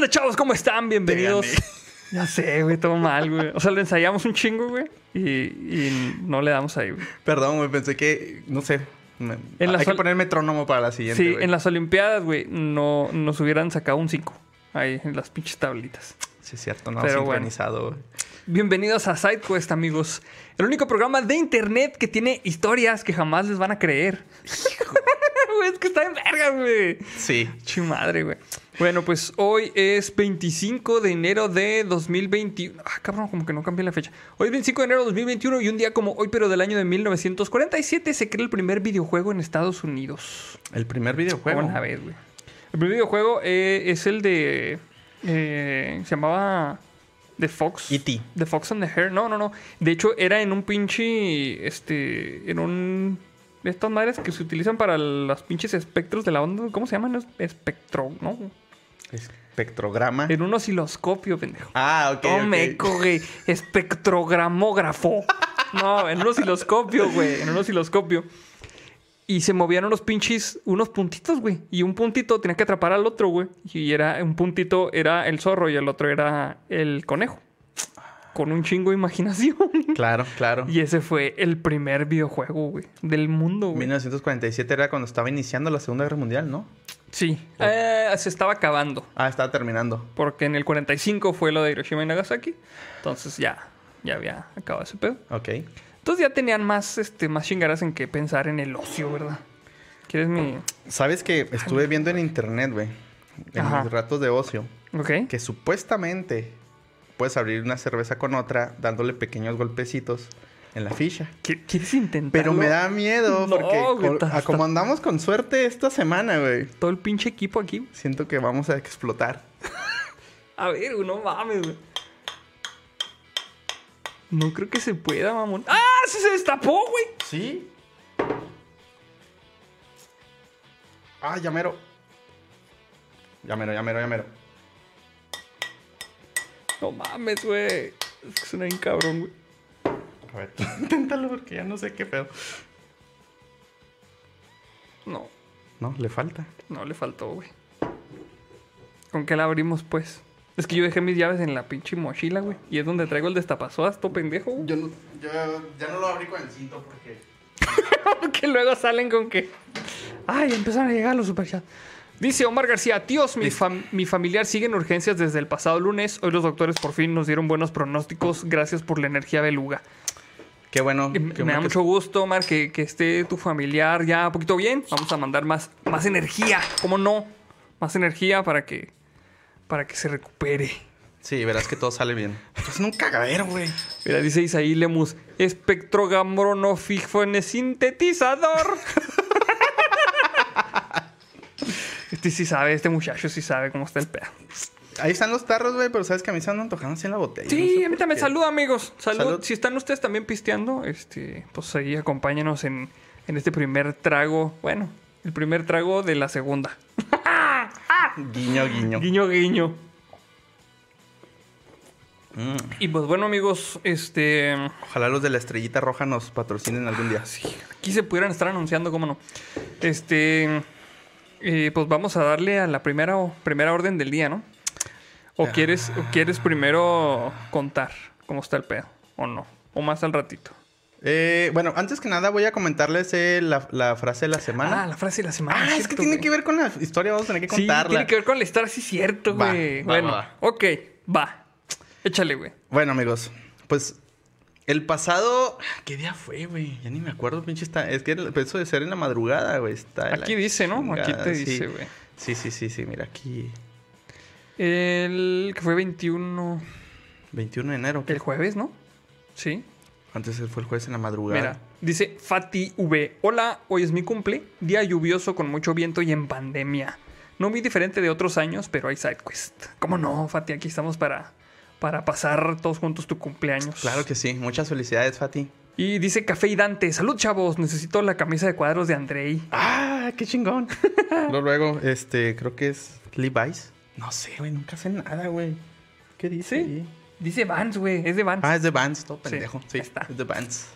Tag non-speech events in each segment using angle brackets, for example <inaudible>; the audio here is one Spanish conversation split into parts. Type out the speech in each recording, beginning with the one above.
onda, chavos? ¿Cómo están? Bienvenidos. <laughs> Ya sé, güey, todo mal, güey. O sea, lo ensayamos un chingo, güey. Y, y no le damos ahí, güey. Perdón, güey, pensé que, no sé. me- En la hay que poner metrónomo para la siguiente. Sí, güey. en las Olimpiadas, güey, no nos hubieran sacado un 5. Ahí, en las pinches tablitas. Sí, es cierto, no Pero sincronizado. güey. Bienvenidos a SideQuest, amigos. El único programa de internet que tiene historias que jamás les van a creer. <laughs> Es que está en verga, güey. Sí. Chi madre, güey. Bueno, pues hoy es 25 de enero de 2021. Ah, cabrón, como que no cambié la fecha. Hoy es 25 de enero de 2021 y un día como hoy, pero del año de 1947, se crea el primer videojuego en Estados Unidos. El primer videojuego. ¿Cómo la ves, güey? El primer videojuego eh, es el de... eh, se llamaba... The Fox. E.T.. The Fox and the Hare. No, no, no. De hecho, era en un pinche... Este... En un... de Estas madres que se utilizan para los pinches espectros de la onda. ¿Cómo se llaman? Es- Espectro, ¿no? Espectrograma. En un osciloscopio, pendejo. Ah, ok. No me güey. Espectrogramógrafo. <laughs> No, en un osciloscopio, güey. En un osciloscopio. Y se movían unos pinches, unos puntitos, güey. Y un puntito tenía que atrapar al otro, güey. Y era, un puntito era el zorro y el otro era el conejo. Con un chingo de imaginación. <laughs> Claro, claro. Y ese fue el primer videojuego, güey. Del mundo, güey. 1947 era cuando estaba iniciando la Segunda Guerra Mundial, ¿no? Sí. Eh, se estaba acabando. Ah, estaba terminando. Porque en el 45 fue lo de Hiroshima y Nagasaki. Entonces ya, ya había acabado ese pedo. Ok. Entonces ya tenían más, este, más chingaras en que pensar en el ocio, ¿verdad? ¿Quieres mi...? ¿Sabes que estuve viendo en internet, güey? En Ajá. mis ratos de ocio. Ok. Que supuestamente puedes abrir una cerveza con otra dándole pequeños golpecitos en la ficha. ¿Qui- ¿Quieres intentarlo? Pero me da miedo No, porque güey, a como andamos con suerte esta semana, güey. Todo el pinche equipo aquí. Siento que vamos a explotar. <laughs> A ver, güey, no mames, güey. No creo que se pueda, mamón. ¡Ah! ¡Sí se destapó, güey! ¿Sí? Ah, llamero. Llamero, llamero, llamero. No mames, güey. Es que suena bien cabrón, güey. A ver, <laughs> inténtalo porque ya no sé qué pedo. No, No, le falta. no le faltó, güey. ¿Con qué la abrimos, pues? Es que yo dejé mis llaves en la pinche mochila, güey. Y es donde traigo el destapazoas, todo pendejo. Yo, no, yo ya no lo abrí con el cinto porque... <laughs> que luego salen con que. Ay, empezaron a llegar los superchats. Dice Omar García, tíos, mi, fam- mi familiar sigue en urgencias desde el pasado lunes. Hoy los doctores por fin nos dieron buenos pronósticos. Gracias por la energía beluga. Qué bueno. Me da que- mucho gusto, Omar, que, que esté tu familiar ya un poquito bien. Vamos a mandar más, más energía. ¿Cómo no? Más energía para que, para que se recupere. Sí, verás que todo sale bien. Es un cagadero, güey. Mira, dice Isaí Lemus, espectrogamronofífone sintetizador. <laughs> este sí sabe, este muchacho sí sabe cómo está el pedo. Ahí están los tarros, güey, pero sabes que a mí se andan antojando así en la botella. no Sí, sé a mí también. qué. Salud, amigos. Salud. Salud. Si están ustedes también pisteando, este, pues ahí acompáñenos en, en este primer trago. Bueno, el primer trago de la segunda. <laughs> Guiño, guiño. Guiño, guiño. Mm. Y pues bueno, amigos, este. Ojalá los de la estrellita roja nos patrocinen algún día. Sí, aquí se pudieran estar anunciando, cómo no. Este. eh, pues vamos a darle a la primera, primera orden del día, ¿no? ¿O quieres, o quieres primero contar cómo está el pedo? ¿O no? ¿O más al ratito? Eh, bueno, antes que nada voy a comentarles eh, la, la frase de la semana. Ah, la frase de la semana. Ah, es que tiene güey. que ver con la historia, vamos a tener que Sí, contarla. tiene que ver con la historia, sí, cierto, Va, güey. va, Bueno, va, ok, va. Échale, güey. Bueno, amigos, pues el pasado. ¿Qué día fue, güey? Ya ni me acuerdo, pinche. Está... Es que eso de ser en la madrugada, güey. Está Aquí dice, ¿no? Aquí te sí. dice, güey. Sí, sí, sí, sí, mira, aquí. El que fue 21. 21 de enero. El jueves, ¿no? Sí. Antes fue el jueves en la madrugada. Mira, dice Fati V. Hola, hoy es mi cumple. Día lluvioso con mucho viento y en pandemia. No muy diferente de otros años, pero hay sidequest. ¿Cómo no, Fati? Aquí estamos para, para pasar todos juntos tu cumpleaños. Claro que sí. Muchas felicidades, Fati. Y dice Café y Dante. Salud, chavos. Necesito la camisa de cuadros de Andrei. ¡Ah, qué chingón! <laughs> luego, luego, este, creo que es Levi's. No sé, güey, nunca sé nada, güey. ¿Qué dice? Sí. Dice Vans, güey. Es de Vans. Ah, es de Vans, todo pendejo. Sí, está. es de Vans.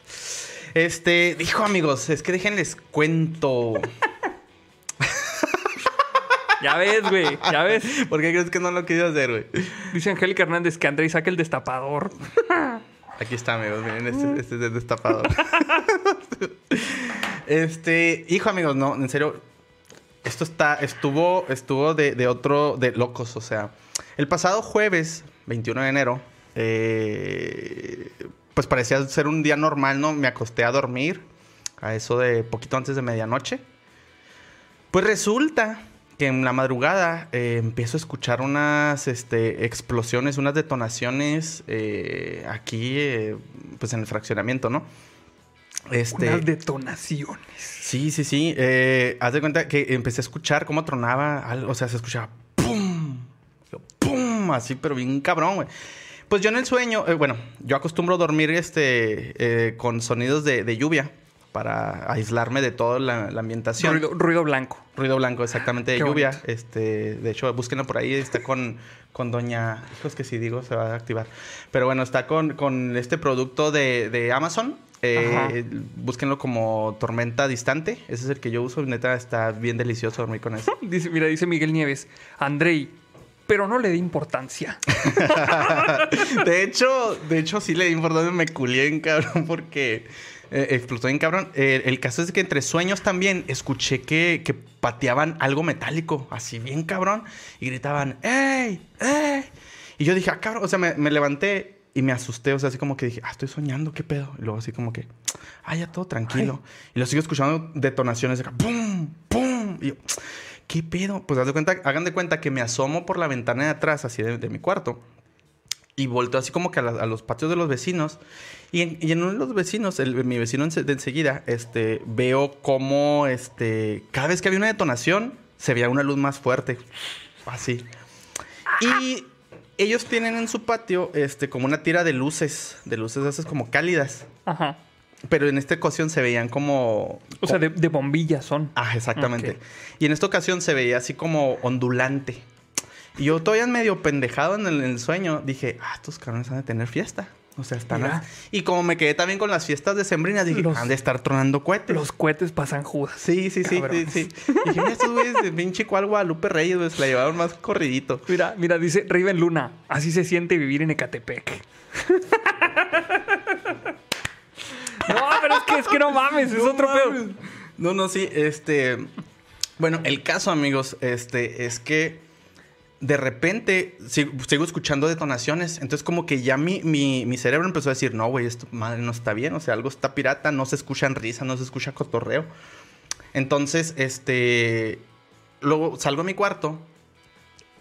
Este, dijo amigos, es que déjenles cuento. Ya ves, güey. Ya ves. <laughs> ¿Por qué crees que no lo quería hacer, güey? Dice Angélica Hernández que André saque el destapador. <laughs> Aquí está, amigos. Miren, este, este es el destapador. <laughs> este, hijo, amigos, no, en serio. Esto está, estuvo, estuvo de, de otro, de locos. O sea, el pasado jueves, 21 de enero, eh, pues parecía ser un día normal, ¿no? Me acosté a dormir a eso de poquito antes de medianoche. Pues resulta que en la madrugada eh, empiezo a escuchar unas este, explosiones, unas detonaciones eh, aquí, eh, pues en el fraccionamiento, ¿no? Este, unas detonaciones. Sí, sí, sí. Eh, haz de cuenta que empecé a escuchar cómo tronaba, algo, o sea, se escuchaba ¡pum! ¡pum! Así, pero bien cabrón, güey. Pues yo en el sueño, eh, bueno, yo acostumbro dormir este, eh, con sonidos de, de lluvia para aislarme de toda la, la ambientación. Ruido, ruido, blanco. Ruido blanco, exactamente, de Qué lluvia. Bonito. Este, de hecho, búsquenlo por ahí, está con, con doña... Hijos que si digo se va a activar. Pero bueno, está con, con este producto de, de Amazon. Eh, búsquenlo como tormenta distante. Ese es el que yo uso. Neta, está bien delicioso dormir con eso. <laughs> dice, mira, dice Miguel Nieves. Andrei, pero no le di importancia. <laughs> de hecho, de hecho, sí le di importancia. Me culié en cabrón porque eh, explotó en cabrón. Eh, el caso es que entre sueños también escuché que, que, pateaban algo metálico, así bien cabrón, y gritaban, ¡Ey! ¡Ey! Y yo dije, ah, cabrón, o sea, me, me, levanté y me asusté, o sea, así como que dije, ah, estoy soñando, ¿qué pedo? Y luego así como que, ah, ya todo tranquilo. Ay. Y lo sigo escuchando detonaciones de acá, ¡pum! ¡pum! Y yo, ¿qué pedo? Pues haz de cuenta, hagan de cuenta que me asomo por la ventana de atrás, así de, mi cuarto. Y volteo así como que a, los patios de los vecinos. Y en, y en uno de los vecinos, el, mi vecino de enseguida, este, veo como este, cada vez que había una detonación, se veía una luz más fuerte. Así. Y ellos tienen en su patio este, como una tira de luces. De luces esas como cálidas. Ajá. Pero en esta ocasión se veían como... O sea, de, de bombillas son. Ah, exactamente. Okay. Y en esta ocasión se veía así como ondulante. Y yo todavía medio pendejado en el, en el sueño, dije, ah, estos cabrones han de tener fiesta. O sea, están... A... Y como me quedé también con las fiestas de sembrinas, dije, los, han de estar tronando cohetes. Los cohetes pasan judas. Sí, sí, sí, sí, sí. dije, mira, estos güeyes de pinche cual Guadalupe Reyes, se la llevaron más corridito. Mira, mira, dice Riven Luna, así se siente vivir en Ecatepec. <laughs> no, pero es que, es que no mames, es no otro peor. No, no, sí, este... Bueno, el caso, amigos, este, es que de repente sigo, sigo, escuchando detonaciones. Entonces, como que ya mi, mi, mi cerebro empezó a decir: No, güey, esto madre no está bien. O sea, algo está pirata, no se escuchan risa, no se escucha cotorreo. Entonces, este. Luego salgo a mi cuarto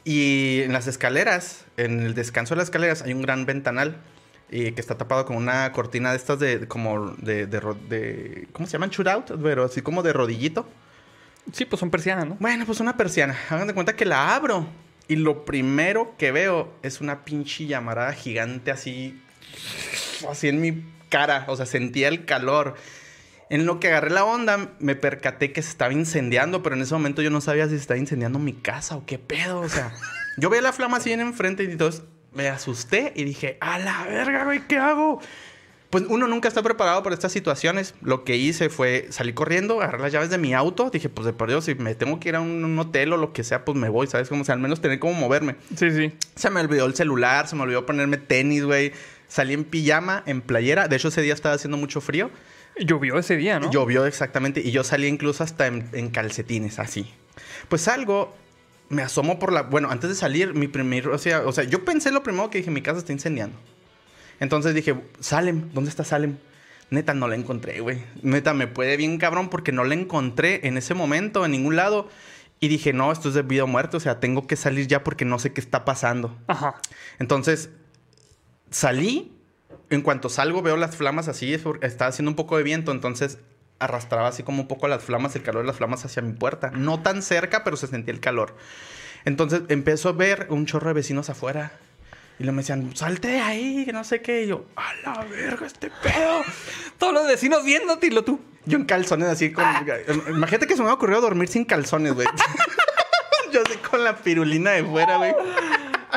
y en las escaleras, en el descanso de las escaleras, hay un gran ventanal y que está tapado con una cortina de estas de. como de. de, de ¿Cómo se llaman? Shootout, pero así como de rodillito. Sí, pues son persianas, ¿no? Bueno, pues una persiana. Hagan de cuenta que la abro. Y lo primero que veo es una pinche llamarada gigante así, así en mi cara. O sea, sentía el calor. En lo que agarré la onda, me percaté que se estaba incendiando, pero en ese momento yo no sabía si se estaba incendiando mi casa o qué pedo. O sea, <laughs> yo veía la flama así en enfrente y entonces me asusté y dije, a la verga, güey, ¿qué hago? Pues uno nunca está preparado para estas situaciones. Lo que hice fue salir corriendo, agarrar las llaves de mi auto. Dije, pues de por Dios, si me tengo que ir a un, un hotel o lo que sea, pues me voy, ¿sabes? Como o sea, al menos tener cómo moverme. Sí, sí. Se me olvidó el celular, se me olvidó ponerme tenis, güey. Salí en pijama, en playera. De hecho, ese día estaba haciendo mucho frío. Llovió ese día, ¿no? Llovió exactamente. Y yo salí incluso hasta en, en calcetines, así. Pues salgo, me asomo por la... Bueno, antes de salir, mi primer... O sea, o sea, yo pensé lo primero que dije, mi casa está incendiando. Entonces dije, Salem, ¿dónde está Salem? Neta, no la encontré, güey. Neta, me puede bien cabrón porque no la encontré en ese momento, en ningún lado. Y dije, no, esto es de vida o muerte. O sea, tengo que salir ya porque no sé qué está pasando. Ajá. Entonces, salí. En cuanto salgo, veo las flamas así. Estaba haciendo un poco de viento. Entonces, arrastraba así como un poco las flamas, el calor de las flamas hacia mi puerta. No tan cerca, pero se sentía el calor. Entonces, empezó a ver un chorro de vecinos afuera. Y luego me decían, salte de ahí, que no sé qué. Y yo, a la verga, este pedo. Todos los vecinos viéndote y lo tú. Yo en calzones así con. Ah. Imagínate que se me ha ocurrido dormir sin calzones, güey. <laughs> yo así con la pirulina de fuera, güey.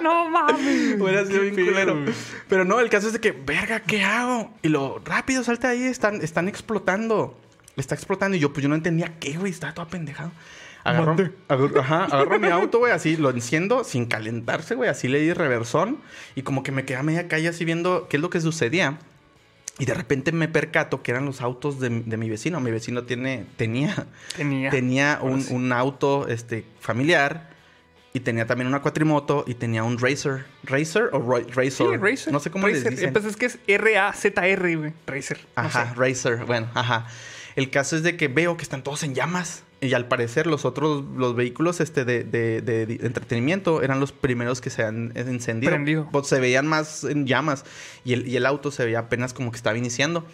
No mames. Hubiera sido bien culero. Pero no, el caso es de que, verga, ¿qué hago? Y lo rápido, salte de ahí, están, están explotando. Está explotando. Y yo, pues yo no entendía qué, güey, estaba todo pendejado. Agarro, agarro- ajá, agarro mi auto, güey, así lo enciendo sin calentarse, güey. Así le di reversón. Y como que me quedé a media calle así viendo qué es lo que sucedía. Y de repente me percato que eran los autos de, de mi vecino. Mi vecino tiene, tenía, Tenía. tenía un, sí. un auto este, familiar. Y tenía también una cuatrimoto y tenía un Racer. ¿Racer o Ro- Razor? Sí, Razer. No sé cómo les Razer. dicen. Pues es que es R-A-Z-R, güey. Razer. No Ajá, sé. Racer, bueno, ajá. El caso es de que veo que están todos en llamas. Y al parecer los otros, los vehículos este de, de- de- de entretenimiento eran los primeros que se han encendido. Prendido. Pues se veían más en llamas. Y el, y el auto se veía apenas como que estaba iniciando.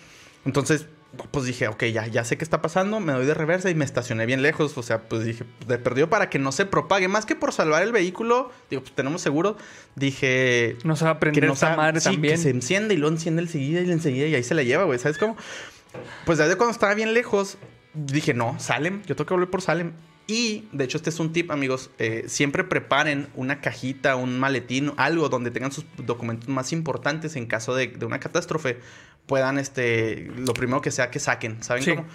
Entonces, pues dije, ok, ya, ya sé qué está pasando. Me doy de reversa y me estacioné bien lejos. O sea, pues dije, de perdió para que no se propague. Más que por salvar el vehículo, digo, pues tenemos seguro. Dije, No se va a prender no esa sa- madre sí, también. que se enciende y lo enciende enseguida y enseguida y ahí se la lleva, güey. ¿Sabes cómo? Pues desde cuando estaba bien lejos, dije, no, Salem, yo tengo que volver por Salem. Y, de hecho, este es un tip, amigos. eh, siempre preparen una cajita, un maletín, algo donde tengan sus documentos más importantes en caso de, de una catástrofe. Puedan, este, lo primero que sea que saquen. ¿Saben Sí. cómo?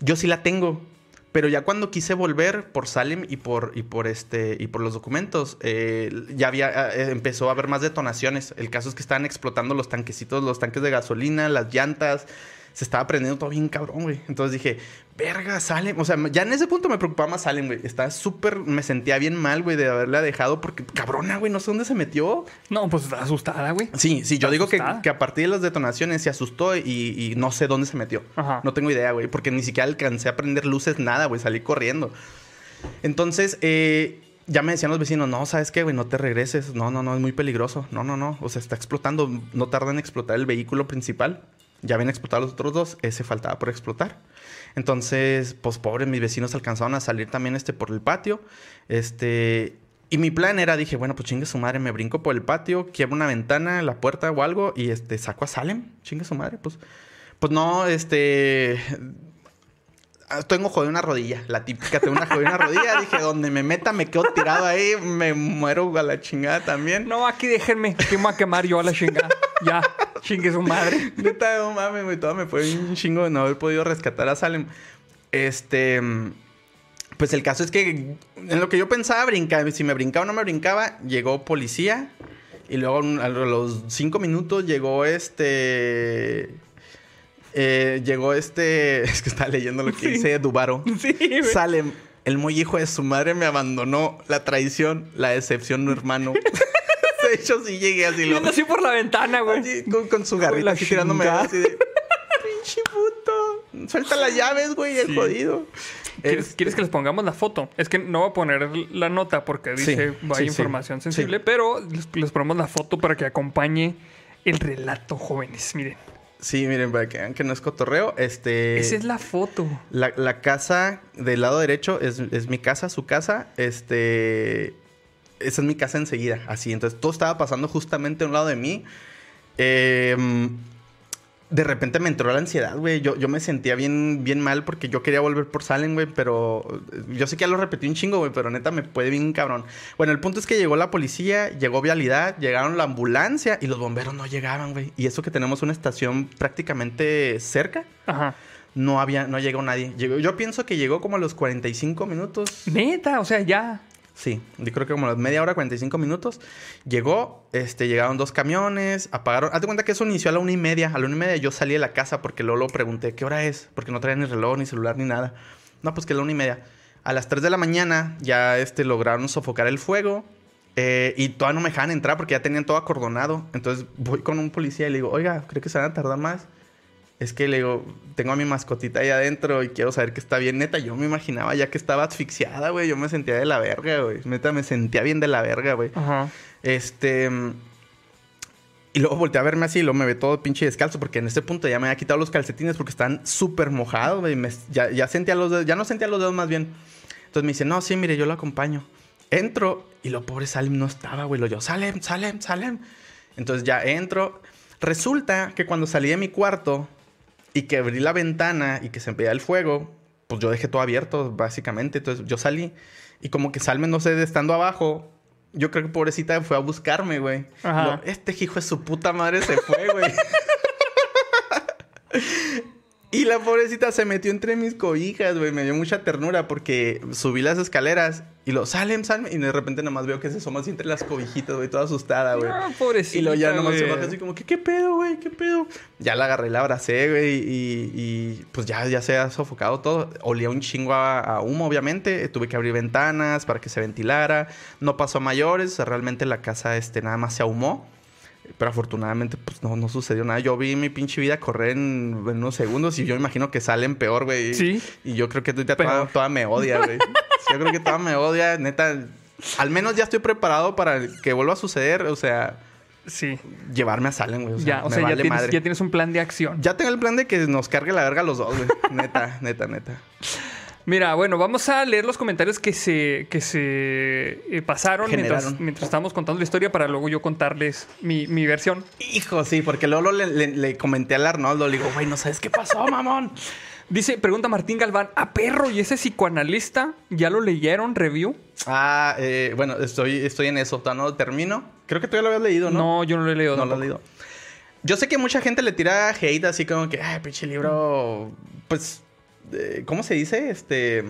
Yo sí la tengo. Pero ya cuando quise volver por Salem y por, y por, este, y por los documentos, eh, ya había, eh, empezó a haber más detonaciones. El caso es que estaban explotando los tanquecitos, los tanques de gasolina, las llantas. Se estaba prendiendo todo bien cabrón, güey. Entonces dije, verga, Salem. O sea, ya en ese punto me preocupaba más Salem, güey. Estaba súper, me sentía bien mal, güey, de haberla dejado porque, cabrona, güey, no sé dónde se metió. No, pues está asustada, güey. Sí, sí, yo digo que, que a partir de las detonaciones se asustó y, y no sé dónde se metió. Ajá. No tengo idea, güey, porque ni siquiera alcancé a prender luces, nada, güey, salí corriendo. Entonces, eh, ya me decían los vecinos, no, ¿sabes qué, güey? No te regreses. No, no, no, es muy peligroso. No, no, no. O sea, está explotando. No tarda en explotar el vehículo principal. Ya habían explotado los otros dos. Ese faltaba por explotar. Entonces, pues, pobre, mis vecinos alcanzaron a salir también este, por el patio. Este... Y mi plan era, dije, bueno, pues chingue su madre, me brinco por el patio, quiebro una ventana, la puerta o algo y este saco a Salem, chingue su madre, pues. Pues no, este. Ah, Tengo jodida una rodilla, la típica, tengo una jodida una rodilla. <laughs> Dije, donde me meta, me quedo tirado ahí, me muero a la chingada también. No, aquí déjenme. Que me voy a quemar yo a la chingada. ya, chingue su madre. Neta, no mames, güey. Todo me fue un chingo de no haber podido rescatar a Salem. Este. Pues el caso es que en lo que yo pensaba, brincaba. Si me brincaba o no me brincaba, llegó policía. Y luego a los cinco minutos llegó este. Eh, llegó este. <laughs> Es que estaba leyendo lo que Sí. dice Dubaro. <laughs> Sí, güey. Salem, el muy hijo de su madre me abandonó. La traición, la decepción, no hermano. <laughs> de hecho, sí llegué así. Lo, Viendo así por la ventana, güey. Así, con, con su garrita la así tirándome así de... Pinche puto. Suelta las llaves, güey, el Sí. jodido. ¿Quieres, Es- quieres que les pongamos la foto? Es que no voy a poner la nota porque dice Sí, hay sí, información sí. sensible, pero les, les ponemos la foto para que acompañe el relato, jóvenes. Miren, Sí, miren, para que vean que no es cotorreo. Este... esa es la foto. La, la casa del lado derecho es, es mi casa, su casa. Este. Esa es mi casa enseguida. Así. Entonces todo estaba pasando justamente a un lado de mí. Eh, de repente me entró la ansiedad, güey. Yo, yo me sentía bien, bien mal porque yo quería volver por Salem, güey. Pero yo sé que ya lo repetí un chingo, güey. Pero neta me puede bien cabrón. Bueno, el punto es que llegó la policía, llegó vialidad, llegaron la ambulancia y los bomberos no llegaban, güey. Y eso que tenemos una estación prácticamente cerca Ajá. no había, no llegó nadie. Llegó, yo pienso que llegó como a los 45 minutos. Neta, o sea, ya. Sí, yo creo que como a las media hora, 45 minutos. Llegó, este, llegaron dos camiones, apagaron. Hazte cuenta que eso inició a la una y media. A la una y media yo salí de la casa porque luego lo pregunté, ¿qué hora es? Porque no traía ni reloj, ni celular, ni nada. No, pues que a la una y media. A las 3 de la mañana ya este, lograron sofocar el fuego. eh, y todavía no me dejaban entrar porque ya tenían todo acordonado. Entonces voy con un policía y le digo, oiga, ¿cree que se van a tardar más? Es que le digo, tengo a mi mascotita ahí adentro y quiero saber que está bien. Neta, yo me imaginaba ya que estaba asfixiada, güey. Yo me sentía de la verga, güey. Neta, me sentía bien de la verga, güey. Ajá. Este. Y luego volteé a verme así y luego me ve todo pinche descalzo porque en este punto ya me había quitado los calcetines porque están súper mojados, güey. Ya, ya sentía los dedos, ya no sentía los dedos más bien. Entonces me dice, no, sí, mire, yo lo acompaño. Entro y lo pobre Salem no estaba, güey. Lo yo, Salem, Salem, Salem. Entonces ya entro. Resulta que cuando salí de mi cuarto y que abrí la ventana y que se empezó el fuego, pues yo dejé todo abierto, básicamente. Entonces yo salí y como que Salmen, no sé, de estando abajo, yo creo que pobrecita fue a buscarme, güey. Ajá. Lo- Este hijo de su puta madre se fue, güey. <laughs> Y la pobrecita se metió entre mis cobijas, güey. Me dio mucha ternura porque subí las escaleras y lo salen, salen. Y de repente nomás veo que se asoma así entre las cobijitas, güey, toda asustada, güey. Ah, pobrecita. Y luego ya nomás se baja así como que, ¿qué pedo, güey? ¿Qué pedo? Ya la agarré, la abracé, güey. Y, y, pues ya, ya se ha sofocado todo. Olía un chingo a, a humo, obviamente. Tuve que abrir ventanas para que se ventilara. No pasó a mayores. Realmente la casa este, nada más se ahumó. Pero afortunadamente, pues no, no sucedió nada. Yo vi mi pinche vida correr en, en unos segundos y yo imagino que salen peor, güey. Sí. Y yo creo que toda, toda me odia, güey. <laughs> yo creo que toda me odia, neta. Al menos ya estoy preparado para que vuelva a suceder. O sea, Sí. llevarme a Salem, güey. O sea, ya, o ya, tienes, madre. ya tienes un plan de acción. Ya tengo el plan de que nos cargue la verga los dos, güey. Neta, neta, neta. Mira, bueno, vamos a leer los comentarios que se, que se eh, pasaron mientras, mientras estábamos contando la historia para luego yo contarles mi, mi versión. Hijo, sí, porque luego le, le- le comenté al Arnoldo, le digo, güey, no sabes qué pasó, <laughs> mamón. Dice, pregunta Martín Galván, ¿a perro y ese psicoanalista ya lo leyeron? ¿Review? Ah, eh, bueno, estoy, estoy en eso, todavía no lo termino. Creo que tú ya lo habías leído, ¿no? No, yo no lo he leído. No lo he leído. Yo sé que mucha gente le tira hate así como que, ay, pinche libro, pues, eh, ¿cómo se dice? Este,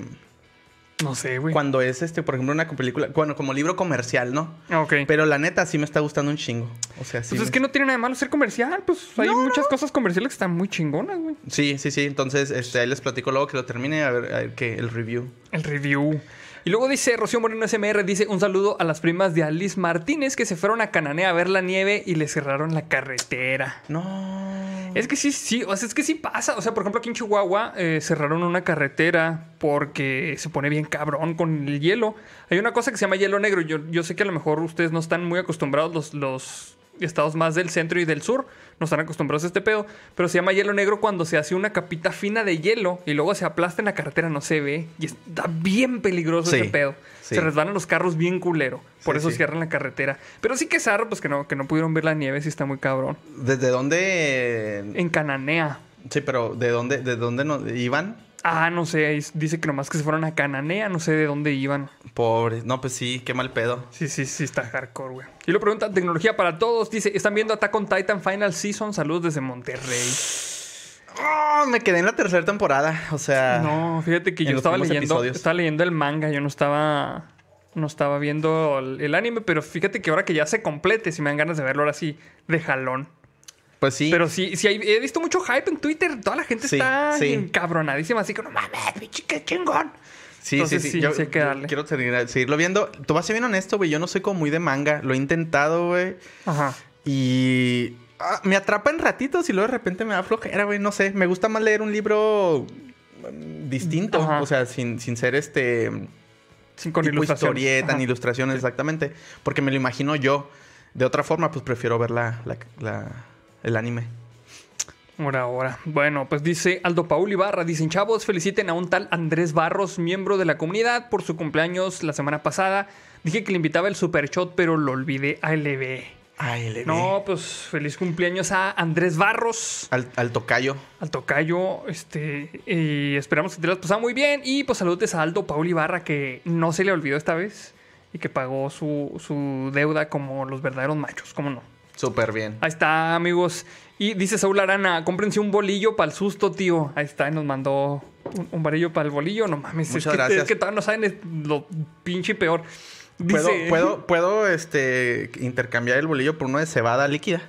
No sé, güey. cuando es, este, por ejemplo, una película, bueno, como libro comercial, ¿no? Ah, ok. Pero la neta sí me está gustando un chingo. O sea, sí. pues es que no tiene nada de malo ser comercial. Pues hay muchas cosas comerciales que están muy chingonas, güey. Sí, sí, sí. Entonces, este, ahí les platico luego que lo termine a ver, a ver qué, el review. El review. Y luego dice Rocío Moreno SMR, dice un saludo a las primas de Alice Martínez que se fueron a Cananea a ver la nieve y le cerraron la carretera. No. Es que sí, sí, o sea, es que sí pasa. O sea, por ejemplo, aquí en Chihuahua eh, cerraron una carretera porque se pone bien cabrón con el hielo. Hay una cosa que se llama hielo negro. Yo, yo sé que a lo mejor ustedes no están muy acostumbrados, los, los estados más del centro y del sur, no están acostumbrados a este pedo, pero se llama hielo negro cuando se hace una capita fina de hielo y luego se aplasta en la carretera, no se ve. Y está bien peligroso Sí, ese pedo. sí. Se resbalan los carros bien culero. Por Sí, eso cierran la carretera. Pero sí que zarro, pues que no, que no pudieron ver la nieve, sí está muy cabrón. ¿Desde dónde? En Cananea. Sí, pero ¿de dónde, de dónde no, iban? Ah, no sé, dice que nomás que se fueron a Cananea, no sé de dónde iban. Pobres. No, pues sí, qué mal pedo. Sí, sí, sí, está hardcore, güey. Y lo pregunta, tecnología para todos. Dice, ¿están viendo Attack on Titan Final Season? Saludos desde Monterrey. Oh, me quedé en la tercera temporada. O sea. No, fíjate que yo estaba leyendo, episodios. estaba leyendo el manga, yo no estaba, no estaba viendo el, el anime, pero fíjate que ahora que ya se complete, si me dan ganas de verlo ahora sí, de jalón. Pues sí. Pero sí, sí hay- he visto mucho hype en Twitter, toda la gente Sí, está sí. encabronadísima, así que no mames, pinche, qué chingón. Sí, Entonces, sí, sí. Yo, sí yo quiero seguir- seguirlo viendo. Tú vas a ser bien honesto, güey. Yo no soy como muy de manga. Lo he intentado, güey. Ajá. Y ah, me atrapa en ratitos y luego de repente me da flojera, güey. No sé. Me gusta más leer un libro mm, distinto. Ajá. O sea, sin, sin ser este. Sin con tipo historieta, Ajá. ni ilustraciones, exactamente. Porque me lo imagino yo. De otra forma, pues prefiero ver la, la- la- el anime. Ahora, ahora. Bueno, pues dice Aldo Paul Ibarra. Dicen, chavos, feliciten a un tal Andrés Barros, miembro de la comunidad, por su cumpleaños la semana pasada. Dije que le invitaba el super shot, pero lo olvidé a LB. Ay, le No, pues feliz cumpleaños a Andrés Barros, Al, al tocayo. al tocayo. Este, y esperamos que te lo has pasado muy bien. Y pues saludos a Aldo Paul Ibarra, que no se le olvidó esta vez y que pagó su, su deuda como los verdaderos machos, ¿cómo no? Súper bien. Ahí está, amigos. Y dice Saúl Arana, cómprense un bolillo para el susto, tío. Ahí está, y nos mandó un, un varillo para el bolillo. No mames, es Muchas que, gracias. es que todavía no saben lo pinche peor. ¿Puedo, puedo, puedo este, intercambiar el bolillo por uno de cebada líquida?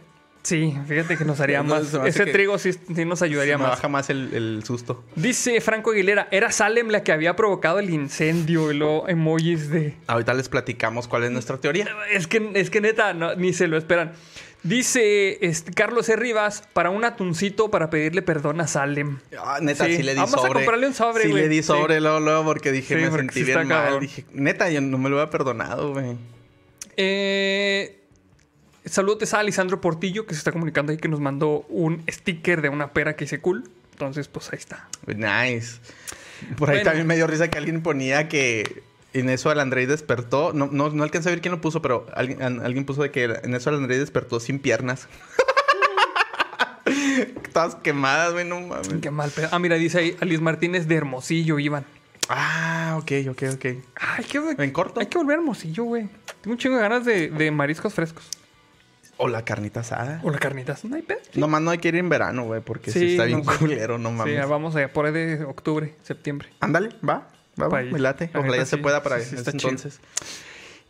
Sí, fíjate que nos haría No, más. Ese que- trigo sí, sí nos ayudaría me más. baja más el, el susto. Dice Franco Aguilera, era Salem la que había provocado el incendio y luego emojis de... Ahorita les platicamos cuál es nuestra teoría. Es que, es que neta, no, ni se lo esperan. Dice este, Carlos E. Rivas, para un atuncito para pedirle perdón a Salem. Ah, neta, Sí. sí, le di Vamos a sobre. comprarle un sobre, Sí, güey. le di Sí. sobre luego, luego, porque dije, Sí, me porque sentí sí bien mal. cabrón. Dije, neta, yo no me lo había perdonado, güey. Eh, saludos a Lisandro Portillo, que se está comunicando ahí, que nos mandó un sticker de una pera que hice cool. Entonces, pues ahí está. Nice. Por ahí Bueno. también me dio risa que alguien ponía que en eso Andrei despertó. No, no, no alcancé a ver quién lo puso, pero alguien, alguien puso de que en eso Andrei despertó sin piernas. <laughs> Todas quemadas, güey, no mames. Qué mal pedo. Ah, mira, dice ahí Alice Martínez de Hermosillo, Iván. Ah, ok, ok, ok. Ay, qué ¿En corto? Hay que volver a Hermosillo, güey. Tengo un chingo de ganas de, de mariscos frescos. O la carnita asada. O la carnita. No hay pedo. Nomás no hay que ir en verano, güey, porque sí, Sí, está bien no culero, no Sí, mames. vamos allá por ahí de octubre, septiembre. Ándale, va. Va, va, me late. La Ojalá ya se sí. pueda para Sí, sí, ese entonces.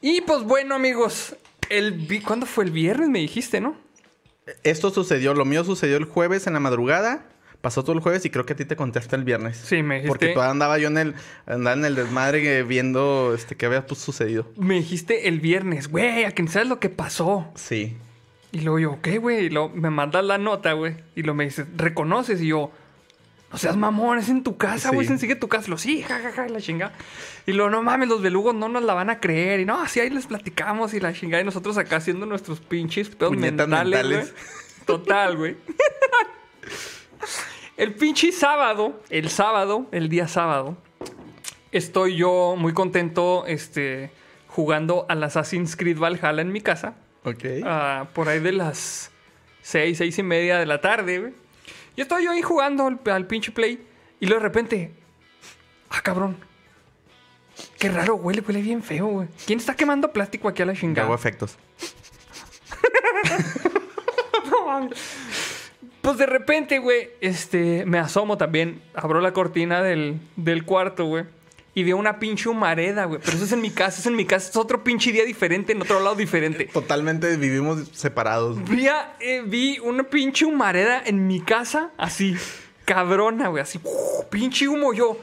Y pues bueno, amigos. El vi- ¿Cuándo fue el viernes? Me dijiste, ¿no? Esto sucedió, lo mío sucedió el jueves en la madrugada. Pasó todo el jueves y creo que a ti te contesté el viernes. Sí, me dijiste. Porque todavía andaba yo en el, andaba en el desmadre eh, viendo este, qué había pues, sucedido. Me dijiste el viernes, güey, a que sabes lo que pasó. Sí. Y luego yo, ¿qué, güey? Y luego me mandas la nota, güey. Y luego me dices, ¿reconoces? Y yo, no seas mamón, es en tu casa, güey, Sí. sigue tu casa. Lo sí, jajaja, y la chinga. Y luego, no mames, los belugos no nos la van a creer. Y no, así ahí les platicamos y la chingada. Y nosotros acá haciendo nuestros pinches pedos Puñetas mentales. <laughs> Total, güey. el pinche sábado, el sábado, el día sábado, estoy yo muy contento, este, jugando al Assassin's Creed Valhalla en mi casa Ok. ah, por ahí de las seis, seis y media de la tarde, güey. Yo estoy yo ahí jugando al, al pinche play y luego de repente, ah, cabrón. Qué raro, huele, huele bien feo, güey. ¿Quién está quemando plástico aquí a la chingada? hago efectos. <laughs> No mames. Pues de repente, güey, este, me asomo también, abro la cortina del, del cuarto, güey. Y veo una pinche humareda, güey. Pero eso es en mi casa, es en mi casa. Es otro pinche día diferente, en otro lado diferente. Totalmente vivimos separados. Vi, a- eh, vi una pinche humareda en mi casa, así, cabrona, güey, así, ¡uh! pinche humo yo.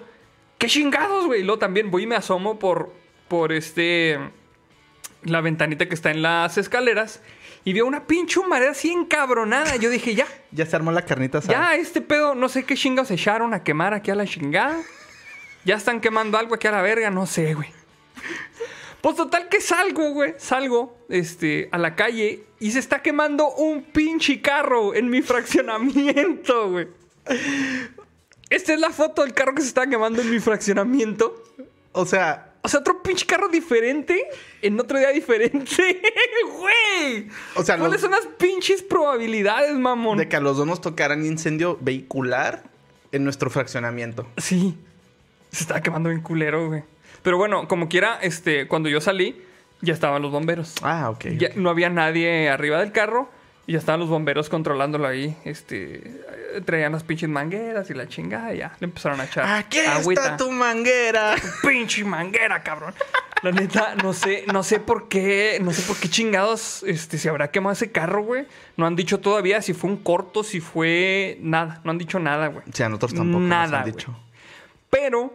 ¿Qué chingados, güey? Y luego también voy y me asomo por, por este, la ventanita que está en las escaleras y veo una pinche humareda así encabronada. Yo dije, ya, Ya se armó la carnita asada. ya, este pedo, no sé qué chingados echaron a quemar aquí a la chingada. Ya están quemando algo aquí a la verga, no sé, güey. Pues total que salgo, güey. Salgo, este, a la calle y se está quemando un pinche carro en mi <laughs> fraccionamiento, güey. Esta es la foto del carro que se está quemando en mi fraccionamiento. O sea, O sea, otro pinche carro diferente en otro día diferente. <laughs> Güey. O sea, ¿cuáles los- son las pinches probabilidades, mamón? de que a los dos nos tocaran incendio vehicular en nuestro fraccionamiento. Sí. <laughs> Se estaba quemando bien culero, güey. Pero bueno, como quiera, este, cuando yo salí, ya estaban los bomberos. Ah, ok. Ya no había nadie arriba del carro y ya estaban los bomberos controlándolo ahí. Este, traían las pinches mangueras y la chingada y ya le empezaron a echar. Aquí agüita. está tu manguera. <laughs> pinche manguera, cabrón. La neta, no sé, no sé por qué, no sé por qué chingados este, se habrá quemado ese carro, güey. No han dicho todavía si fue un corto, si fue nada. No han dicho nada, güey. Sí, a nosotros tampoco Nada, nos han güey. Pero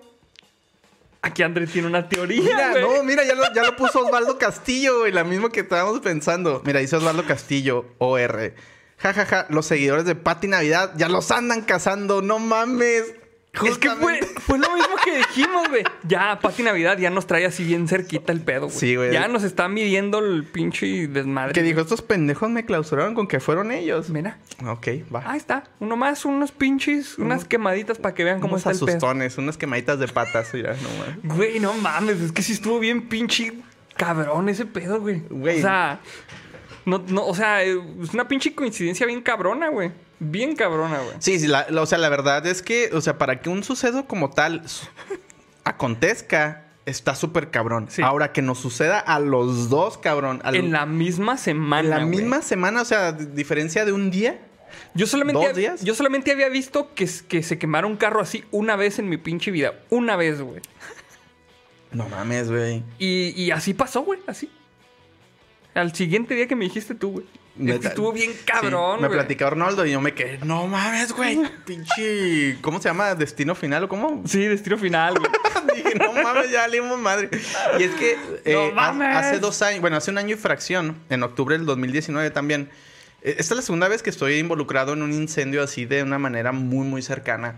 aquí André tiene una teoría, Mira, güey. no, mira, ya lo, ya lo puso Osvaldo Castillo, güey. La misma que estábamos pensando. Mira, dice Osvaldo Castillo, OR. Ja, ja, ja. Los seguidores de Pati Navidad ya los andan cazando. No mames. Es que fue, fue lo mismo que dijimos, güey. Ya, Pati Navidad ya nos trae así bien cerquita el pedo, güey. Sí, güey. Ya nos está midiendo el pinche desmadre. Que dijo, estos pendejos me clausuraron con que fueron ellos. Mira, Ok, va. ahí está. Uno más, unos pinches, unas quemaditas para que vean cómo Unos está el pedo. asustones, unas quemaditas de patas. Mira, no mames. Güey, no mames, es que sí estuvo bien pinche cabrón ese pedo, güey. Güey. O sea, no, no, o sea, es una pinche coincidencia bien cabrona, güey. Bien cabrona, güey. Sí, sí, la- la- o sea, la verdad es que, o sea, para que un suceso como tal acontezca, está súper cabrón. Sí. Ahora que nos suceda a los dos, cabrón. al- En la misma semana. en la misma semana, o sea, diferencia de un día. Yo solamente, ¿Dos días? yo solamente había visto que, que se quemara un carro así una vez en mi pinche vida. Una vez, güey. No mames, güey. Y, y así pasó, güey, así. Al siguiente día que me dijiste tú, güey. Estuvo bien cabrón, Sí, me platicó Arnoldo y yo me quedé, no mames, güey. Pinche. ¿Cómo se llama? ¿Destino final o cómo? Sí, destino final, güey. <laughs> Dije, no mames, ya salimos madre. Y es que eh, No ha- mames. hace dos años, bueno, hace un año y fracción, en octubre del 2019 también. eh, Esta es la segunda vez que estoy involucrado en un incendio así de una manera muy, muy cercana.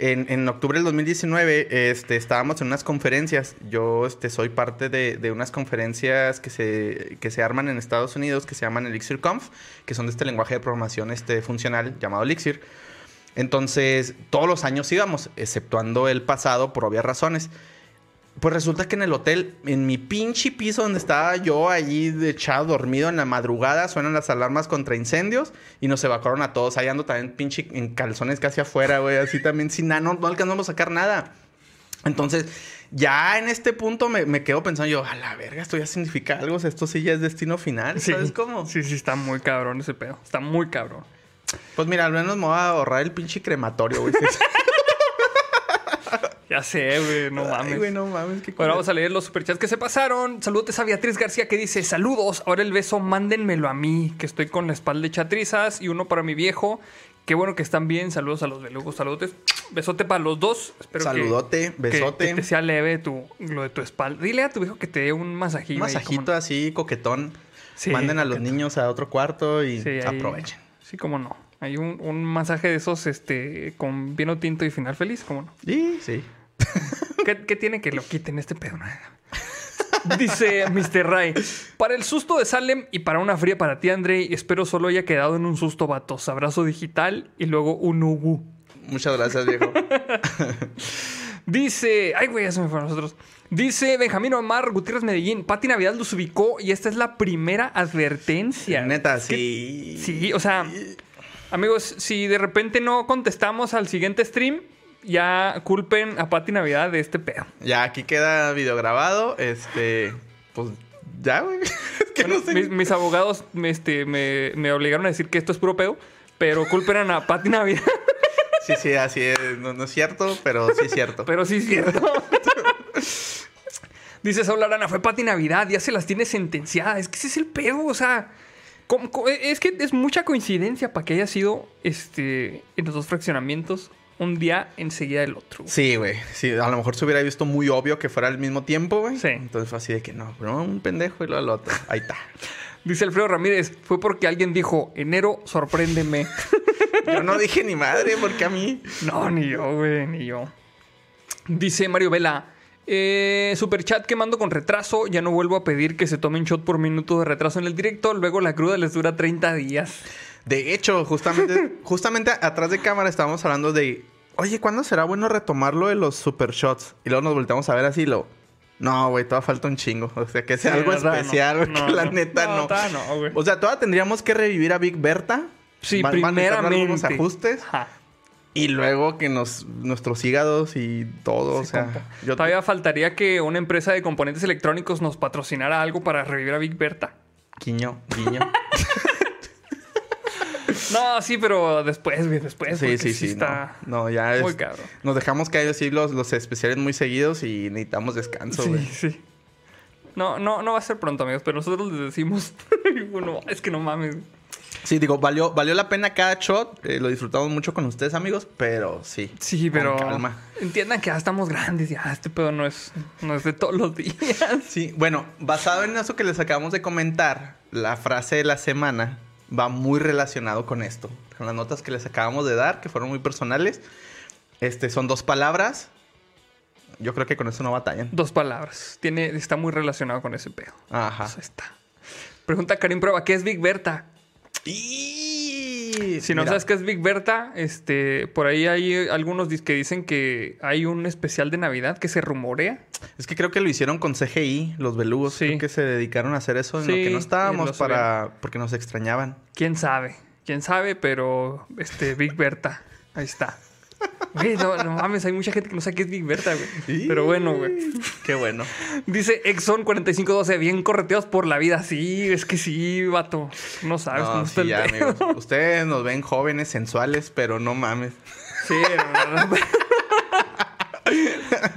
En, octubre del 2019 este, estábamos en unas conferencias. Yo este, soy parte de, de unas conferencias que se, que se arman en Estados Unidos que se llaman Elixir Conf, que son de este lenguaje de programación este, funcional llamado Elixir. Entonces, todos los años íbamos, exceptuando el pasado por obvias razones. Pues resulta que en el hotel, en mi pinche piso donde estaba yo allí echado dormido en la madrugada, suenan las alarmas contra incendios y nos evacuaron a todos. Ahí ando también pinche en calzones casi afuera, güey, así también sin nada, no, no alcanzamos a sacar nada. Entonces, ya en este punto me, me quedo pensando yo, a la verga, esto ya significa algo, o sea, esto sí ya es destino final, Sí. ¿sabes cómo? Sí, sí, está muy cabrón ese pedo. Está muy cabrón. Pues mira, al menos me voy a ahorrar el pinche crematorio, güey. <laughs> Ya sé, güey, no Ay, mames. güey, no mames, qué Bueno, vamos a leer los superchats que se pasaron. Saludos a Beatriz García que dice: Saludos, ahora el beso, mándenmelo a mí, que estoy con la espalda hecha trizas. Y uno para mi viejo. Qué bueno que están bien. Saludos a los belugos, saludos. Besote para los dos. Espero que- Saludote, que- besote. Que, te sea leve tu, lo de tu espalda. Dile a tu viejo que te dé un masajito. Un ahí, masajito como no. así, coquetón. Sí, Manden a los coquetón. niños a otro cuarto y Sí, ahí- aprovechen. Sí, cómo no. Hay un, un masaje de esos este, con vino tinto y final feliz, cómo no. Sí, sí. ¿Qué, qué tiene que lo quiten este pedo? Dice Mr. Ray, para el susto de Salem y para una fría para ti, Andrei, espero solo haya quedado en un susto, vatos. Abrazo digital y luego un ugu. Muchas gracias, viejo. <laughs> Dice, ay, güey, ya se me fueron nosotros. Dice Benjamín Omar Gutiérrez Medellín, Pati Navidad los ubicó y esta es la primera advertencia. Neta, sí. Sí, o sea, amigos, si de repente no contestamos al siguiente stream, ya culpen a Pati Navidad de este pedo. Ya aquí queda video grabado. Este, pues ya, güey. <laughs> Es que Bueno, no sé. mis, mis abogados me, este, me, me obligaron a decir que esto es puro pedo, pero culpen a Pati Navidad. <laughs> Sí, sí, así es. No, no es cierto, pero sí es cierto. pero sí es cierto. <laughs> Dice Saúl Arana, fue Pati Navidad, ya se las tiene sentenciadas. Es que ese es el pedo, o sea. ¿cómo- cómo- es que es mucha coincidencia para que haya sido este, en los dos fraccionamientos un día enseguida del otro. güey. Sí, güey. Sí, a lo mejor se hubiera visto muy obvio que fuera al mismo tiempo, güey. Sí. Entonces fue así de que no, pero un pendejo y luego el otro. Ahí está. <laughs> Dice Alfredo Ramírez, fue porque alguien dijo, enero, sorpréndeme. <laughs> Yo no dije ni madre, porque a mí. No, ni yo, güey, ni yo. Dice Mario Vela. Eh, superchat que mando con retraso. Ya no vuelvo a pedir que se tomen shot por minuto de retraso en el directo. Luego la cruda les dura 30 días. De hecho, justamente, <laughs> justamente atrás de cámara estábamos hablando de. Oye, ¿cuándo será bueno retomarlo de los super shots? Y luego nos volteamos a ver así y lo. No, güey, todavía falta un chingo. O sea, que sea Sí, algo no. especial, güey, No, que la no. neta No, no. no. O sea, todavía tendríamos que revivir a Big Berta. Sí, Va- van a necesitar primeramente. algunos ajustes. Ajá. Y luego que nos, nuestros hígados y todo, o sea. yo- Todavía faltaría que una empresa de componentes electrónicos nos patrocinara algo para revivir a Big Berta. Guiño, guiño. <laughs> <laughs> No, sí, pero después, güey, después. sí, sí, sí. está No, no, ya es. muy cabrón. Nos dejamos caer así los, los especiales muy seguidos y necesitamos descanso, Sí, güey. sí. No, no, no va a ser pronto, amigos, pero nosotros les decimos. <laughs> bueno, es que no mames. Sí, digo, valió, valió la pena cada shot. eh, lo disfrutamos mucho con ustedes, amigos, pero sí. Sí, con pero calma. entiendan que ya estamos grandes, ya este pedo no es, no es de todos los días. Sí, bueno, basado en eso que les acabamos de comentar, la frase de la semana va muy relacionado con esto. Con las notas que les acabamos de dar, que fueron muy personales. Este, son dos palabras. Yo creo que con eso no batallan. Dos palabras. Tiene, está muy relacionado con ese pedo. Ajá. Pues ahí está. Pregunta Karim Prueba, ¿qué es Big Berta? Y... Si no Mira, sabes qué es Big Berta, este, por ahí hay algunos que dicen que hay un especial de Navidad que se rumorea. Es que creo que lo hicieron con CGI, los belugos. Sí. Creo que se dedicaron a hacer eso en Sí, lo que no estábamos para... porque nos extrañaban. ¿Quién sabe? ¿Quién sabe? Pero, este, Big Berta. Ahí está. Güey, no, no mames, hay mucha gente que no sabe qué es Big Berta, güey. Pero bueno, güey. Qué bueno. <laughs> Dice Exxon 4512, bien correteados por la vida. Sí, es que sí, vato. No sabes cómo No, está sí, el ya, pedo. amigos. <laughs> Ustedes nos ven jóvenes, sensuales, pero no mames. Sí, no, no. <laughs>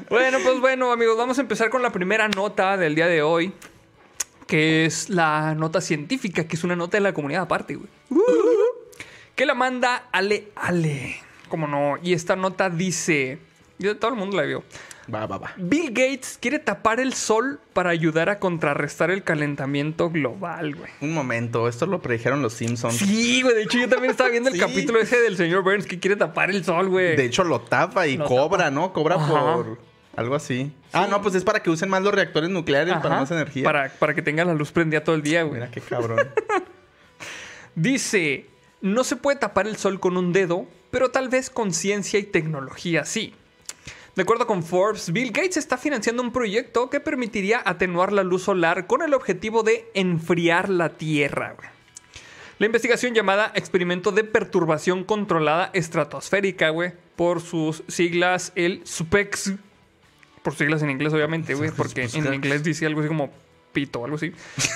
bueno, pues bueno, amigos, vamos a empezar con la primera nota del día de hoy. Que es la nota científica, que es una nota de la comunidad aparte, güey. Que la manda Ale Ale. Como no, y esta nota dice. todo el mundo la vio. Va, va, va. Bill Gates quiere tapar el sol para ayudar a contrarrestar el calentamiento global, güey. Un momento, esto lo predijeron los Simpsons. Sí, güey. De hecho, yo también estaba viendo el <laughs> Sí. capítulo ese del señor Burns que quiere tapar el sol, güey. De hecho, lo tapa y Lo cobra, ¿no? Cobra Ajá. por algo así. Ah, no, pues es para que usen más los reactores nucleares para más energía. Para, para que tenga la luz prendida todo el día, güey. Mira qué cabrón. <laughs> Dice, no se puede tapar el sol con un dedo, pero tal vez con ciencia y tecnología sí. De acuerdo con Forbes, Bill Gates está financiando un proyecto que permitiría atenuar la luz solar con el objetivo de enfriar la Tierra. La investigación llamada Experimento de Perturbación Controlada Estratosférica, güey, por sus siglas el SUPEX, por siglas en inglés obviamente, güey, porque en claro. inglés dice algo así como pito o algo así,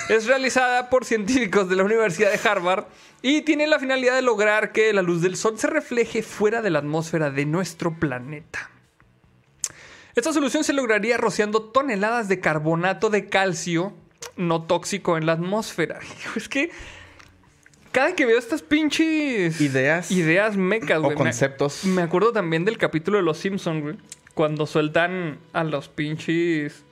es realizada por científicos de la Universidad de Harvard y tiene la finalidad de lograr que la luz del sol se refleje fuera de la atmósfera de nuestro planeta. Esta solución se lograría rociando toneladas de carbonato de calcio no tóxico en la atmósfera. <laughs> Es que cada que veo estas pinches Ideas. ideas mecas, O güey. me- conceptos. Me, acuerdo también del capítulo de Los Simpsons, güey. Cuando sueltan a los pinches.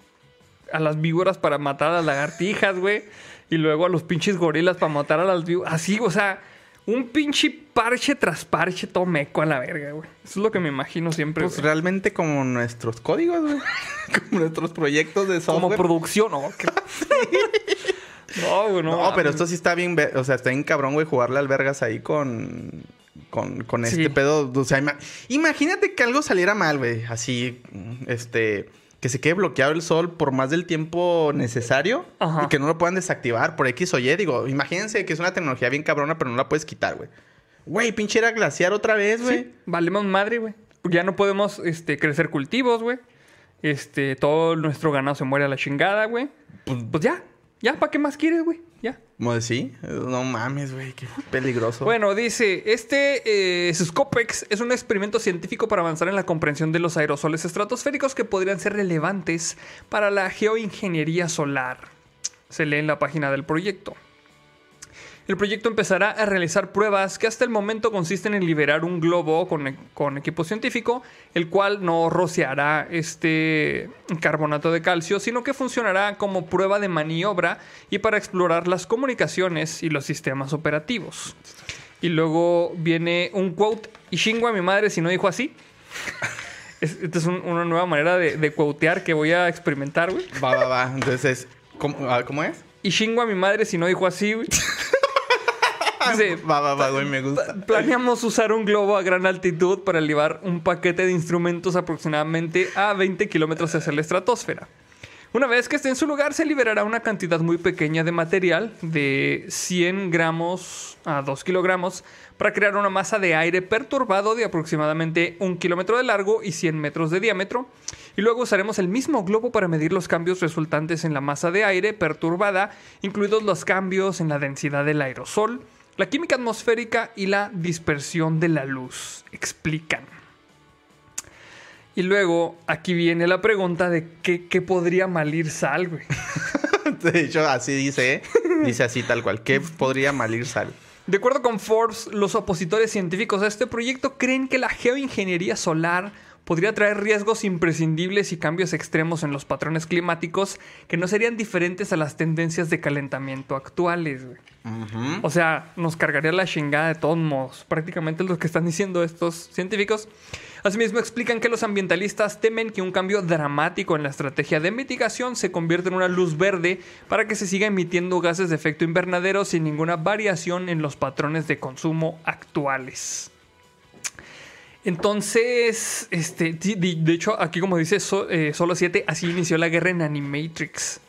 A las víboras para matar a las lagartijas, güey. Y luego a los pinches gorilas para matar a las víboras. Así, o sea, un pinche parche tras parche todo meco a la verga, güey. Eso es lo que me imagino siempre, Pues güey. realmente como nuestros códigos, güey. <laughs> como nuestros proyectos de Como software. producción, ¿no? <laughs> No, güey, no. No, pero esto sí está bien, o sea, está bien cabrón, güey, jugarle al vergas ahí con con, con Sí. este pedo, o sea, ima- imagínate que algo saliera mal, güey, así este que se quede bloqueado el sol por más del tiempo necesario Ajá. y que no lo puedan desactivar por X o Y, digo, imagínense que es una tecnología bien cabrona, pero no la puedes quitar, güey. Güey, pinche era glaciar otra vez, güey. Sí, valemos madre, güey. Ya no podemos este, crecer cultivos, güey. Este, todo nuestro ganado se muere a la chingada, güey. Pues- Pues ya, ya, ¿para qué más quieres, güey? No mames, güey, qué peligroso. Bueno, dice, este eh, Scopex es un experimento científico para avanzar en la comprensión de los aerosoles estratosféricos que podrían ser relevantes para la geoingeniería solar. Se lee en la página del proyecto. El proyecto empezará a realizar pruebas que hasta el momento consisten en liberar un globo con, e- con equipo científico, el cual no rociará este carbonato de calcio, sino que funcionará como prueba de maniobra y para explorar las comunicaciones y los sistemas operativos. Y luego viene un quote, y chingo a mi madre si no dijo así. <laughs> Es- Esta es un- una nueva manera de, de quotear que voy a experimentar, güey. Va, va, va. Entonces, ¿cómo, ah, ¿cómo es? Y chingo a mi madre si no dijo así, güey. <laughs> <laughs> Dice, Va, va, va, güey, me gusta. Planeamos usar un globo a gran altitud para elevar un paquete de instrumentos aproximadamente a 20 kilómetros hacia la estratosfera. Una vez que esté en su lugar, se liberará una cantidad muy pequeña de material, de 100 gramos a 2 kilogramos, para crear una masa de aire perturbado de aproximadamente un kilómetro de largo y 100 metros de diámetro. Y luego usaremos el mismo globo para medir los cambios resultantes en la masa de aire perturbada, incluidos los cambios en la densidad del aerosol, la química atmosférica y la dispersión de la luz. Explican. Y luego aquí viene la pregunta de qué, qué podría malir sal, güey. <laughs> De hecho, así dice, ¿eh? Dice así tal cual. ¿Qué podría malir sal? De acuerdo con Forbes, los opositores científicos a este proyecto creen que la geoingeniería solar podría traer riesgos imprescindibles y cambios extremos en los patrones climáticos que no serían diferentes a las tendencias de calentamiento actuales. güey. O sea, nos cargaría la chingada de todos modos. Prácticamente lo que están diciendo estos científicos. Asimismo, explican que los ambientalistas temen que un cambio dramático en la estrategia de mitigación se convierta en una luz verde para que se siga emitiendo gases de efecto invernadero sin ninguna variación en los patrones de consumo actuales. Entonces, este, de, hecho, aquí como dice eh, Solo 7, así inició la guerra en Animatrix.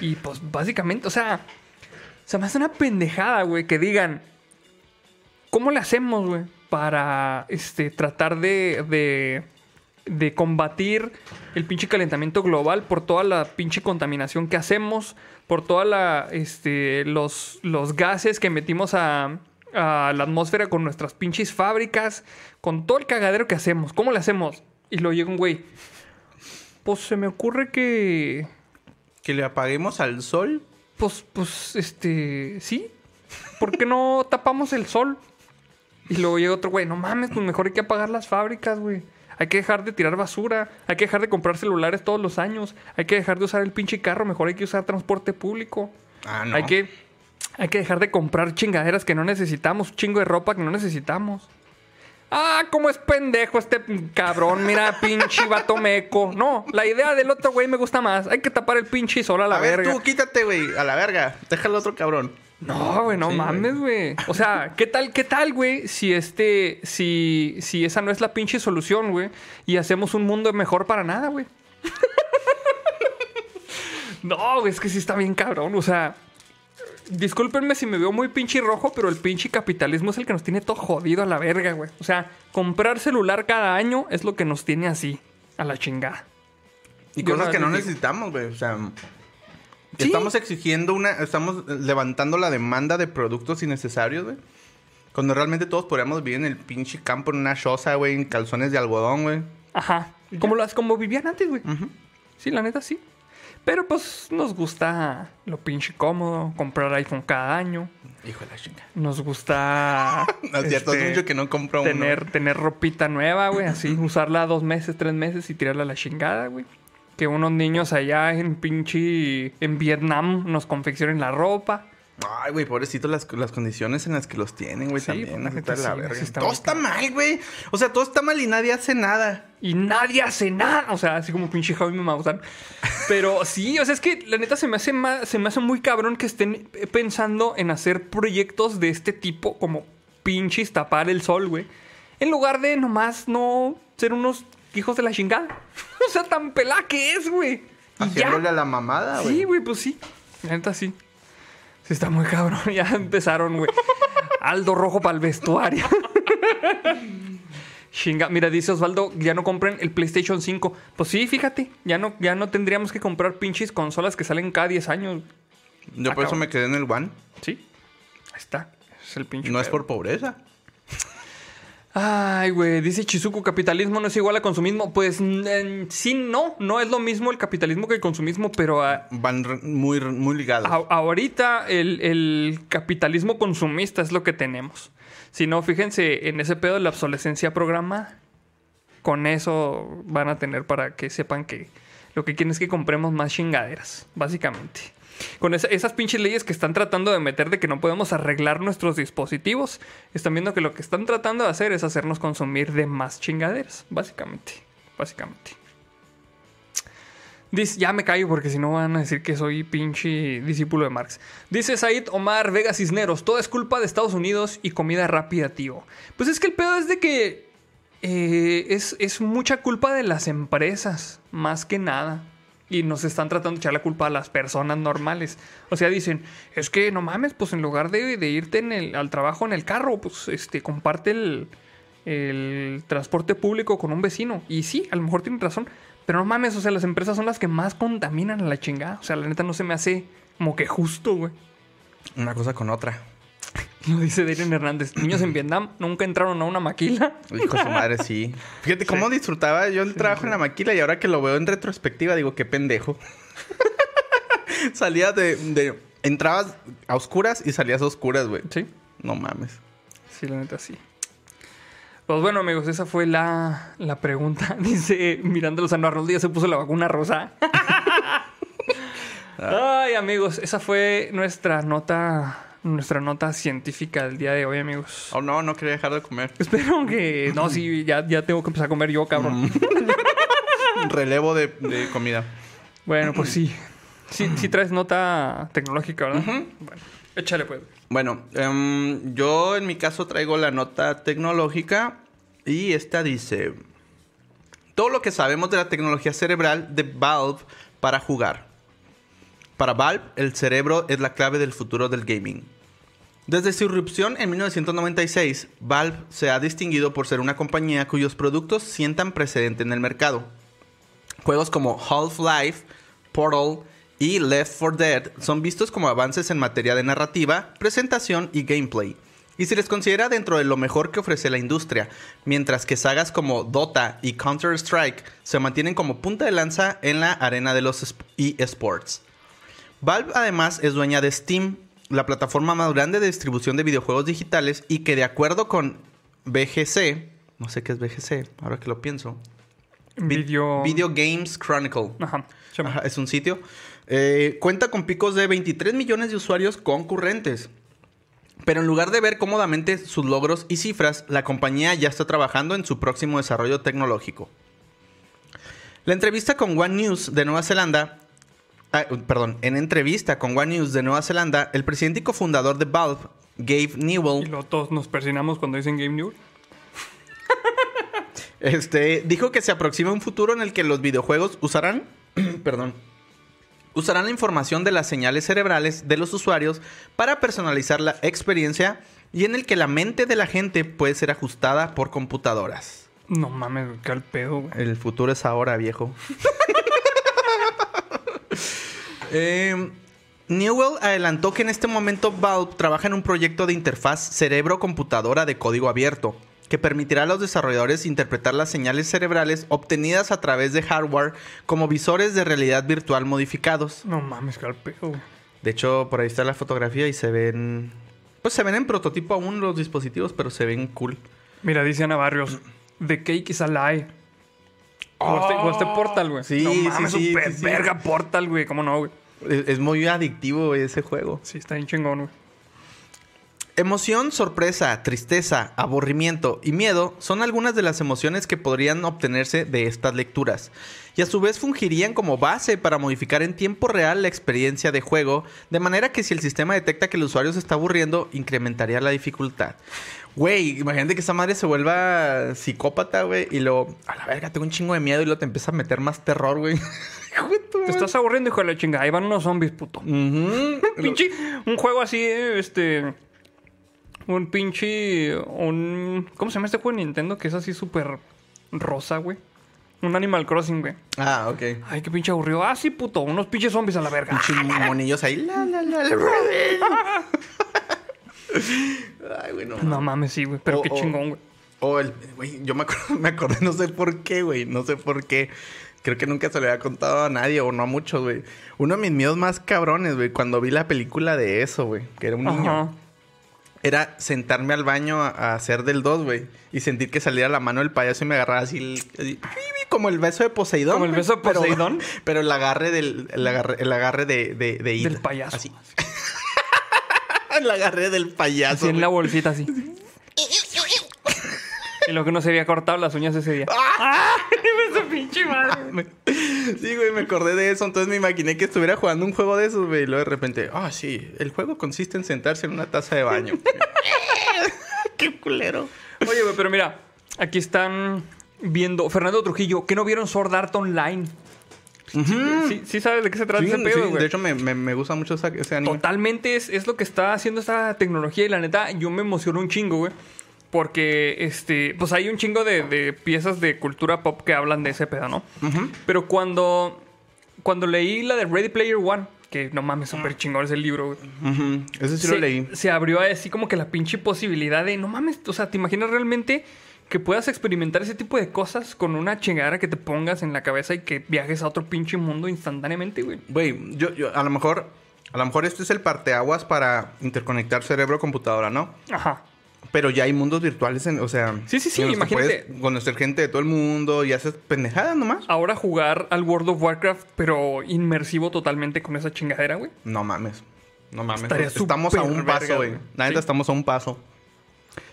Y pues básicamente, o sea, se me hace una pendejada, güey, que digan, ¿cómo le hacemos, güey? Para este, tratar de, de, de combatir el pinche calentamiento global por toda la pinche contaminación que hacemos, por toda la, este, los, los gases que metimos a, a la atmósfera con nuestras pinches fábricas, con todo el cagadero que hacemos. ¿Cómo le hacemos? Y luego llega un güey. Pues se me ocurre que ¿Que le apaguemos al sol? pues, pues, este, sí. ¿Por qué no <laughs> tapamos el sol? Y luego llega otro güey, no mames, pues mejor hay que apagar las fábricas, güey. Hay que dejar de tirar basura, hay que dejar de comprar celulares todos los años, hay que dejar de usar el pinche carro, mejor hay que usar transporte público. Ah, no. Hay que hay que dejar de comprar chingaderas que no necesitamos, un chingo de ropa que no necesitamos. Ah, cómo es pendejo este cabrón, mira, <laughs> pinche vato meco. No, la idea del otro güey me gusta más. Hay que tapar el pinche sol a la a ver, verga. tú, quítate, güey. A la verga. Déjalo otro cabrón. No, güey, no Sí, mames, güey. O sea, ¿qué tal, qué tal, güey? Si este, si, si esa no es la pinche solución, güey, y hacemos un mundo mejor para nada, güey. <laughs> no, güey, es que sí está bien cabrón. O sea, discúlpenme si me veo muy pinche rojo, pero el pinche capitalismo es el que nos tiene todo jodido a la verga, güey. O sea, comprar celular cada año es lo que nos tiene así, a la chingada. Y Yo cosas que no digo, necesitamos, güey. O sea, Sí. estamos exigiendo una. Estamos levantando la demanda de productos innecesarios, güey. Cuando realmente todos podríamos vivir en el pinche campo, en una choza, güey, en calzones de algodón, güey. Ajá. Como, las, como vivían antes, güey. Ujú. Sí, la neta sí. Pero pues nos gusta lo pinche cómodo, comprar iPhone cada año. Hijo de la chinga. Nos gusta. <laughs> No es cierto, este, mucho que no compro uno. tener, tener ropita nueva, güey, así, <laughs> usarla dos meses, tres meses y tirarla a la chingada, güey. Que unos niños allá en pinche. en Vietnam nos confeccionen la ropa. Ay, güey, pobrecito las, las condiciones en las que los tienen, güey, Sí, también. pues, neta está de la sí, verga. sí está todo está mal, güey. O sea, todo está mal y nadie hace nada. Y nadie hace nada. O sea, así como pinche Jaime Maussan. Pero sí, o sea, es que la neta se me hace ma- se me hace muy cabrón que estén pensando en hacer proyectos de este tipo, como pinches tapar el sol, güey. En lugar de nomás no ser unos hijos de la chingada. <laughs> O sea, tan pelá que es, güey. Y ya. Haciéndole a la mamada, güey. Sí, güey, pues sí. La neta sí. Está muy cabrón. <laughs> Ya empezaron, güey. Aldo rojo para el vestuario. <laughs> Chinga, mira, dice Osvaldo, ya no compren el PlayStation 5. Pues sí, fíjate, ya no, ya no tendríamos que comprar pinches consolas que salen cada 10 años. Yo Ah, por eso me quedé en el One. Sí, ahí está. Es el pinche. No es por pobreza. Ay, güey, dice Chizuku, capitalismo no es igual a consumismo. Pues mm, sí, no, no es lo mismo el capitalismo que el consumismo, pero ah, Van muy, muy ligados. A- ahorita el, el capitalismo consumista es lo que tenemos. Si no, fíjense en ese pedo de la obsolescencia programada. Con eso van a tener para que sepan que lo que quieren es que compremos más chingaderas, básicamente. Con esa- esas pinches leyes que están tratando de meter de que no podemos arreglar nuestros dispositivos, están viendo que lo que están tratando de hacer es hacernos consumir de más chingaderas, básicamente. Básicamente. Ya me callo porque si no van a decir que soy pinche discípulo de Marx. Dice Said Omar Vega Cisneros, todo es culpa de Estados Unidos y comida rápida, tío. Pues es que el pedo es de que eh, es, es mucha culpa de las empresas, más que nada. Y nos están tratando de echar la culpa a las personas normales. O sea, dicen, es que no mames, pues en lugar de, de irte al trabajo en el carro, pues este, comparte el, el transporte público con un vecino. Y sí, a lo mejor tienen razón. Pero no mames, o sea, las empresas son las que más contaminan a la chingada. O sea, la neta no se me hace como que justo, güey. Una cosa con otra. Lo dice Darren Hernández. Niños en Vietnam nunca entraron a una maquila. Hijo de su madre, sí. Fíjate cómo disfrutaba yo el trabajo en la maquila y ahora que lo veo en retrospectiva digo, qué pendejo. <laughs> salías de, de- Entrabas a oscuras y salías a oscuras, güey. Sí, No mames. sí, la neta sí. Pues bueno, amigos, esa fue la, la pregunta. <laughs> Dice Miranda Lozano Arnold ya se puso la vacuna rosa. <laughs> Ay, amigos, esa fue nuestra nota, nuestra nota científica del día de hoy, amigos. Oh, no, no quería dejar de comer. <laughs> Espero que. No, sí, ya, ya tengo que empezar a comer yo, cabrón. <laughs> Relevo de, de comida. Bueno, pues sí. Sí, sí traes nota tecnológica, ¿verdad? Bueno, échale pues. Bueno, em, yo en mi caso traigo la nota tecnológica y esta dice, todo lo que sabemos de la tecnología cerebral de Valve para jugar. Para Valve, el cerebro es la clave del futuro del gaming. Desde su irrupción en 1996, Valve se ha distinguido por ser una compañía cuyos productos sientan precedente en el mercado. Juegos como Half-Life, Portal y Left 4 Dead son vistos como avances en materia de narrativa, presentación y gameplay. Y se les considera dentro de lo mejor que ofrece la industria, mientras que sagas como Dota y Counter-Strike se mantienen como punta de lanza en la arena de los esp- eSports. Valve además es dueña de Steam, la plataforma más grande de distribución de videojuegos digitales y que de acuerdo con BGC, no sé qué es BGC, ahora que lo pienso, Vi- Video. Video Games Chronicle. Ajá. Ajá, es un sitio. Eh, cuenta con picos de 23 millones de usuarios concurrentes. Pero en lugar de ver cómodamente sus logros y cifras, la compañía ya está trabajando en su próximo desarrollo tecnológico. La entrevista con One News de Nueva Zelanda, ah, perdón, en entrevista con One News de Nueva Zelanda, el presidente y cofundador de Valve, Gabe Y Newell, luego todos nos persinamos cuando dicen Game News. <laughs> Este, dijo que se aproxima un futuro en el que los videojuegos usarán, <clears throat> perdón, usarán la información de las señales cerebrales de los usuarios para personalizar la experiencia y en el que la mente de la gente puede ser ajustada por computadoras. No mames, qué al pedo, güey. El futuro es ahora, viejo. <laughs> <laughs> Eh, Newell adelantó que en este momento Valve trabaja en un proyecto de interfaz cerebro-computadora de código abierto que permitirá a los desarrolladores interpretar las señales cerebrales obtenidas a través de hardware como visores de realidad virtual modificados. No mames, güey. De hecho, por ahí está la fotografía y se ven... Pues se ven en prototipo aún los dispositivos, pero se ven cool. Mira, dice Ana Barrios. The cake is a lie. Jugaste, jugaste Portal, güey. Sí, no sí, mames, sí, super sí, sí. verga Portal, güey. ¿Cómo no, güey? Es, es muy adictivo güey, ese juego. Sí, está bien chingón, güey. Emoción, sorpresa, tristeza, aburrimiento y miedo son algunas de las emociones que podrían obtenerse de estas lecturas, y a su vez fungirían como base para modificar en tiempo real la experiencia de juego, de manera que si el sistema detecta que el usuario se está aburriendo, incrementaría la dificultad. Güey, imagínate que esa madre se vuelva psicópata, güey, y luego, a la verga, tengo un chingo de miedo y luego te empieza a meter más terror, güey. <laughs> Te estás aburriendo, hijo de la chingada. Ahí van unos zombies, puto. <laughs> Pinche, un juego así, este. Un pinche. Un. ¿Cómo se llama este juego de Nintendo? Que es así súper rosa, güey. Un Animal Crossing, güey. Ah, ok. Ay, qué pinche aburrido. Ah, sí, puto. Unos pinches zombies a la verga. Pinches monillos ahí. La, la, la, la. <laughs> Ay, güey, no. No mames, sí, güey. Pero qué o- chingón, güey. O el, güey, yo me acordé, <laughs> me acordé, no sé por qué, güey, no sé por qué. Creo que nunca se le había contado a nadie o no a muchos, güey. Uno de mis miedos más cabrones, güey, cuando vi la película de eso, güey, que era un niño. Era sentarme al baño a, hacer del 2, güey, y sentir que saliera la mano del payaso y me agarraba así, así, como el beso de Poseidón. ¿Como el beso de Poseidón? <laughs> Pero, el agarre del, el agarre, el agarre de, de, de. Del payaso. Así. <laughs> el agarre del payaso. Así en la bolsita, así. <laughs> y lo que no se había cortado las uñas ese día. ¡Ah! ¡Esa pinche madre! Sí, güey, me acordé de eso. Entonces me imaginé que estuviera jugando un juego de esos, güey. Y luego de repente, ah, sí, el juego consiste en sentarse en una taza de baño. <laughs> ¡Qué culero! Oye, güey, pero mira, aquí están viendo. Fernando Trujillo, ¿qué no vieron Sword Art Online? Sí, sí sabes de qué se trata Sí, ese pedo, sí, güey. de hecho, me, me- me gusta mucho esa- ese anime. Totalmente es, es lo que está haciendo esta tecnología y la neta, yo me emociono un chingo, güey. Porque, este, pues hay un chingo de, de piezas de cultura pop que hablan de ese pedo, ¿no? Ujú. Pero cuando, cuando leí la de Ready Player One, que no mames, súper chingón es el libro, güey. Ese sí se, lo leí. se abrió así como que la pinche posibilidad de, no mames, o sea, ¿te imaginas realmente que puedas experimentar ese tipo de cosas con una chingadera que te pongas en la cabeza y que viajes a otro pinche mundo instantáneamente, güey? Güey, yo, yo, a lo mejor, a lo mejor este es el parteaguas para interconectar cerebro-computadora, ¿no? Ajá. Pero ya hay mundos virtuales, en, o sea... Sí, sí, sí, imagínate. puedes conocer gente de todo el mundo y haces pendejadas nomás. Ahora jugar al World of Warcraft, pero inmersivo totalmente con esa chingadera, güey. No mames. No mames. Estaría estamos a un paso, güey. güey. La neta, Sí. estamos a un paso.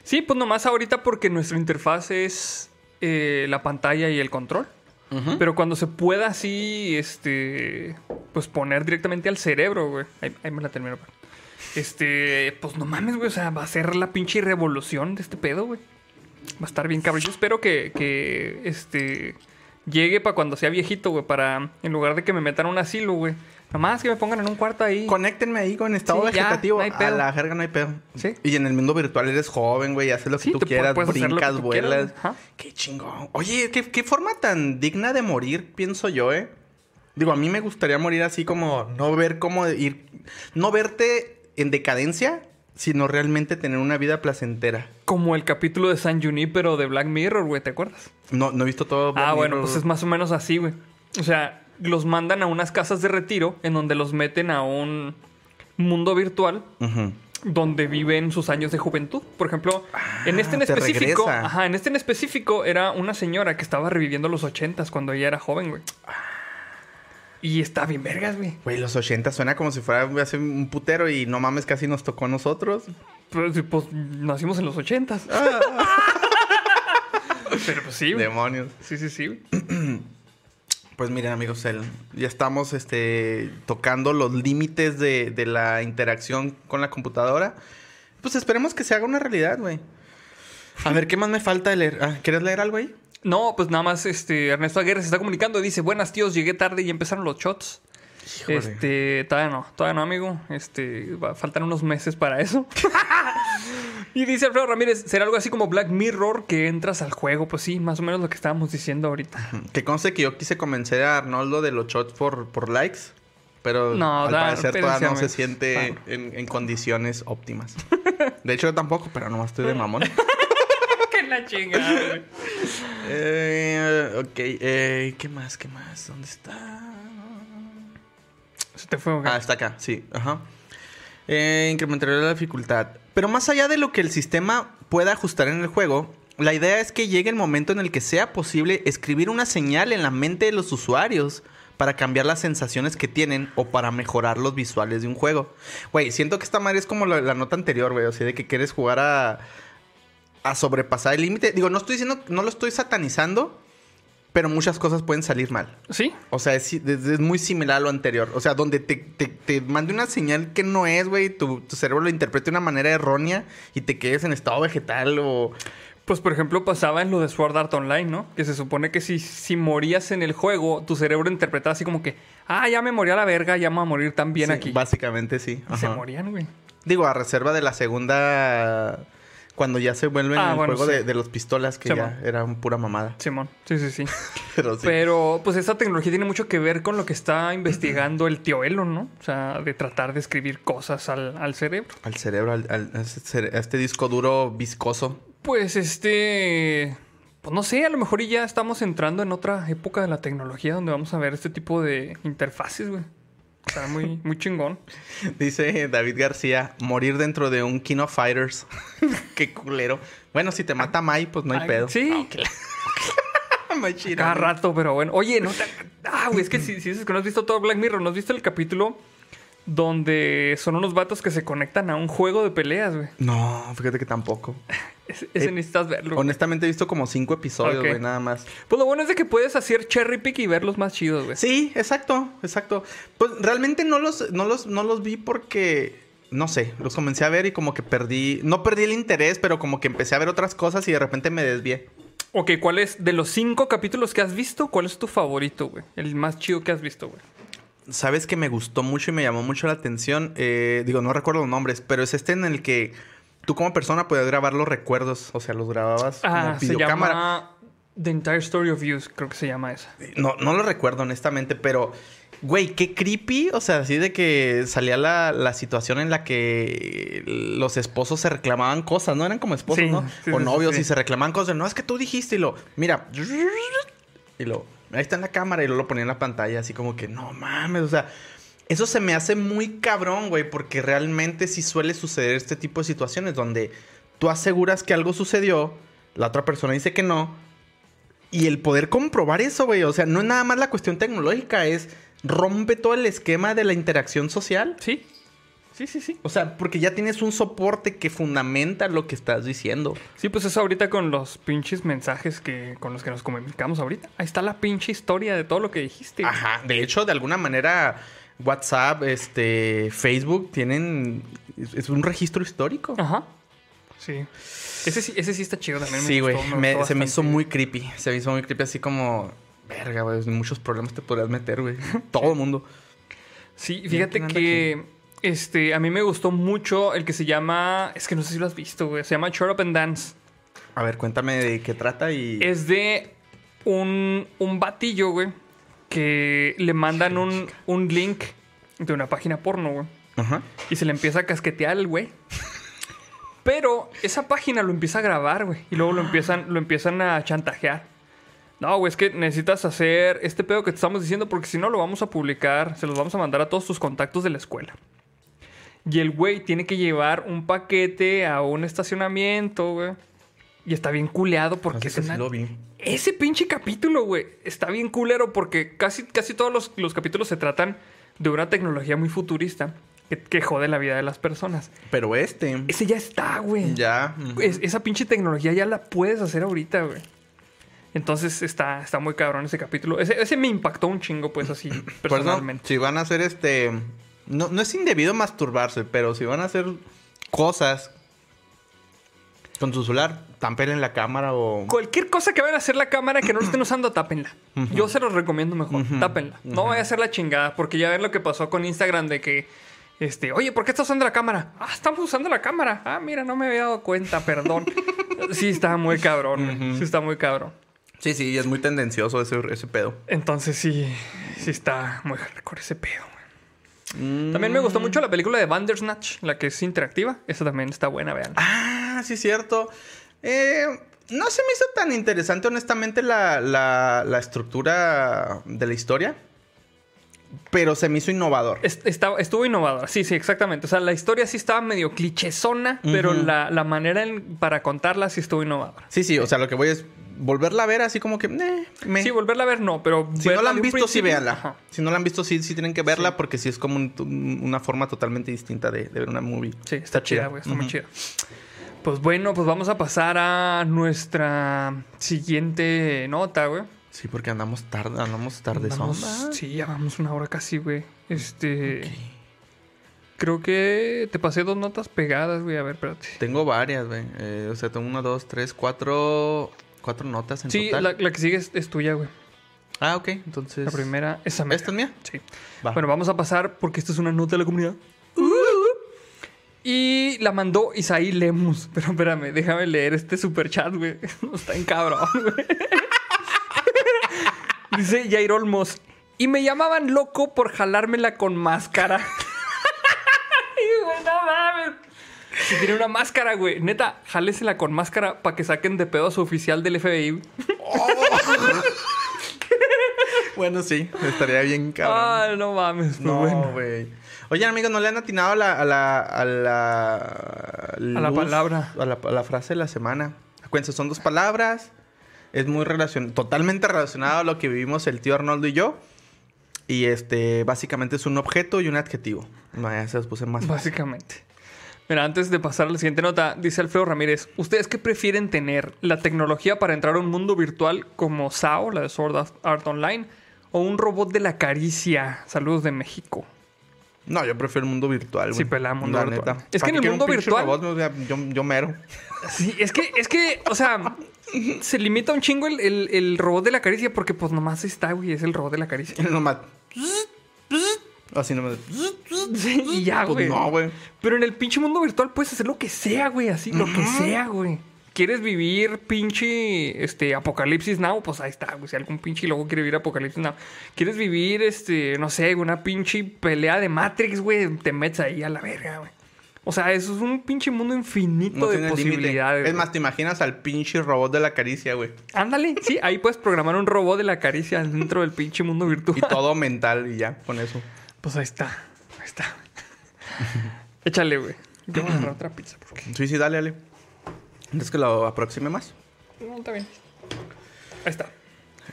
Sí, pues nomás ahorita porque nuestra interfaz es eh, la pantalla y el control. Pero cuando se pueda así, este, pues poner directamente al cerebro, güey. Ahí, ahí me la termino. pa. Este, pues no mames, güey. O sea, va a ser la pinche revolución de este pedo, güey. Va a estar bien cabrón. Yo espero que, que este, llegue para cuando sea viejito, güey. Para, en lugar de que me metan a un asilo, güey. Nomás que me pongan en un cuarto ahí. Conéctenme ahí con estado Sí, ya, vegetativo. no hay a la jerga no hay pedo. Sí. Y en el mundo virtual eres joven, güey. Haces lo que Sí, tú quieras. brincas, tú vuelas. quieras. Qué chingón. Oye, ¿qué, qué forma tan digna de morir, pienso yo, ¿eh? Digo, a mí me gustaría morir así como no ver cómo ir... No verte en decadencia, sino realmente tener una vida placentera. Como el capítulo de San Junipero de Black Mirror, güey. ¿Te acuerdas? No, no he visto todo. Ah, Black bueno, Mirror. pues es más o menos así, güey. O sea, los mandan a unas casas de retiro en donde los meten a un mundo virtual donde viven sus años de juventud. Por ejemplo, en este en Ah, específico, ajá, en este en específico era una señora que estaba reviviendo los ochentas cuando ella era joven, güey. Y está bien vergas, güey. Güey, los 80 suena como si fuera hace un putero y no mames, casi nos tocó a nosotros. Pues, pues, nacimos en los ochentas. <laughs> Pero pues sí, güey. Demonios. Sí, sí, sí. güey. <clears throat> Pues miren, amigos, el- ya estamos este, tocando los límites de, de la interacción con la computadora. Pues esperemos que se haga una realidad, güey. A ver, ¿qué más me falta de leer? Ah, ¿Quieres leer algo ahí? No, pues nada más este Ernesto Aguirre se está comunicando y dice, buenas tíos, llegué tarde y empezaron los shots. Híjole. Este, todavía no, todavía no, amigo. Este, va- faltan unos meses para eso. <laughs> y dice Alfredo Ramírez, será algo así como Black Mirror que entras al juego. Pues sí, más o menos lo que estábamos diciendo ahorita. <laughs> Que conste que yo quise convencer a Arnoldo de los shots por, por likes. Pero No, al da- parecer todavía no se siente en, en condiciones óptimas. De hecho, yo tampoco, pero nomás estoy de <laughs> mamón. ¡Qué la chingada, güey! Eh, ok, eh, ¿qué más? ¿Qué más? ¿Dónde está? Se te fue. Ah, está acá, sí. Ajá. Eh, incrementaré la dificultad. Pero más allá de lo que el sistema pueda ajustar en el juego, la idea es que llegue el momento en el que sea posible escribir una señal en la mente de los usuarios para cambiar las sensaciones que tienen o para mejorar los visuales de un juego. Güey, siento que esta madre es como la, la nota anterior, güey. O sea, de que quieres jugar a, a sobrepasar el límite. Digo, no estoy diciendo, no lo estoy satanizando, pero muchas cosas pueden salir mal. ¿Sí? O sea, es, muy similar a lo anterior. O sea, donde te, te, te mande una señal que no es, güey, tu, tu cerebro lo interprete de una manera errónea y te quedes en estado vegetal o... Pues, por ejemplo, pasaba en lo de Sword Art Online, ¿no? Que se supone que si, si morías en el juego, tu cerebro interpretaba así como que, ah, ya me morí a la verga, ya me voy a morir también Sí, aquí. Básicamente sí. Y se morían, güey. Digo, a reserva de la segunda... Cuando ya se vuelve en Ah, el bueno, juego sí. de, de los pistolas, que Sí, ya man. era un pura mamada. Simón. Sí, sí, sí. <laughs> Pero sí. Pero, pues, esa tecnología tiene mucho que ver con lo que está investigando el tío Elon, ¿no? O sea, de tratar de escribir cosas al, al cerebro. Al cerebro, al, al- a este disco duro viscoso. Pues, este... Pues no sé, a lo mejor y ya estamos entrando en otra época de la tecnología donde vamos a ver este tipo de interfaces, güey. Está muy, muy chingón. <laughs> Dice David García, morir dentro de un King of Fighters. <laughs> Qué culero. Bueno, si te mata Mai, pues no hay Ay, pedo. Sí, <laughs> Mai Chirano. cada rato, pero bueno. Oye, no te... Ah, güey, es que si, si dices que no has visto todo Black Mirror, ¿no has visto el capítulo donde son unos vatos que se conectan a un juego de peleas, güey? No, fíjate que tampoco. Ese, ese Eh, necesitas verlo. güey. Honestamente he visto como cinco episodios, güey, nada más. Pues lo bueno es de que puedes hacer cherry pick y ver los más chidos, güey. Sí, exacto, exacto. Pues realmente no los, no los, no los vi porque, no sé, los comencé a ver y como que perdí, no perdí el interés, pero como que empecé a ver otras cosas y de repente me desvié. Ok, ¿cuál es, de los cinco capítulos que has visto, cuál es tu favorito, güey? El más chido que has visto, güey. Sabes que me gustó mucho y me llamó mucho la atención. eh, digo, no recuerdo los nombres, pero es este en el que tú como persona puedes grabar los recuerdos. O sea, los grababas Ah, como se videocámara. llama The Entire Story of You, creo que se llama esa. No, no lo recuerdo, honestamente, pero. Güey, qué creepy. O sea, así de que salía la, la situación en la que los esposos se reclamaban cosas, ¿no? Eran como esposos, Sí, ¿no? sí, o novios sí. y se reclamaban cosas. No, es que tú dijiste y lo. Mira. Y lo. Ahí está en la cámara y luego lo ponía en la pantalla, así como que no mames. O sea, eso se me hace muy cabrón, güey, porque realmente sí suele suceder este tipo de situaciones donde tú aseguras que algo sucedió, la otra persona dice que no, y el poder comprobar eso, güey, o sea, no es nada más la cuestión tecnológica, es rompe todo el esquema de la interacción social. Sí, sí, sí, sí. O sea, porque ya tienes un soporte que fundamenta lo que estás diciendo. Sí, pues eso ahorita con los pinches mensajes que con los que nos comunicamos ahorita. Ahí está la pinche historia de todo lo que dijiste. Ajá, de hecho, de alguna manera, WhatsApp, este, Facebook tienen, es, es un registro histórico. Ajá. Sí. Ese sí, ese sí está chido también. Sí, güey, se me hizo muy creepy, se me hizo muy creepy, así como, verga, güey, muchos problemas te podrías meter, güey. <laughs> Todo el mundo. Sí, fíjate ¿quién anda que este, a mí me gustó mucho el que se llama. Es que no sé si lo has visto, güey. Se llama Shut Up and Dance. A ver, cuéntame de qué trata y... Es de un, un batillo, güey, que le mandan un, un link de una página porno, güey. Ajá. Y se le empieza a casquetear el güey. Pero esa página lo empieza a grabar, güey. Y luego lo empiezan, lo empiezan a chantajear. No, güey, es que necesitas hacer este pedo que te estamos diciendo porque si no lo vamos a publicar, se los vamos a mandar a todos tus contactos de la escuela. Y el güey tiene que llevar un paquete a un estacionamiento, güey. Y está bien culeado porque es una-. Ese pinche capítulo, güey, está bien culero porque casi, casi todos los, los capítulos se tratan de una tecnología muy futurista que, jode la vida de las personas. Pero este... Ese ya está, güey. Ya. Es- esa pinche tecnología ya la puedes hacer ahorita, güey. Entonces está, está muy cabrón ese capítulo. Ese, ese me impactó un chingo, pues así, Por eso, personalmente. si van a hacer este... No, no es indebido masturbarse, pero si van a hacer cosas con su celular, tampen en la cámara o... Cualquier cosa que vayan a hacer la cámara que no lo estén usando, tápenla. Yo se los recomiendo mejor, tápenla. No vaya a hacer la chingada, porque ya ven lo que pasó con Instagram de que, este, oye, ¿por qué estás usando la cámara? Ah, estamos usando la cámara. Ah, mira, no me había dado cuenta, perdón. <laughs> sí, está muy cabrón, güey. Sí, está muy cabrón. Sí, sí, es muy tendencioso ese, ese pedo. Entonces sí, sí está muy hardcore ese pedo, güey. También me gustó mucho la película de Bandersnatch, la que es interactiva. Esa también está buena, vean. Ah, sí, cierto. Eh, no se me hizo tan interesante, honestamente, la, la- la estructura de la historia. Pero se me hizo innovador. Es- estaba- estuvo innovadora, sí, sí, exactamente. O sea, la historia sí estaba medio clichésona, pero Ujú. la, la manera en- para contarla sí estuvo innovadora. Sí, sí, o sea, lo que voy es volverla a ver así como que... eh, me- Sí, volverla a ver no, pero... Si no la han visto, sí véanla. Ajá. Si no la han visto, sí, sí tienen que verla porque sí es como un- un- una forma totalmente distinta de, de ver una movie. Sí, está, chida, güey, está muy chida. Pues bueno, pues vamos a pasar a nuestra siguiente nota, güey. Sí, porque andamos tarde, andamos tarde. Sí, ya vamos una hora casi, güey. Este... Creo que te pasé dos notas pegadas, güey. A ver, espérate. Tengo varias, güey. Eh, o sea, tengo una, dos, tres, cuatro... Cuatro notas en Sí, total. la, la que sigue es, es tuya, güey. Ah, ok. Entonces... La primera, esa mera. ¿Esta es mía? Sí. Va. Bueno, vamos a pasar porque esta es una nota de la comunidad. Y la mandó Isaí Lemus. <laughs> Pero espérame, déjame leer este super chat, güey. <laughs> Está en cabrón, <laughs> güey. Dice Jair Olmos. Y me llamaban loco por jalármela con máscara. Güey, no mames. Si tiene una máscara, güey. Neta, jálesela con máscara para que saquen de pedo a su oficial del FBI. Bueno, sí. Estaría bien cabrón. Ah, no mames. Pues no, güey. Oye, amigos, ¿no le han atinado a la... A la... A la, A la palabra. A la, a la frase de la semana. Acuérdense, son dos palabras. Es muy relacionado... Totalmente relacionado a lo que vivimos el tío Arnoldo y yo. Y este... Básicamente es un objeto y un adjetivo. No, ya se los puse más fácil. Básicamente. Mira, antes de pasar a la siguiente nota, dice Alfredo Ramírez, ¿ustedes qué prefieren tener? ¿La tecnología para entrar a un mundo virtual como SAO, la de Sword Art Online, o un robot de la caricia? Saludos de México. No, yo prefiero el mundo virtual, güey. Sí, pelea, mundo La virtual. neta. Es que ¿Para en el mundo virtual- robot? O sea, yo, yo mero. Sí, es que, es que, o sea, se limita un chingo el, el- el robot de la caricia porque pues nomás está, güey, es el robot de la caricia. <laughs> Nomás... Así nomás... Sí, y ya, Pues güey. no, güey. Pero en el pinche mundo virtual puedes hacer lo que sea, güey, así, lo que sea, güey. ¿Quieres vivir pinche este Apocalipsis Now? Pues ahí está, güey. Si algún pinche loco quiere vivir Apocalipsis Now. ¿Quieres vivir, este, no sé, una pinche pelea de Matrix, güey? Te metes ahí a la verga, güey. O sea, eso es un pinche mundo infinito No de posibilidades. Es más, te imaginas al pinche robot de la caricia, güey. Ándale, sí, ahí puedes programar un robot de la caricia dentro del pinche mundo virtual. Y todo mental y ya, con eso. Pues ahí está, ahí está. <laughs> Échale, güey. Yo voy a agarrar otra pizza porque... Sí, sí, dale, dale. ¿Es que lo aproxime más? No, está bien. Ahí está.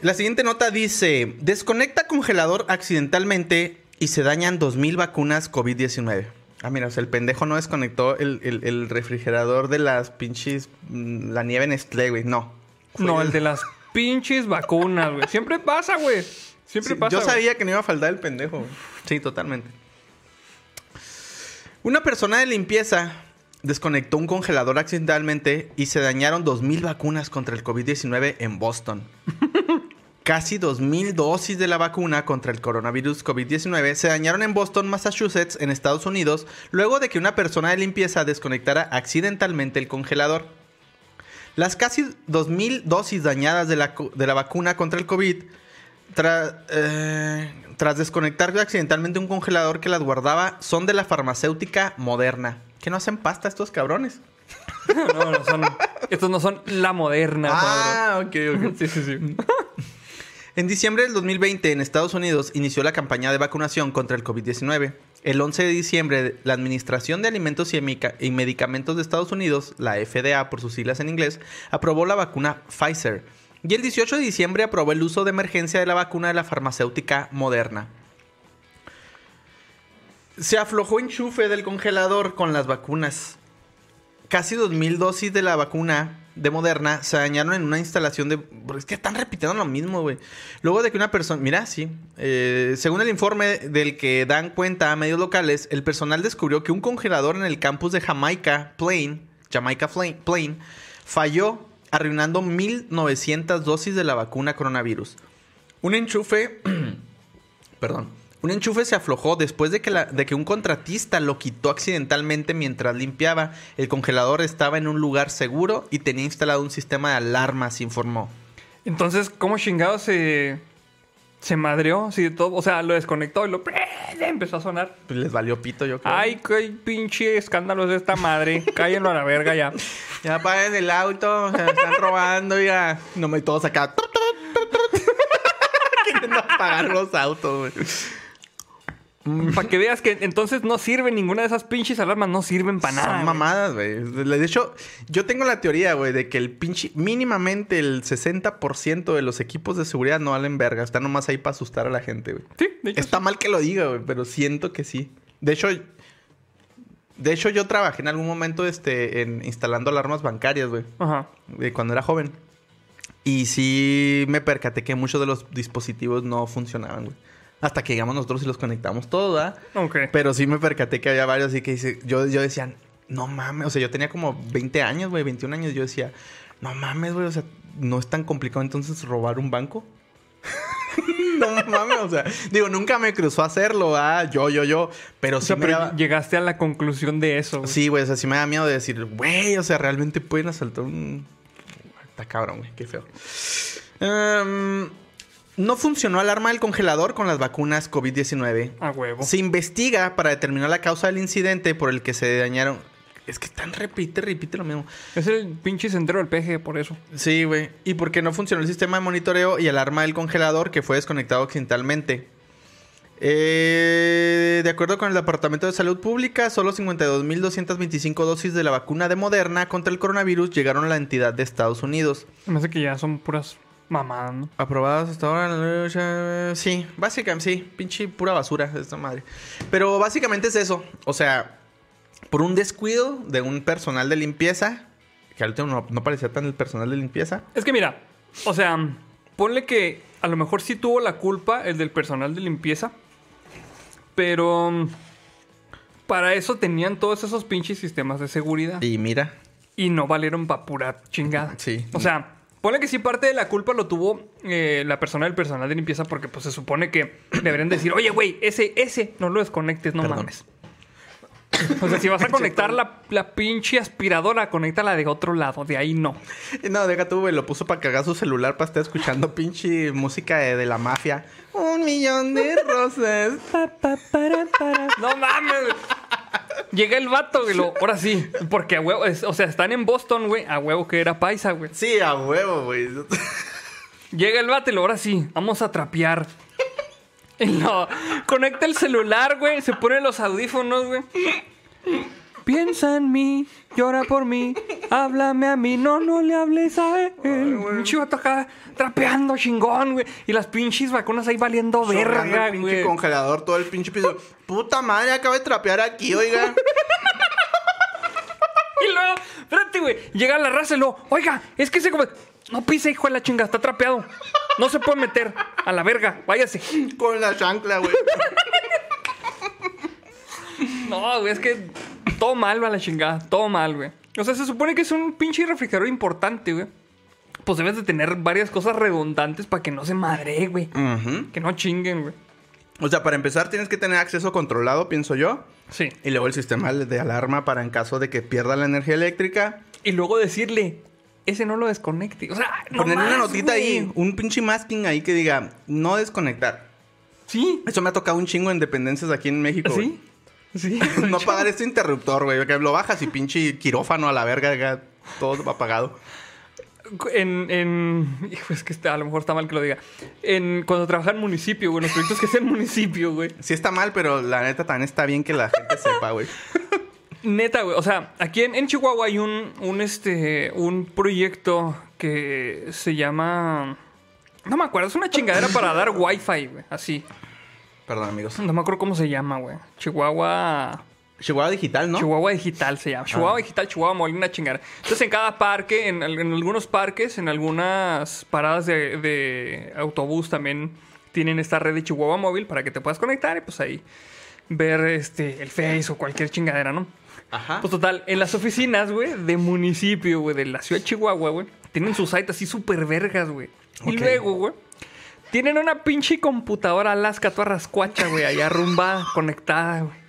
La siguiente nota dice: Desconecta congelador accidentalmente y se dañan 2000 vacunas COVID-19. Ah, mira, o sea, el pendejo no desconectó el, el- el refrigerador de las pinches. mm, La nieve Nestlé, güey. No. Fue No, el de las pinches vacunas, güey. Siempre pasa, güey. Siempre Sí, pasa. Yo güey. sabía que no iba a faltar el pendejo. güey. Sí, totalmente. Una persona de limpieza desconectó un congelador accidentalmente y se dañaron 2.000 vacunas contra el COVID-19 en Boston. <laughs> Casi 2.000 dosis de la vacuna contra el coronavirus COVID-19 se dañaron en Boston, Massachusetts, en Estados Unidos, luego de que una persona de limpieza desconectara accidentalmente el congelador. Las casi 2.000 dosis dañadas de la, co- de la vacuna contra el COVID tra- eh, tras desconectar accidentalmente un congelador que las guardaba son de la farmacéutica moderna. ¿Que no hacen pasta estos cabrones? <laughs> No, no son. Estos no son la moderna, Ah, ok, cabrón. ok. Sí, sí, sí. <laughs> En diciembre del 2020, en Estados Unidos, inició la campaña de vacunación contra el COVID-19. El 11 de diciembre, la Administración de Alimentos y Medicamentos de Estados Unidos, la FDA por sus siglas en inglés, aprobó la vacuna Pfizer. Y el 18 de diciembre aprobó el uso de emergencia de la vacuna de la farmacéutica Moderna. Se aflojó enchufe del congelador con las vacunas. Casi 2.000 dosis de la vacuna de Moderna se dañaron en una instalación de... Es que están repitiendo lo mismo, güey. Luego de que una persona... Mira, sí. Eh, según el informe del que dan cuenta a medios locales, el personal descubrió que un congelador en el campus de Jamaica Plain, Jamaica Plain, falló, arruinando 1.900 dosis de la vacuna coronavirus. Un enchufe... <clears throat> Perdón. Un enchufe se aflojó después de que, la- de que un contratista lo quitó accidentalmente mientras limpiaba. El congelador estaba en un lugar seguro y tenía instalado un sistema de alarmas, informó. Entonces, ¿cómo chingados se. Se madreó, sí, de todo. O sea, lo desconectó y lo empezó a sonar. Pues les valió pito, yo creo. Ay, qué pinche escándalo es esta madre. <laughs> Cállenlo a la verga ya. Ya paguen el auto, se están robando, ya. No me todos acá. <laughs> Queriendo apagar los autos, güey. Para que veas que entonces no sirven ninguna de esas pinches alarmas, no sirven para nada. Son mamadas, güey. De hecho, yo tengo la teoría, güey, de que el pinche... Mínimamente el 60% de los equipos de seguridad no valen verga. Están nomás ahí para asustar a la gente, güey. Sí, de hecho. Está mal que lo diga, güey, pero siento que sí. De hecho... De hecho, yo trabajé en algún momento este, en instalando alarmas bancarias, güey. Ajá. de cuando era joven. Y sí me percaté que muchos de los dispositivos no funcionaban, güey. Hasta que llegamos nosotros y los conectamos todos, ¿verdad? Ok. Pero sí me percaté que había varios así que dice, yo, yo decía, no mames, o sea, yo tenía como 20 años, güey, 21 años, yo decía, no mames, güey, o sea, no es tan complicado entonces robar un banco. <laughs> no mames, o sea, digo, nunca me cruzó hacerlo, ah, yo, yo, yo, pero O sí sea, me pero daba- llegaste a la conclusión de eso. Sí, güey, o sea, sí me da miedo de decir, güey, o sea, realmente pueden asaltar un. Está cabrón, güey, qué feo. Em, no funcionó alarma del congelador con las vacunas COVID-19. A huevo. Se investiga para determinar la causa del incidente por el que se dañaron. Es que están repite, repite lo mismo. Es el pinche sendero del peje, por eso. Sí, güey. Y porque no funcionó el sistema de monitoreo y alarma del congelador que fue desconectado accidentalmente. Eh, de acuerdo con el Departamento de Salud Pública, solo 52.225 dosis de la vacuna de Moderna contra el coronavirus llegaron a la entidad de Estados Unidos. Me hace que ya son puras mamadas, ¿no? Aprobadas hasta ahora. Sí, básicamente, sí. Pinche pura basura esta madre. Pero básicamente es eso. O sea, por un descuido de un personal de limpieza, que al último no, no parecía tan el personal de limpieza. Es que mira, o sea, ponle que a lo mejor sí tuvo la culpa el del personal de limpieza, pero mm, para eso tenían todos esos pinches sistemas de seguridad Y mira, y no valieron pa' pura chingada. Sí. O sea, ponle que sí parte de la culpa lo tuvo eh, la persona del personal de limpieza porque pues se supone que deberían decir, oye, güey, ese, ese, no lo desconectes, no Perdón. mames. <laughs> O sea, si vas a conectar la, la pinche aspiradora, conéctala de otro lado, de ahí no. <laughs> No, deja tú, güey. Lo puso para cargar su celular para estar escuchando pinche música de, de la mafia. Un millón de rosas. Pa, pa, para, para. No mames, güey. Llega el vato, güey. lo- ahora sí. Porque a huevo. es- o sea, están en Boston, güey. A huevo que era paisa, güey. Sí, a huevo, güey. Llega el vato y lo, ahora sí. Vamos a trapear. No. Conecta el celular, güey. Se pone los audífonos, güey. Piensa en mí, llora por mí, háblame a mí, no, no le hables a él. Pinche vato acá trapeando chingón, güey. Y las pinches vacunas ahí valiendo verga, el pinche güey. congelador, todo el pinche piso. Puta madre, acabo de trapear aquí, oiga. <laughs> Y luego, espérate, güey. Llega la raza y luego, oiga, es que se come. No pise, hijo de la chinga, está trapeado. No se puede meter. A la verga, váyase. Con la chancla, güey. <laughs> No, güey, es que todo mal va la chingada. Todo mal, güey. O sea, se supone que es un pinche refrigerador importante, güey. Pues debes de tener varias cosas redundantes para que no se madre, güey. Que no chinguen, güey. O sea, para empezar tienes que tener acceso controlado, pienso yo. Sí. Y luego el sistema de alarma para en caso de que pierda la energía eléctrica. Y luego decirle, ese no lo desconecte. O sea, no Poner una notita güey. ahí, un pinche masking ahí que diga, no desconectar. Sí. Eso me ha tocado un chingo en dependencias aquí en México. ¿Sí? Sí. güey. <laughs> No pagar este interruptor, güey. Que lo bajas y pinche quirófano a la verga, todo apagado. En, en. Hijo, es que está- a lo mejor está mal que lo diga. En, cuando trabajaba en municipio, güey, los proyectos que es en municipio, güey. Sí está mal, pero la neta también está bien que la gente <laughs> sepa, güey. Neta, güey. O sea, aquí en, en Chihuahua hay un, un, este, un proyecto que se llama. No me acuerdo, es una chingadera para dar wifi, güey. Así. Perdón, amigos. No me acuerdo cómo se llama, güey. Chihuahua. Chihuahua Digital, ¿no? Chihuahua Digital se llama. Chihuahua Digital, Chihuahua Móvil, una chingada. Entonces, en cada parque, en, al- en algunos parques, en algunas paradas de, de autobús también tienen esta red de Chihuahua Móvil para que te puedas conectar y pues ahí ver este el Face o cualquier chingadera, ¿no? Ajá. Pues total, en las oficinas, güey, de municipio, güey, de la ciudad de Chihuahua, güey, tienen sus site así súper vergas, güey. Y luego, güey, tienen una pinche computadora Alaska toda rascuacha, güey, allá arrumbada, conectada, güey.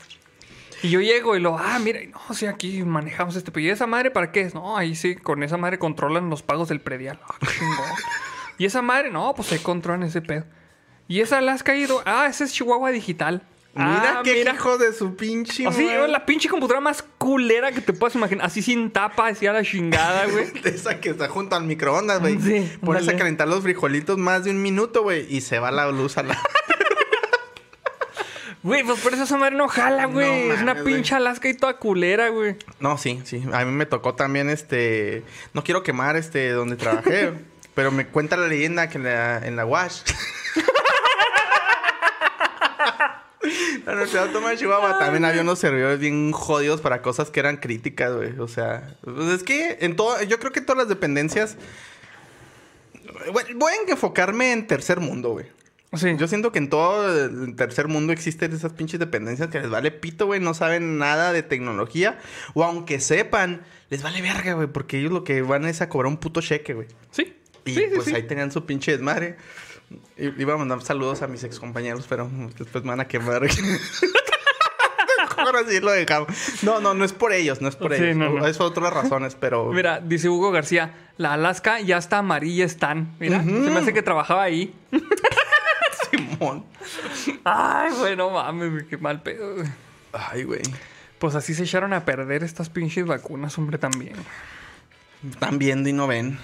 Y yo llego y lo, ah, mira, no, sí, aquí manejamos este pedo. ¿Y esa madre para qué es? No, ahí sí, con esa madre controlan los pagos del predial. Ah, <laughs> y esa madre, no, pues ahí controlan ese pedo. Y esa la has caído. Ah, ese es Chihuahua Digital. Mira Ah, qué mira. hijo de su pinche. Así, madre. la pinche computadora más culera que te puedas imaginar. Así sin tapa, así a la chingada, güey. <laughs> Esa que está junto al microondas, güey. Sí, Pones a calentar los frijolitos más de un minuto, güey. Y se va la luz a la. <laughs> Güey, pues por eso esa madre no jala, güey. No es una güey. pinche Alaska y toda culera, güey. No, sí, sí. A mí me tocó también este. No quiero quemar este donde trabajé. <laughs> pero me cuenta la leyenda que en la, en la Wash. La Universidad Autónoma de Chihuahua también había unos servidores bien jodidos para cosas que eran críticas, güey. O sea, pues es que en todo, yo creo que en todas las dependencias. Voy a enfocarme en tercer mundo, güey. Sí. Yo siento que en todo el tercer mundo existen esas pinches dependencias que les vale pito, güey. No saben nada de tecnología. O aunque sepan, les vale verga, güey. Porque ellos lo que van es a cobrar un puto cheque, güey. Sí. Y sí, pues sí. ahí tenían su pinche desmadre. Iba a mandar saludos a mis excompañeros, pero después me van a quemar. <laughs> Mejor así lo dejamos. No, no, no es por ellos, no es por Sí, ellos. no, no. Es por otras razones, pero. Mira, dice Hugo García, la Alaska ya está amarilla están. Mira, se me hace que trabajaba ahí. <laughs> Simón. Ay, güey, no mames, qué mal pedo. güey. Ay, güey. Pues así se echaron a perder estas pinches vacunas, hombre, también. Están viendo y no ven.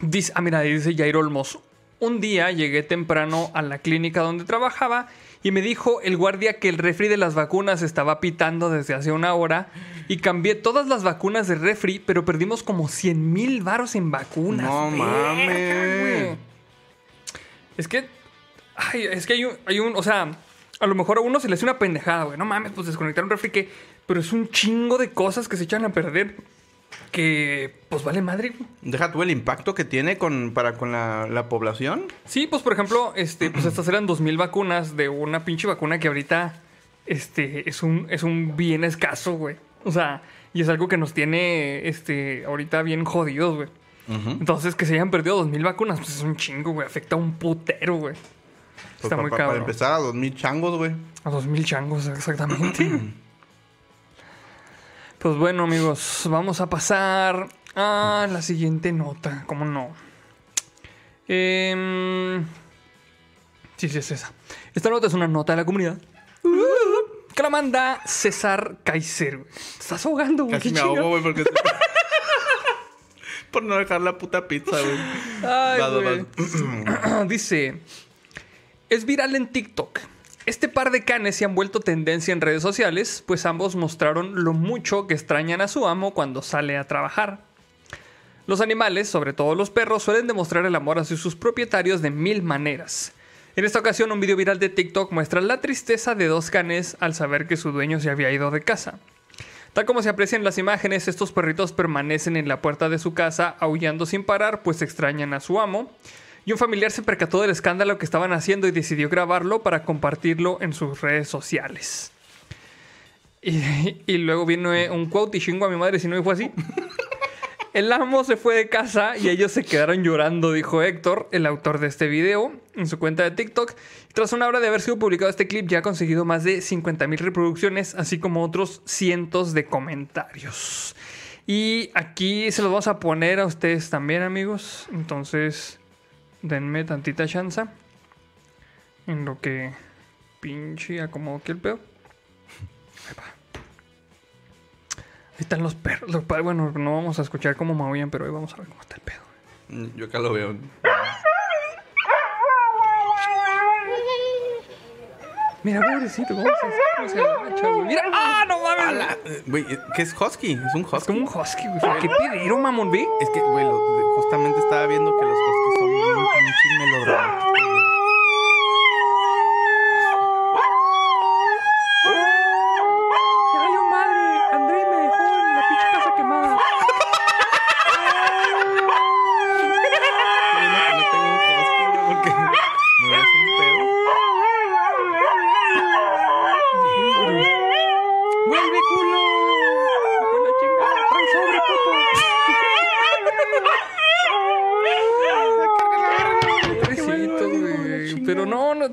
Dice, ah, mira, dice Jairo Olmos. Un día llegué temprano a la clínica donde trabajaba y me dijo el guardia que el refri de las vacunas estaba pitando desde hace una hora y cambié todas las vacunas de refri, pero perdimos como 100 mil varos en vacunas. No mames. Es que, ay, es que hay un, hay un, o sea, a lo mejor a uno se le hace una pendejada, güey. No mames, pues desconectar un refri que, pero es un chingo de cosas que se echan a perder que, pues vale madre, güey. Deja tú el impacto que tiene con, para con la, la población. Sí, pues por ejemplo, este, pues estas eran 2000 vacunas de una pinche vacuna que ahorita este, es un, es un bien escaso, güey. O sea, y es algo que nos tiene este, ahorita bien jodidos, güey. Entonces, que se hayan perdido 2000 vacunas, pues es un chingo, güey. Afecta a un putero, güey. Pues, Está muy pa- Para cabrón. empezar a dos mil changos, güey. A 2000 changos, exactamente. <clears throat> pues bueno, amigos, vamos a pasar a la siguiente nota. ¿Cómo no? Em, sí, sí, es esa. Esta nota es una nota de la comunidad. Que la manda César Kaiser. Te estás ahogando, güey. Casi me ahogo, güey, porque... <laughs> Por no dejar la puta pizza, güey. Ay. <clears throat> Dice, es viral en TikTok. Este par de canes se han vuelto tendencia en redes sociales, pues ambos mostraron lo mucho que extrañan a su amo cuando sale a trabajar. Los animales, sobre todo los perros, suelen demostrar el amor hacia sus propietarios de mil maneras. En esta ocasión, un video viral de TikTok muestra la tristeza de dos canes al saber que su dueño se había ido de casa. Tal como se aprecian en las imágenes, estos perritos permanecen en la puerta de su casa aullando sin parar, pues extrañan a su amo. Y un familiar se percató del escándalo que estaban haciendo y decidió grabarlo para compartirlo en sus redes sociales. Y, y luego viene un quote y chingo a mi madre si no fue así. <laughs> El amo se fue de casa y ellos se quedaron llorando, dijo Héctor, el autor de este video, en su cuenta de TikTok. Tras una hora de haber sido publicado este clip, ya ha conseguido más de 50.000 reproducciones, así como otros cientos de comentarios. Y aquí se los vamos a poner a ustedes también, amigos. Entonces, denme tantita chance. En lo que pinche acomodo aquí el pedo. <laughs> Ahí están los perros. Los pa- bueno, no vamos a escuchar cómo maullan, pero ahí vamos a ver cómo está el pedo. Yo acá lo veo. <laughs> Mira, pobrecito, cómo se, cómo se agacha, güey. Mira, ¡ah, no mames! Ala, eh, Güey, ¿qué es husky? Es un husky. Es como un husky, güey. ¿Qué pedero, mamón, ve? Es que, güey, lo- justamente estaba viendo que los huskies son bien pinches melodramáticos. güey. ¡Ya valió madre! André me dejó en la pinche casa quemada. Qué bueno que no tengo un husky, güey, porque me ves un pedo. ¡Vuelve, culo! ¡Con la chingada! ¡Trae sobre, puto! Pobrecito, güey. Pero no, no,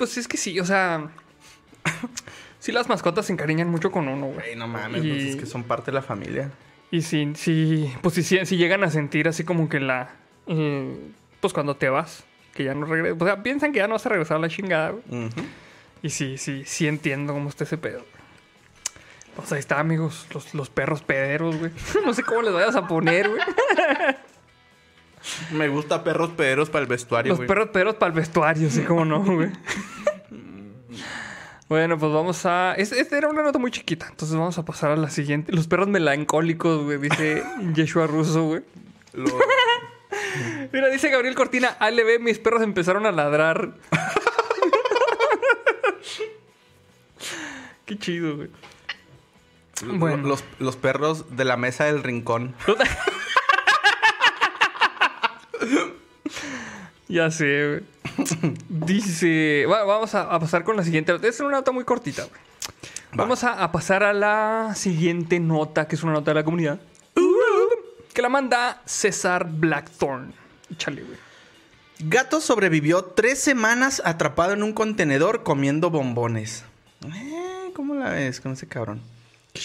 pues es que, sí, o sea. <laughs> Sí, las mascotas se encariñan mucho con uno, güey. No mames, Y- pues es que son parte de la familia. Y si, si, pues si, si llegan a sentir así como que la, eh, pues cuando te vas, Que ya no regresa. O sea, piensan que ya no vas a regresar a la chingada, güey. Y sí, sí, sí entiendo cómo está ese pedo. Pues ahí está, amigos. Los, los perros pederos, güey. <laughs> No sé cómo les vayas a poner, güey. <laughs> Me gusta perros pederos para el vestuario, Los güey. perros pederos para el vestuario, sí, como no, güey. Bueno, pues vamos a. es- Esta era una nota muy chiquita, entonces vamos a pasar a la siguiente. Los perros melancólicos, güey, dice <laughs> Yeshua Russo, güey. Mira, dice Gabriel Cortina, ALB, mis perros empezaron a ladrar. <laughs> Qué chido, güey. Bueno. Los, los perros de la mesa del rincón. <laughs> Ya sé, güey. Dice. va- vamos a, a pasar con la siguiente. Es una nota muy cortita, güey. Vamos a, a pasar a la siguiente nota, que es una nota de la comunidad. Que la manda César Blackthorn. Chale, güey. Gato sobrevivió tres semanas atrapado en un contenedor comiendo bombones. Eh, ¿Cómo la ves con ese cabrón?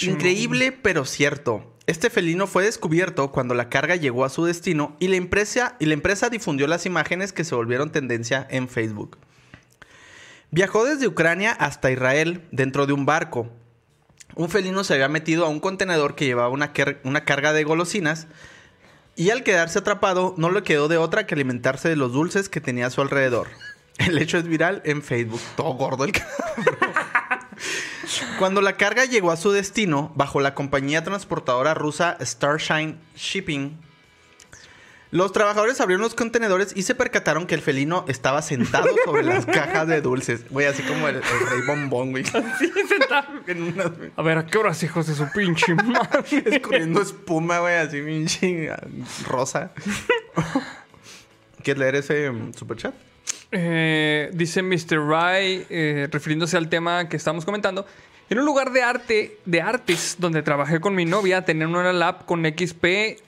Increíble, pero cierto. Este felino fue descubierto cuando la carga llegó a su destino y la empresa, difundió las imágenes que se volvieron tendencia en Facebook. Viajó desde Ucrania hasta Israel dentro de un barco. Un felino se había metido a un contenedor que llevaba una, una carga de golosinas y al quedarse atrapado no le quedó de otra que alimentarse de los dulces que tenía a su alrededor. El hecho es viral en Facebook. Todo gordo el <laughs> cabrón. Cuando la carga llegó a su destino, bajo la compañía transportadora rusa Starshine Shipping, los trabajadores abrieron los contenedores y se percataron que el felino estaba sentado sobre las <laughs> cajas de dulces. Güey, así como el, el rey bombón, güey. Sí, sentado. <laughs> En A ver, ¿a qué horas, hijos de su pinche madre? <laughs> escurriendo espuma, güey, así pinche rosa. ¿Quieres leer ese um, superchat? Eh, dice Mr. Rai, eh, refiriéndose al tema que estamos comentando. En un lugar de arte, de artes, donde trabajé con mi novia, tenían una lab con XP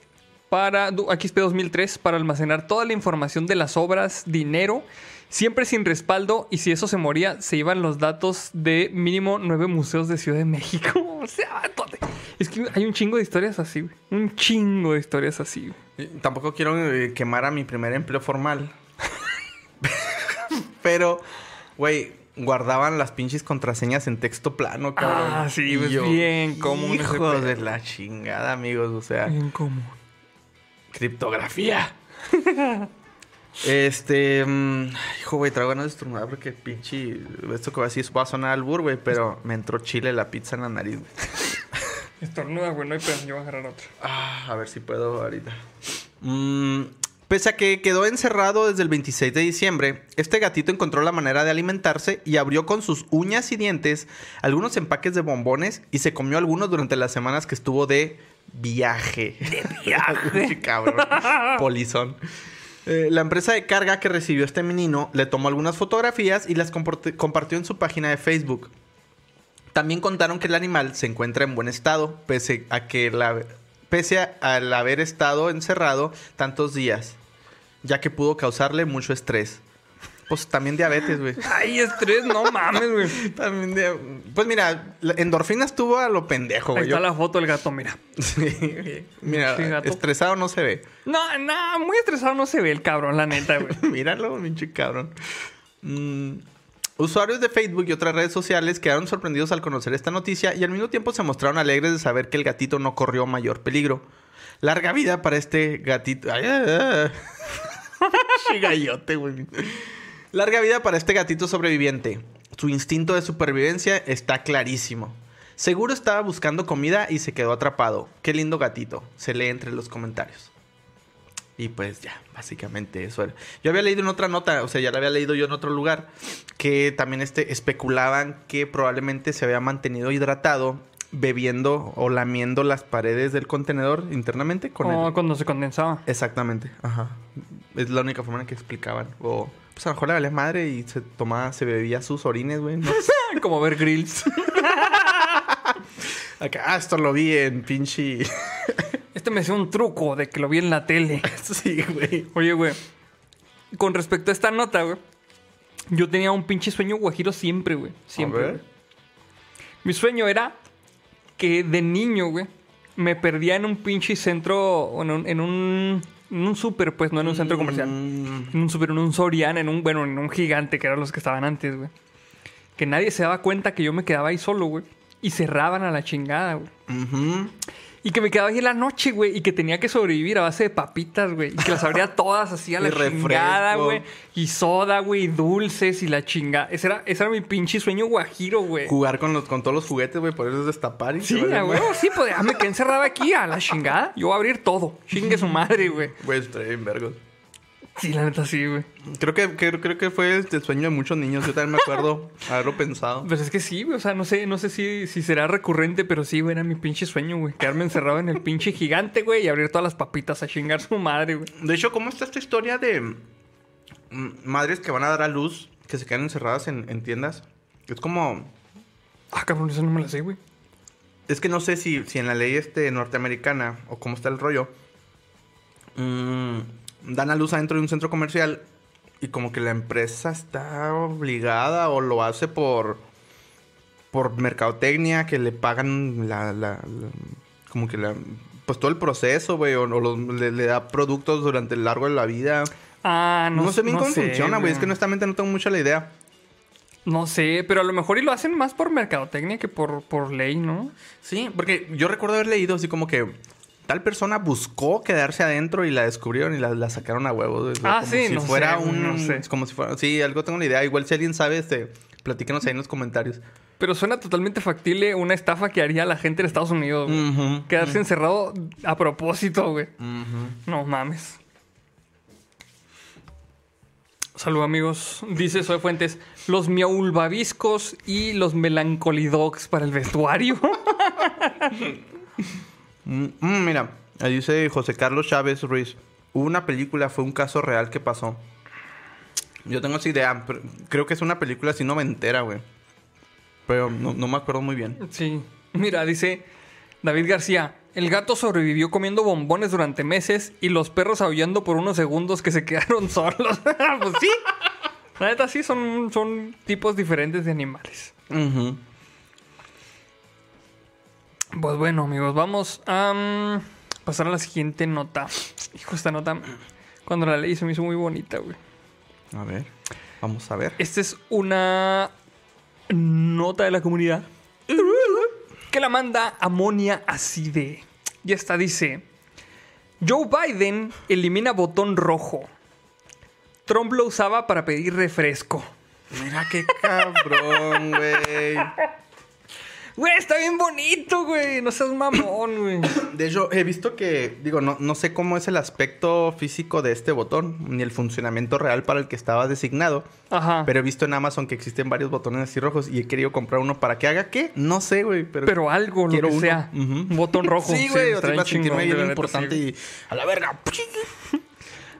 para XP 2003 para almacenar toda la información de las obras, dinero, siempre sin respaldo y si eso se moría, se iban los datos de mínimo nueve museos de Ciudad de México. <laughs> O sea, es que hay un chingo de historias así, güey. Un chingo de historias así. güey. Tampoco quiero eh, quemar a mi primer empleo formal. <laughs> Pero, güey, guardaban las pinches contraseñas en texto plano, cabrón. Ah, sí, Y pues, bien común Hijos de la chingada, amigos. O sea, Bien común. criptografía. <laughs> este. mm, hijo, güey, traigo ganas de estornudar porque pinche. Esto que voy a decir va a sonar al bur, güey, pero me entró chile la pizza en la nariz, güey. Estornuda, güey, no hay pedo, yo voy a agarrar otro. Ah, a ver si puedo ahorita. Mm, pese a que quedó encerrado desde el 26 de diciembre, este gatito encontró la manera de alimentarse y abrió con sus uñas y dientes algunos empaques de bombones y se comió algunos durante las semanas que estuvo de viaje. De <laughs> viaje. Cabrón. Polizón. Eh, la empresa de carga que recibió este menino le tomó algunas fotografías y las compartió en su página de Facebook. También contaron que el animal se encuentra en buen estado, pese a que la, pese a- al haber estado encerrado tantos días, ya que pudo causarle mucho estrés. Pues también diabetes, güey. Ay, estrés, no mames, güey. <laughs> También dia- Pues mira, la endorfina estuvo a lo pendejo, Ahí güey. está Yo- la foto del gato, mira. <laughs> Sí. Mira, Sí, gato. estresado no se ve. No, no, muy estresado no se ve el cabrón, la neta, güey. <laughs> Míralo, pinche cabrón. Mm, Usuarios de Facebook y otras redes sociales quedaron sorprendidos al conocer esta noticia y al mismo tiempo se mostraron alegres de saber que el gatito no corrió mayor peligro. Larga vida para este gatito. Ay, ay, ay. <laughs> Güey. Larga vida para este gatito sobreviviente. Su instinto de supervivencia está clarísimo. Seguro estaba buscando comida y se quedó atrapado. Qué lindo gatito. Se lee entre los comentarios. Y pues ya, básicamente eso era. Yo había leído en otra nota, o sea, ya la había leído yo en otro lugar, que también este, especulaban que probablemente se había mantenido hidratado bebiendo o lamiendo las paredes del contenedor internamente con Oh, el... cuando se condensaba. Exactamente, ajá. Es la única forma en que explicaban. O pues a lo mejor le valía madre y se tomaba, se bebía sus orines, güey. no sé. <laughs> Como ver grills. <laughs> Acá, ah, esto lo vi en pinche... <laughs> Este me hacía un truco de que lo vi en la tele. sí, güey. Oye, güey. Con respecto a esta nota, güey. Yo tenía un pinche sueño guajiro siempre, güey. Siempre. A ver. Mi sueño era que de niño, güey, me perdía en un pinche centro, en un, en un En un súper, pues, no en un centro comercial. Mm, En un super, en un Soriana, en un, bueno, en un gigante, que eran los que estaban antes, güey. Que nadie se daba cuenta que yo me quedaba ahí solo, güey. Y cerraban a la chingada, güey. ujú. Y que me quedaba ahí en la noche, güey. Y que tenía que sobrevivir a base de papitas, güey. Y que las abría todas así a <laughs> la chingada, güey. Y soda, güey. Y dulces y la chingada. Ese era, ese era mi pinche sueño guajiro, güey. Jugar con, los, con todos los juguetes, güey, poderlos destapar y Sí, huevo, sí, pues ya me quedé encerrado aquí a la chingada. Yo voy a abrir todo. Chingue su <laughs> madre, güey. Güey, estoy bien vergos. Sí, la neta sí, güey. Creo que, creo, creo que fue el sueño de muchos niños. Yo también me acuerdo <laughs> haberlo pensado. Pues es que sí, güey. O sea, no sé, no sé si, si será recurrente, pero sí, güey, era mi pinche sueño, güey. Quedarme encerrado en el pinche gigante, güey, y abrir todas las papitas a chingar su madre, güey. De hecho, ¿cómo está esta historia de mm, madres que van a dar a luz, que se quedan encerradas en, en tiendas? Es como... Ah, cabrón, eso no me la sé, güey. Es que no sé si, si en la ley este norteamericana o cómo está el rollo. mm, dan a luz adentro de un centro comercial y como que la empresa está obligada o lo hace por por mercadotecnia que le pagan la, la- la- como que la pues todo el proceso, güey, o, o los- le, le da productos durante el largo de la vida. Ah, no No, sé bien cómo sé, funciona, güey. Es que honestamente no tengo mucha la idea. No sé, pero a lo mejor y lo hacen más por mercadotecnia que por, por ley, ¿no? Sí, porque yo recuerdo haber leído así como que tal persona buscó quedarse adentro y la descubrieron y la, la sacaron a huevos. Ah, como sí, si no fuera sé, un, no sé. como si fuera, sí, algo tengo la idea. Igual si alguien sabe, este, platícanos ahí en los comentarios. Pero suena totalmente factible una estafa que haría la gente de Estados Unidos, Quedarse encerrado a propósito, güey. No mames. Salud amigos. Dice Soy Fuentes, los miaulbaviscos y los melancolidogs para el vestuario. <laughs> Mm, mm, mira, ahí dice José Carlos Chávez Ruiz. Hubo una película, fue un caso real que pasó. Yo tengo esa idea, pero creo que es una película así noventera, güey. Pero no, no me acuerdo muy bien. sí. Mira, dice David García, el gato sobrevivió comiendo bombones durante meses y los perros aullando por unos segundos que se <laughs> quedaron solos. <laughs> pues sí. La neta sí, son, son tipos diferentes de animales. Ujú. Pues bueno, amigos, vamos a mm, pasar a la siguiente nota. Hijo, esta nota, cuando la leí se me hizo muy bonita, güey. A ver, vamos a ver. Esta es una nota de la comunidad que la manda Amonia Acide. Y esta dice: Joe Biden elimina botón rojo. Trump lo usaba para pedir refresco. Mira qué cabrón, güey. Güey, está bien bonito, güey. No seas mamón, güey. De hecho, he visto que, digo, no, no sé cómo es el aspecto físico de este botón, ni el funcionamiento real para el que estaba designado. Ajá. Pero he visto en Amazon que existen varios botones así rojos y he querido comprar uno para que haga qué. No sé, güey. Pero, Pero algo, lo que uno. sea. Ujú. Un botón rojo. <laughs> Sí, güey. o sea, estaría para sentirme bien importante sí. y a la verga.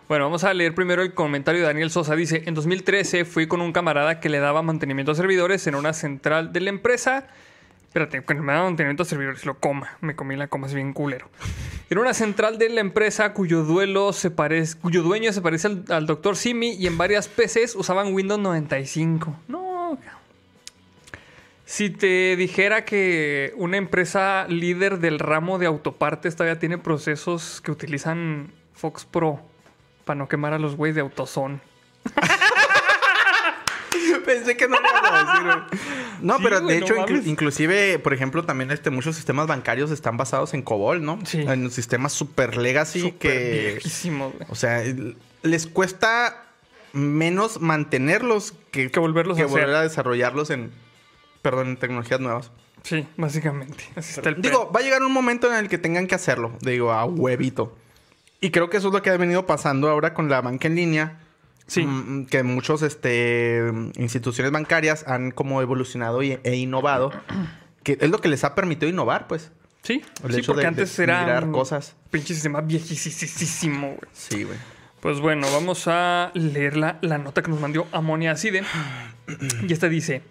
Bueno, vamos a leer primero el comentario de Daniel Sosa. Dice, en 2013 fui con un camarada que le daba mantenimiento a servidores en una central de la empresa. Espérate, que me daba mantenimiento a servidores, lo coma. Me comí la coma, es bien culero. Era una central de la empresa cuyo, duelo se parece, cuyo dueño se parece al, al Dr. Simi y en varias PCs usaban Windows 95. No. Si te dijera que una empresa líder del ramo de autopartes todavía tiene procesos que utilizan Fox Pro para no quemar a los güeyes de AutoZone. <laughs> Pensé que no lo ibas a decir. <laughs> No, Sí, pero güey, de no hecho, inclu- inclusive, por ejemplo, también este, muchos sistemas bancarios están basados en COBOL, ¿no? Sí. En sistemas super legacy Súper que... viejísimos, güey. O sea, les cuesta menos mantenerlos que, Que volverlos que a hacer. volver a desarrollarlos en, perdón, en tecnologías nuevas. Sí, básicamente. Así está el. Digo, va a llegar un momento en el que tengan que hacerlo. Digo, a huevito. Y creo que eso es lo que ha venido pasando ahora con la banca en línea. Sí. Mm, que muchos este, instituciones bancarias han como evolucionado y- e innovado. Que es lo que les ha permitido innovar, pues. Sí, El sí hecho porque de- antes de era migrar un cosas. pinche sistema viejísimo, güey. Sí, güey. Pues bueno, vamos a leer la, la nota que nos mandó Amonia Acide. Y esta dice: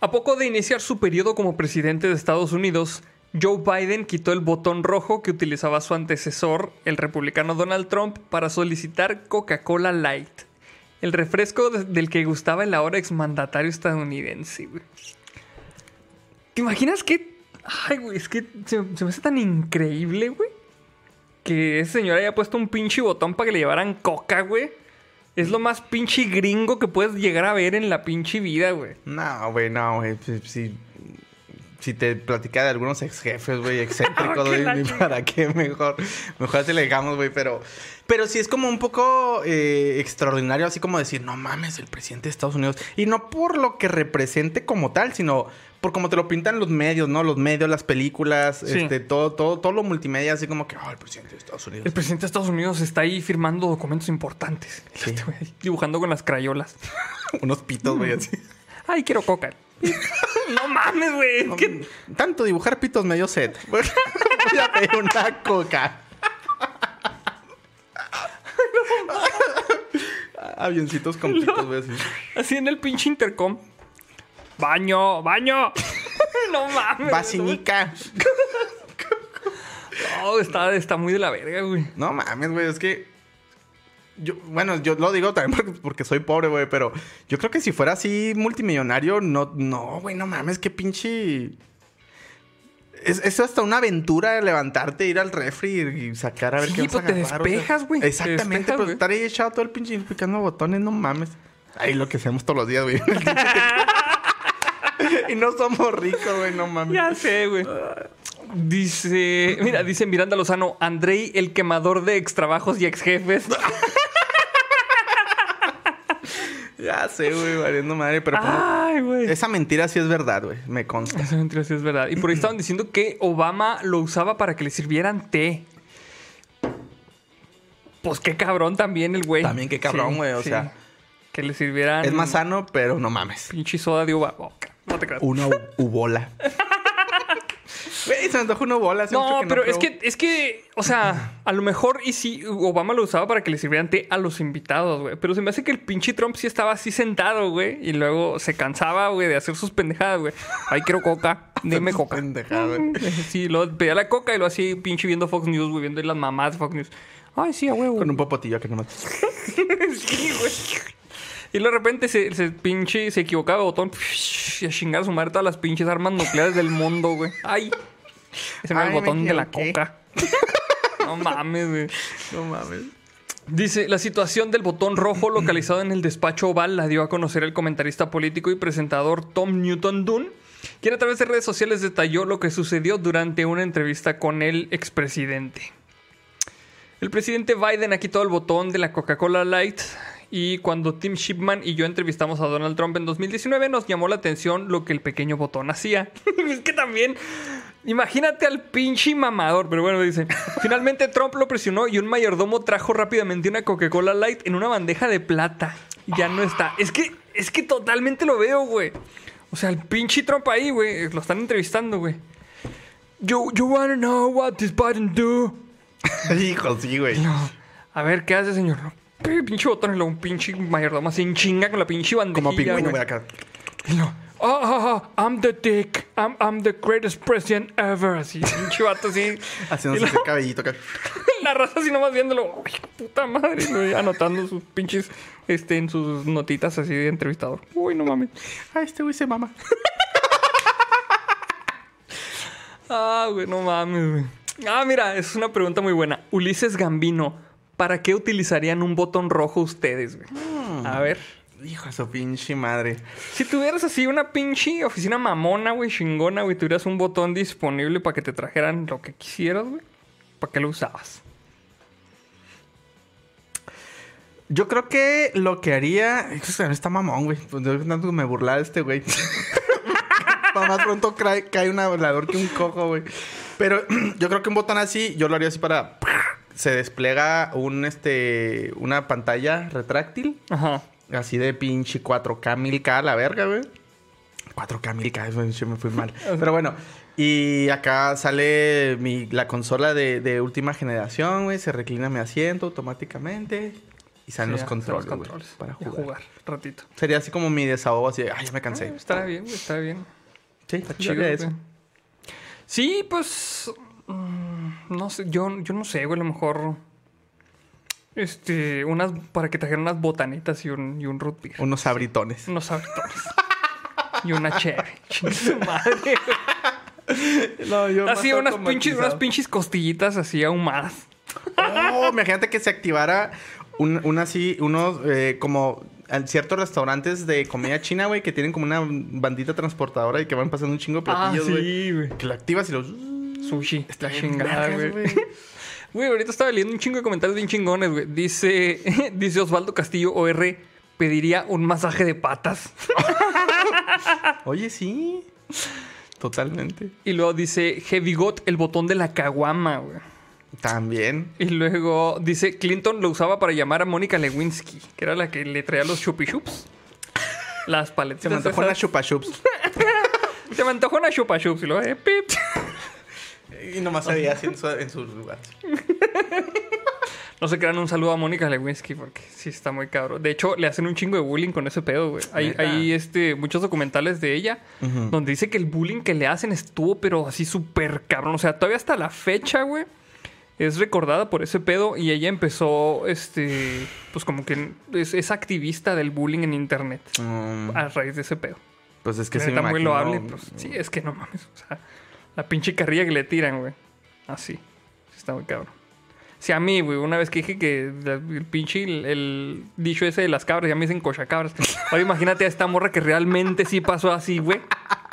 A poco de iniciar su periodo como presidente de Estados Unidos, Joe Biden quitó el botón rojo que utilizaba su antecesor, el republicano Donald Trump, para solicitar Coca-Cola Light, el refresco de- del que gustaba el ahora exmandatario estadounidense. güey. ¿Te imaginas qué? Ay, güey, es que se, me hace tan increíble, güey. que ese señor haya puesto un pinche botón para que le llevaran coca, güey. Es lo más pinche gringo que puedes llegar a ver en la pinche vida, güey. No, güey, no, güey. Si, si, te platica de algunos ex jefes, güey, <laughs> excéntricos, güey, para qué, mejor. Mejor así le dejamos, güey, pero. Pero sí es como un poco eh, extraordinario, así como decir, no mames, el presidente de Estados Unidos. Y no por lo que represente como tal, sino por como te lo pintan los medios, ¿no? Los medios, las películas, Sí. este, todo, todo, todo lo multimedia, así como que, oh, el presidente de Estados Unidos. El presidente de Estados Unidos está ahí firmando documentos importantes. Sí. <laughs> Este dibujando con las crayolas. <laughs> Unos pitos, güey, así. Ay, quiero coca. <laughs> no mames, güey. que- Tanto dibujar pitos me dio sed. <laughs> Voy a pedir una coca. <laughs> Avioncitos con pitos, güey, así. Así en el pinche intercom. Baño, baño. no mames. Basinica. No, está, está muy de la verga, güey. No mames, güey, es que. Yo, bueno, yo lo digo también <laughs> porque, soy pobre, güey, pero yo creo que si fuera así multimillonario, no, no, güey, no mames, qué pinche. Es, es hasta una aventura levantarte, ir al refri y, sacar a ver Sí, qué pues te agarrar, o sea. despejas, güey, te Exactamente, despejas, güey. estar ahí echado todo el pinche picando botones, no mames. Ahí lo que hacemos todos los días, güey. <laughs> <laughs> y no somos ricos, güey, no mames. Ya sé, güey. Dice, mira, dice Miranda Lozano, Andrei, el quemador de extrabajos y ex jefes. <laughs> Ya sé, güey, valiendo madre, pero pues, Ay, esa mentira sí es verdad, güey, me consta. Esa mentira sí es verdad. Y por ahí estaban diciendo que Obama lo usaba para que le sirvieran té. Pues qué cabrón también el güey. También qué cabrón, güey, o sea. Que le sirvieran. Es más sano, pero no mames. Pinche soda de uva. Oh, no te creas. Una u- ubola. <laughs> Güey, se me antoja una hace mucho No, que pero es que, es que, o sea, a lo mejor y si Obama lo usaba para que le sirvieran té a los invitados, güey. Pero se me hace que el pinche Trump sí estaba así sentado, güey. Y luego se cansaba, güey, de hacer sus pendejadas, güey. Ay, quiero coca. Sus coca. <laughs> Sí, luego pedía la coca y lo así pinche viendo Fox News, güey, viendo las mamás de Fox News. Ay, sí, a huevo. Con un popotillo que nomás. <laughs> Sí, güey. Y de repente se, se pinche, se equivocaba de botón <laughs> y a chingar a su madre todas las pinches armas nucleares del mundo, güey. Ay. Ese era el botón de la coca. <laughs> no mames, güey. No mames. Dice, la situación del botón rojo localizado en el despacho oval la dio a conocer el comentarista político y presentador Tom Newton Dunn, quien a través de redes sociales detalló lo que sucedió durante una entrevista con el expresidente. El presidente Biden ha quitado el botón de la Coca-Cola Light y cuando Tim Shipman y yo entrevistamos a Donald Trump en 2019 nos llamó la atención lo que el pequeño botón hacía. <laughs> es que también, imagínate al pinche mamador, pero bueno, dice. Finalmente Trump lo presionó y un mayordomo trajo rápidamente una Coca-Cola Light en una bandeja de plata. Ya no está. Es que, es que totalmente lo veo, güey. O sea, el pinche Trump ahí, güey, lo están entrevistando, güey. You, you wanna know what this button do? <laughs> Hijo, sí, güey. No. A ver, ¿qué hace, señor? Pinche botón y luego un pinche mayordomo así en chinga con la pinche bandejilla. Como pingüino, güey. acá. Y no. Oh, oh, oh, I'm the dick. I'm, I'm the greatest president ever. Así, <laughs> pinche vato así. Haciéndose el cabellito acá. <laughs> la raza así nomás viéndolo. Ay, puta madre. güey, anotando sus pinches, este, en sus notitas así de entrevistador. Uy, no mames. Ah, este güey se mama. <laughs> Ah, güey, no mames, güey. Ah, mira, es una pregunta muy buena. Ulises Gambino, ¿para qué utilizarían un botón rojo ustedes, güey? A ver. Hijo de su pinche madre. Si tuvieras así una pinche oficina mamona, güey, chingona, güey, tuvieras un botón disponible para que te trajeran lo que quisieras, güey, ¿para qué lo usabas? Yo creo que lo que haría. Es que no está mamón, güey. Pues yo tanto que me burlar de este güey. <laughs> Pa' más pronto cae, cae un hablador que un cojo, güey. Pero <clears throat> yo creo que un botón así, yo lo haría así para. Se despliega un este. una pantalla retráctil. Ajá. Así de pinche 4K, 1000K a la verga, güey. 4K, 1000K, eso yo me fui mal. <laughs> Pero bueno, y acá sale mi, la consola de, de última generación, güey. Se reclina mi asiento automáticamente. Y salen los Sí, controles, los controles. para jugar. jugar, ratito. Sería así como mi desahogo, así de, ay, ya me cansé. Ah, estará bien, güey, estará bien. sí, Está chido, eso. Sí, pues. mm, no sé, yo, yo no sé, güey, a lo mejor. Este, unas. Para que trajeran unas botanitas y un, y un root beer. Unos abritones. Unos abritones. y una chévere. <laughs> Su madre. No, yo Así, unas pinches, unas pinches costillitas así ahumadas. Oh, imagínate que se activara un, un así, unos eh, como ciertos restaurantes de comida china, güey, que tienen como una bandita transportadora y que van pasando un chingo de Ah, platillos, güey. sí, que lo activas y los... Sushi. Bien chingada, güey. Güey, ahorita estaba leyendo un chingo de comentarios bien chingones, güey. Dice, <laughs> dice Osvaldo Castillo OR, pediría un masaje de patas. <laughs> Oye, sí. Totalmente. Y luego dice Heavy Got, el botón de la caguama, güey. También. Y luego dice Clinton lo usaba para llamar a Mónica Lewinsky, que era la que le traía los chupi chups. Las paletas. Se me antojó una chupa chups. <laughs> Se me antojó una chupa chups. Y luego, eh, pip. Y nomás veía así en su, en su lugar. No se crean un saludo a Mónica Lewinsky porque sí está muy cabrón. De hecho, le hacen un chingo de bullying con ese pedo, güey. Hay, este, muchos documentales de ella donde dice que el bullying que le hacen estuvo, pero así súper cabrón. O sea, todavía hasta la fecha, güey, es recordada por ese pedo y ella empezó, este, pues como que es, es activista del bullying en internet Mm, a raíz de ese pedo. pues es que sí me está muy imagino- loable, pues sí, es que no mames. O sea, la pinche carrilla que le tiran, güey. Así. Sí está muy cabrón. Si a mí, güey, una vez que dije que el pinche, el, el dicho ese de las cabras, ya me dicen cochacabras. Ahora imagínate a esta morra que realmente sí pasó así, güey.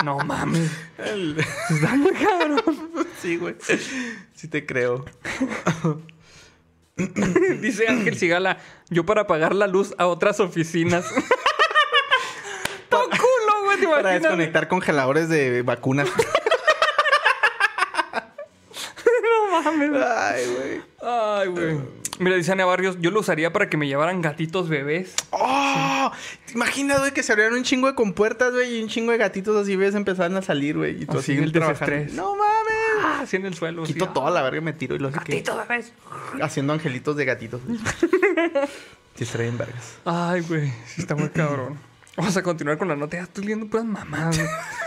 No mames. El- Está muy cabrón. Sí, güey. Sí te creo. <coughs> Dice Ángel Sigala, yo para pagar la luz a otras oficinas. <laughs> Todo culo, güey, Para desconectar congeladores de vacunas. No mames. Ay, güey. Ay, güey. Mira, dice Ana Barrios, yo lo usaría para que me llevaran gatitos bebés. ¡Oh! ¿Te imaginas, güey, que se abrieran un chingo de compuertas, güey, y un chingo de gatitos así, ves, empezaban a salir, güey, y tú Así así, en el trabajando. desestrés. ¡No mames! Ah, así en el suelo. Quito así, toda ah, la verga y me tiro y lo sé que... Gatitos bebés. Haciendo angelitos de gatitos. <laughs> sí, estaría bien vergas. Ay, güey. Sí está muy cabrón. Vamos a continuar con la nota. Ya estoy leyendo puras mamadas, <laughs>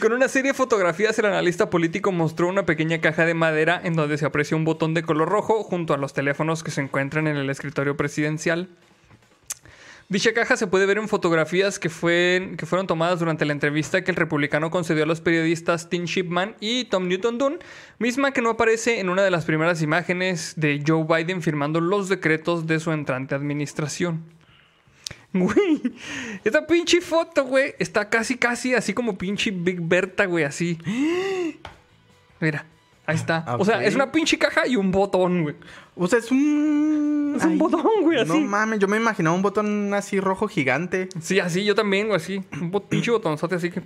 con una serie de fotografías, el analista político mostró una pequeña caja de madera en donde se aprecia un botón de color rojo junto a los teléfonos que se encuentran en el escritorio presidencial. Dicha caja se puede ver en fotografías que fueron tomadas durante la entrevista que el republicano concedió a los periodistas Tim Shipman y Tom Newton Dunn, misma que no aparece en una de las primeras imágenes de Joe Biden firmando los decretos de su entrante administración. <laughs> Güey, esta pinche foto, güey, está casi, casi así como pinche Big Berta, güey, así. <gasps> Mira, ahí está. Ah, O sea, es una pinche caja y un botón, güey. O sea, es un... Es un botón, güey, No así. mames, yo me imaginaba un botón así rojo gigante. Sí, así, yo también, güey, así. Un bot- pinche botonzote así que...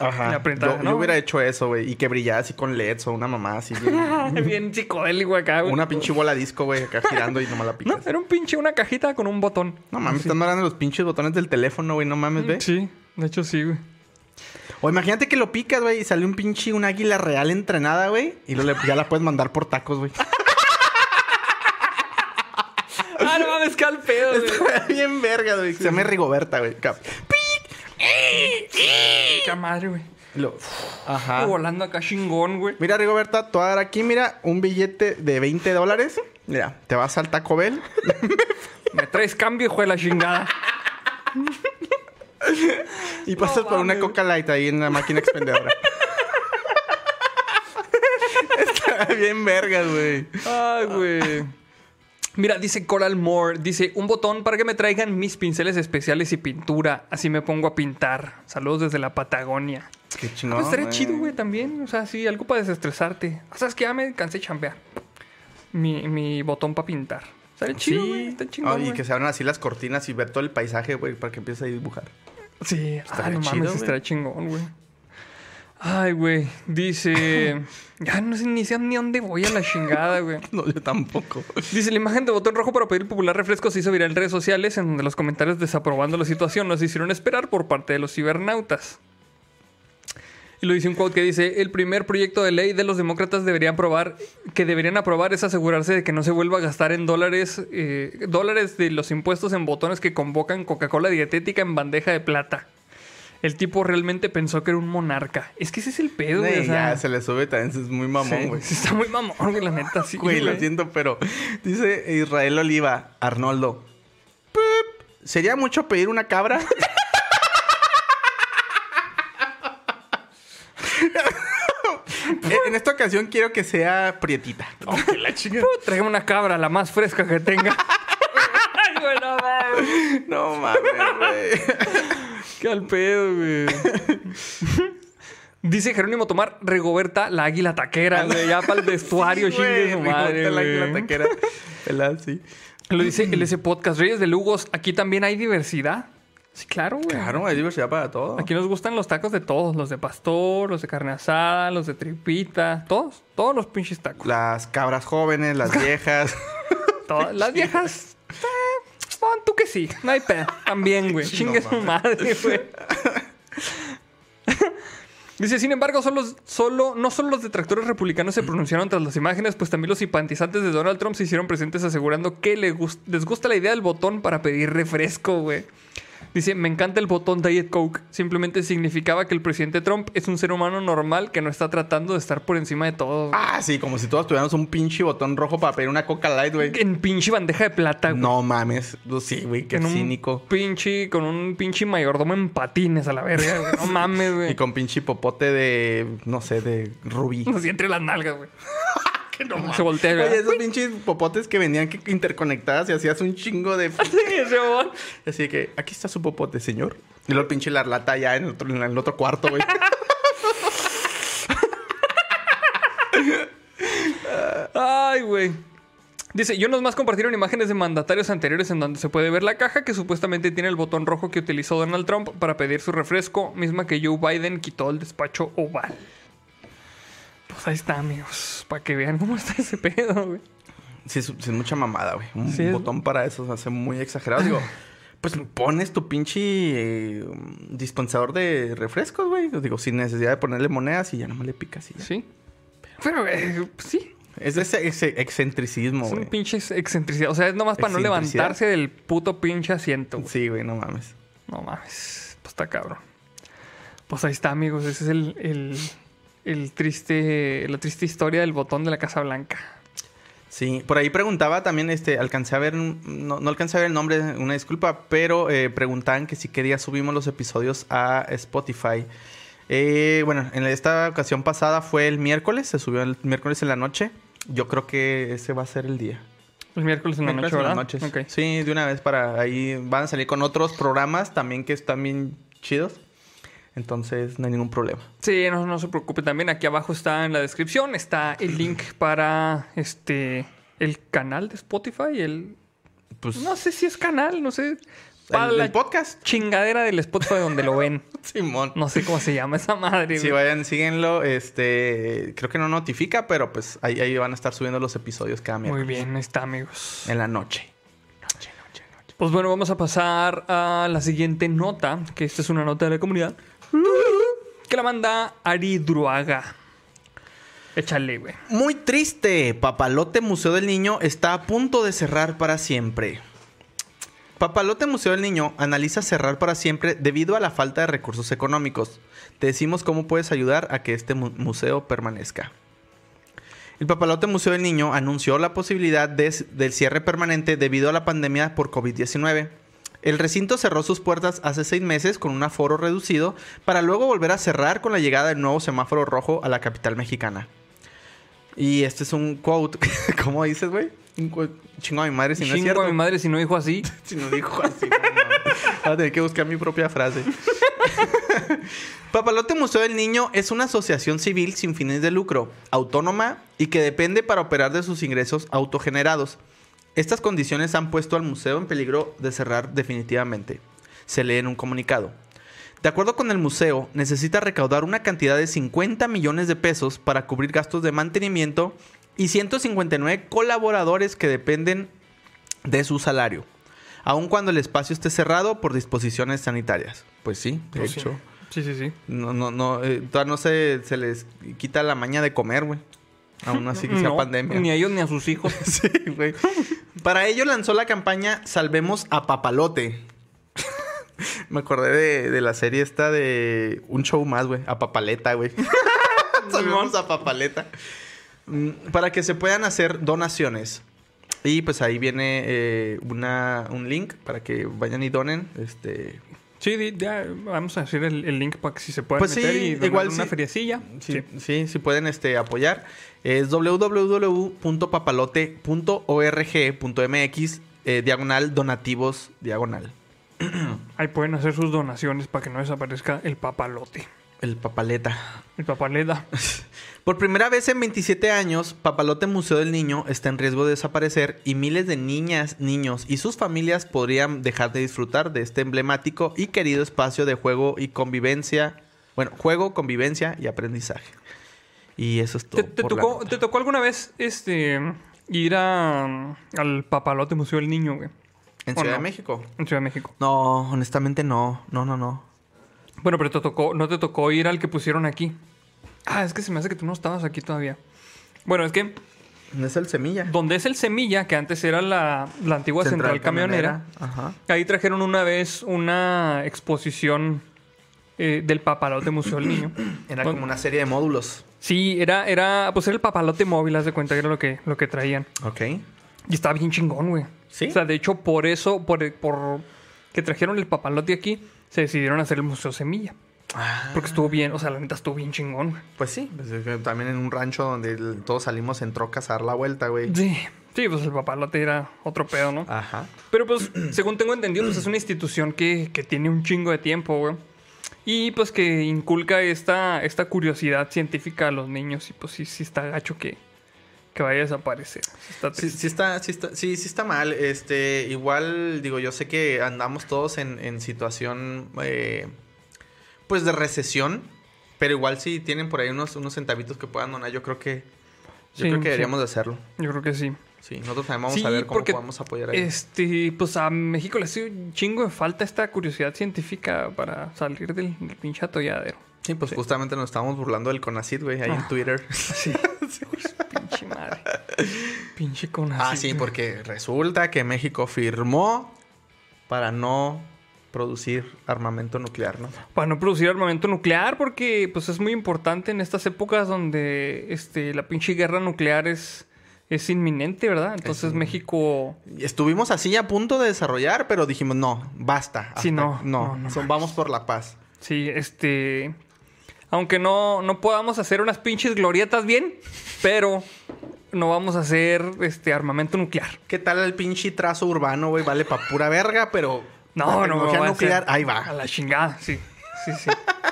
Ajá. Yo, ¿no? yo hubiera hecho eso, güey. Y que brillara así con LEDs o una mamá así. bien- <laughs> Bien psicodélico acá, güey. una pinche bola disco, güey, acá girando y nomás la No, picas. era un pinche, una cajita con un botón. No mames, están hablando los pinches botones del teléfono, güey. No mames, ve. Sí, de hecho sí, güey. O imagínate que lo picas, güey, y sale un pinche, un águila real entrenada, güey. Y le- ya la puedes mandar por tacos, güey. Ah, no mames, que al pedo, güey. Bien verga, güey. Se llama Rigoberta, güey. Cap- Qué madre, güey. Lo- Ajá. Volando acá chingón, güey. Mira, Rigoberta, te voy a dar aquí, mira, un billete de 20 dólares. Mira, te vas al Taco Bell. <laughs> Me traes cambio, hijo de la chingada. Y pasas por una. Coca Light ahí en la máquina expendedora. <laughs> Está bien vergas, güey. Ay, güey. Mira, dice Coral Moore, dice, un botón para que me traigan mis pinceles especiales y pintura. Así me pongo a pintar. Saludos desde la Patagonia. Qué chingón. pues estaría chido, güey, también. O sea, sí, algo para desestresarte. O sea, es que ya me cansé de chambear. Mi, mi botón para pintar. Estaría chido, güey. Está chingón, Ah, y que se abran así las cortinas y ver todo el paisaje, güey, para que empieces a dibujar. Sí, ah, Estaría no chido, mames, estaría chingón, güey. Ay, güey. Dice. <laughs> ya no sé ni sé ni dónde voy a la chingada, güey. <laughs> No, yo tampoco. Dice la imagen de botón rojo para pedir popular refresco se hizo viral en redes sociales, en donde los comentarios desaprobando la situación nos hicieron esperar por parte de los cibernautas. Y lo dice un quote que dice: El primer proyecto de ley de los demócratas debería aprobar, que deberían aprobar es asegurarse de que no se vuelva a gastar en dólares, eh, dólares de los impuestos en botones que convocan Coca-Cola dietética en bandeja de plata. El tipo realmente pensó que era un monarca. Es que ese es el pedo, güey. Ey, o sea, ya, se le sube también, es muy mamón, güey. sí <laughs> está muy mamón, güey, la neta, sí. Güey, lo siento, pero dice Israel Oliva, Arnoldo. "Pip, ¿Sería mucho pedir una cabra? En esta ocasión quiero que sea prietita. Oh, que la chinga. Uh, tráigame una cabra, la más fresca que tenga. <laughs> Ay. No mames, güey. Qué al pedo, güey. <laughs> Dice Jerónimo Tomar, Regoberta, la águila taquera, güey. Ya para el vestuario, Sí, chingue su madre, Rigoberta, la águila taquera. Sí. Lo dice el ese podcast, Reyes de Lugos. Aquí también hay diversidad. Sí, claro, güey. Claro, hay diversidad para todo. Aquí nos gustan los tacos de todos. Los de pastor, los de carne asada, los de tripita. Todos. Todos los pinches tacos. Las cabras jóvenes, las <laughs> viejas. Todas. Las viejas... pon tú que sí. No hay pedo. También, güey. <laughs> Chingue su madre, güey. Dice, sin embargo, solo, solo, no solo los detractores republicanos se pronunciaron tras las imágenes, pues también los simpatizantes de Donald Trump se hicieron presentes asegurando que les gusta la idea del botón para pedir refresco, güey. Dice, me encanta el botón Diet Coke. Simplemente significaba que el presidente Trump es un ser humano normal que no está tratando de estar por encima de todo. Ah, sí, como si todos tuviéramos un pinche botón rojo para pedir una Coca Light, güey. En pinche bandeja de plata, güey. No mames. Sí, güey, qué En un cínico. Pinche, con un pinche mayordomo en patines a la verga, güey. No mames, güey. <laughs> Y con pinche popote de, no sé, de rubí. <laughs> Así entre las nalgas, güey. <laughs> Que <laughs> no Se voltea, güey. Oye, esos pinches popotes que venían que interconectadas y hacías un chingo de... <laughs> Sí, ese mamón. Así que, aquí está su popote, señor. Y luego el pinche la lata ya en, otro- en el otro cuarto, güey. <laughs> Ay, güey. Dice, yo más compartieron imágenes de mandatarios anteriores en donde se puede ver la caja que supuestamente tiene el botón rojo que utilizó Donald Trump para pedir su refresco, misma que Joe Biden quitó del despacho oval. Pues ahí está, amigos. Para que vean cómo está ese pedo, güey. Sí, es, mucha mamada, güey. Un Sí es- botón para eso se hace muy exagerado. Digo, <laughs> pues pones tu pinche eh, dispensador de refrescos, güey. Digo, sin necesidad de ponerle monedas y ya nomás le picas y ya. Sí. Pero, eh, pues sí. Es ese, ese excentricismo, Es un güey. pinche excentricidad. O sea, es nomás para no levantarse del puto pinche asiento, güey. Sí, güey, no mames. No mames. Pues está cabrón. Pues ahí está, amigos. Ese es el, el, el triste, la triste historia del botón de la Casa Blanca. Sí, por ahí preguntaba también, este, alcancé a ver, no, no alcancé a ver el nombre, una disculpa, pero eh, preguntaban que si qué día subimos los episodios a Spotify. Eh, bueno, en esta ocasión pasada fue el miércoles, se subió el miércoles en la noche. Yo creo que ese va a ser el día. El miércoles en la noche, en las ¿verdad? noches. Ok. Sí, de una vez para ahí van a salir con otros programas también que están bien chidos. Entonces no hay ningún problema. Sí, no, no se preocupe. También aquí abajo está en la descripción. Está el link para este el canal de Spotify. El. Pues No sé si es canal, no sé. Para el, la el podcast, chingadera del Spotify donde lo ven. <laughs> Simón. No sé cómo se llama esa madre. Si güey. vayan, síguenlo. Este, creo que no notifica, pero pues ahí, ahí van a estar subiendo los episodios cada Muy miércoles. bien, ahí está, amigos. En la noche. Noche, noche, noche. Pues bueno, vamos a pasar a la siguiente nota, que esta es una nota de la comunidad, que la manda Ari Druaga. Échale, güey. Muy triste. Papalote Museo del Niño está a punto de cerrar para siempre. Papalote Museo del Niño analiza cerrar para siempre debido a la falta de recursos económicos. Te decimos cómo puedes ayudar a que este mu- museo permanezca. El Papalote Museo del Niño anunció la posibilidad de- del cierre permanente debido a la pandemia por COVID-19. El recinto cerró sus puertas hace seis meses con un aforo reducido para luego volver a cerrar con la llegada del nuevo semáforo rojo a la capital mexicana. Y este es un quote. <laughs> ¿Cómo dices, güey? Chingo a mi madre si no es Chingo cierto. a mi madre si no dijo así. <laughs> Si no dijo así. no mames. Voy a tener que buscar mi propia frase. <laughs> Papalote Museo del Niño es una asociación civil sin fines de lucro, autónoma y que depende para operar de sus ingresos autogenerados. Estas condiciones han puesto al museo en peligro de cerrar definitivamente. Se lee en un comunicado. De acuerdo con el museo, necesita recaudar una cantidad de 50 millones de pesos para cubrir gastos de mantenimiento y 159 colaboradores que dependen de su salario, aun cuando el espacio esté cerrado por disposiciones sanitarias. Pues sí, de Pues sí. hecho. Sí, sí, sí. No, no, no, eh, todavía no se, se les quita la maña de comer, güey. Aún así que sea pandemia. Ni a ellos ni a sus hijos. <laughs> Sí, güey. Para ello lanzó la campaña Salvemos a Papalote. <laughs> Me acordé de, de la serie esta de un show más, güey. A Papaleta, güey. <laughs> Salvemos a Papaleta. Mm, Para que se puedan hacer donaciones. Y pues ahí viene eh, una, un link para que vayan y donen. Este, Sí, ya, vamos a hacer el, el link para que si se puedan Pues sí, meter y igual una sí. feriecilla. Sí, sí, sí pueden este, apoyar. Es www.papalote.org.mx eh, diagonal donativos diagonal. <clears throat> Ahí pueden hacer sus donaciones para que no desaparezca el papalote. El papaleta. El papaleda. <laughs> Por primera vez en 27 años, Papalote Museo del Niño está en riesgo de desaparecer y miles de niñas, niños y sus familias podrían dejar de disfrutar de este emblemático y querido espacio de juego y convivencia. Bueno, juego, convivencia y aprendizaje. Y eso es todo. ¿Te, tocó, nota. ¿Te tocó alguna vez este ir a, al papalote Museo del Niño, güey? ¿En ¿O Ciudad no? de México? En Ciudad de México. No, honestamente no. No, no, no. Bueno, pero te tocó, no te tocó ir al que pusieron aquí. Ah, es que se me hace que tú no estabas aquí todavía. Bueno, es que ¿No es el Semilla? donde es el Semilla, que antes era la, la antigua central, camionera, Ajá. ahí trajeron una vez una exposición eh, del papalote Museo del Niño. <clears throat> Era como una serie de módulos. Sí, era, era, pues era el papalote móvil, haz de cuenta que era lo que, lo que traían. Ok. Y estaba bien chingón, güey. ¿Sí? O sea, de hecho, por eso, por, por que trajeron el papalote aquí, se decidieron hacer el Museo Semilla. Ah, Porque estuvo bien, o sea, la neta estuvo bien chingón, güey. pues sí. pues también en un rancho donde todos salimos en trocas a dar la vuelta, güey. Sí, sí, pues el papalote era otro pedo, ¿no? Ajá. Pero pues, según tengo entendido, pues es una institución que, que tiene un chingo de tiempo, güey. Y pues que inculca esta, esta curiosidad científica a los niños. Y pues sí, sí está gacho que, que vaya a desaparecer. Está Sí, sí está, sí está, sí, sí está mal. Este, igual, digo, yo sé que andamos todos en, en situación, eh, pues, de recesión. Pero igual si tienen por ahí unos, unos centavitos que puedan donar, yo creo que, yo Sí, creo que sí. deberíamos de hacerlo. Yo creo que sí. Sí, nosotros también vamos Sí, a ver cómo podemos apoyar ahí. Este, pues a México le hace un chingo de falta esta curiosidad científica para salir del, del pinche atolladero. Sí, pues justamente nos estábamos burlando del CONACID, güey, ahí Ah. en Twitter. <laughs> <laughs> Sí. Pues, pinche madre. <laughs> Pinche con Ah, sí, porque resulta que México firmó para no producir armamento nuclear, ¿no? Para no producir armamento nuclear, porque pues es muy importante en estas épocas donde este, la pinche guerra nuclear es, es inminente, ¿verdad? Entonces. México. Estuvimos así a punto de desarrollar, pero dijimos, no, basta. Sí, no, no, no, no son- vamos por la paz. Sí, este. Aunque no, no podamos hacer unas pinches glorietas bien, pero no vamos a hacer este armamento nuclear. ¿Qué tal el pinche trazo urbano, güey? Vale pa' pura verga, pero No, la no, tecnología a nuclear, ahí A va. la chingada, sí. Sí, sí. <laughs>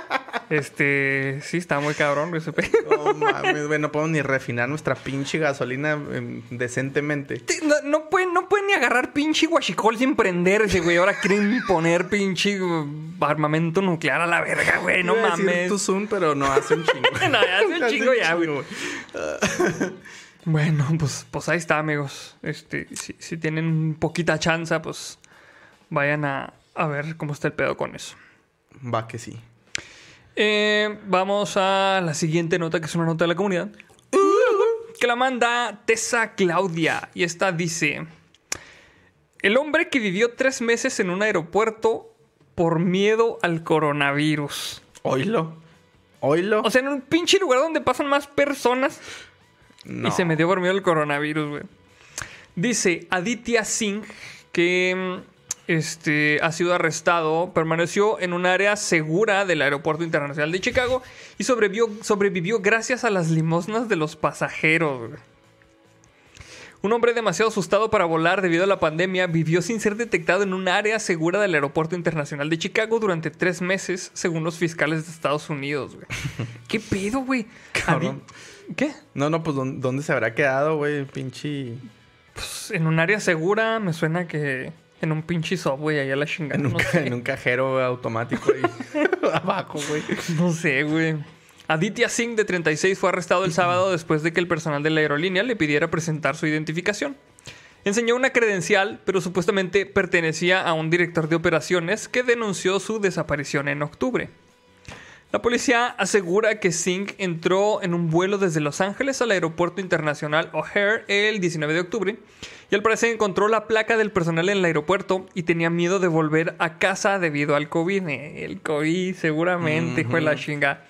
este, sí, está muy cabrón pedo. No mames, güey, no podemos ni refinar nuestra pinche gasolina em, decentemente. Te- No, no pueden, no pueden ni agarrar pinche guachicol sin prenderse, güey. Ahora quieren poner pinche uh, armamento nuclear a la verga, güey. No Iba a decir mames. Tuzun, pero no hace un chingo. <laughs> No, ya hace un Hace chingo ya, güey. güey. <laughs> Bueno, pues, pues ahí está, amigos. Este, si, si tienen poquita chance, pues vayan a, a ver cómo está el pedo con eso. Va que sí. Eh, vamos a la siguiente nota, que es una nota de la comunidad. Que la manda Tessa Claudia. Y esta dice: El hombre que vivió tres meses en un aeropuerto por miedo al coronavirus. Oilo. Oilo. O sea, en un pinche lugar donde pasan más personas. No. Y se metió por miedo al coronavirus, güey. Dice Aditya Singh que mm, este, ha sido arrestado, permaneció en un área segura del Aeropuerto Internacional de Chicago y sobrevivió, sobrevivió gracias a las limosnas de los pasajeros. Un hombre demasiado asustado para volar debido a la pandemia vivió sin ser detectado en un área segura del Aeropuerto Internacional de Chicago durante tres meses, según los fiscales de Estados Unidos. güey. ¿Qué pedo, güey? Cabrón. ¿Qué? No, no, pues ¿dónde, dónde se habrá quedado, güey? Pinche. Pues, en un área segura me suena que en un pinche subway allá la chingada. En un, no, ca- sé. en un cajero automático ahí. <laughs> abajo, güey. No sé, güey. Aditya Singh, de 36, fue arrestado el sábado después de que el personal de la aerolínea le pidiera presentar su identificación. Enseñó una credencial, pero supuestamente pertenecía a un director de operaciones que denunció su desaparición en octubre. La policía asegura que Singh entró en un vuelo desde Los Ángeles al aeropuerto internacional O'Hare el 19 de octubre y al parecer encontró la placa del personal en el aeropuerto y tenía miedo de volver a casa debido al COVID. Eh, El COVID seguramente, de la chinga.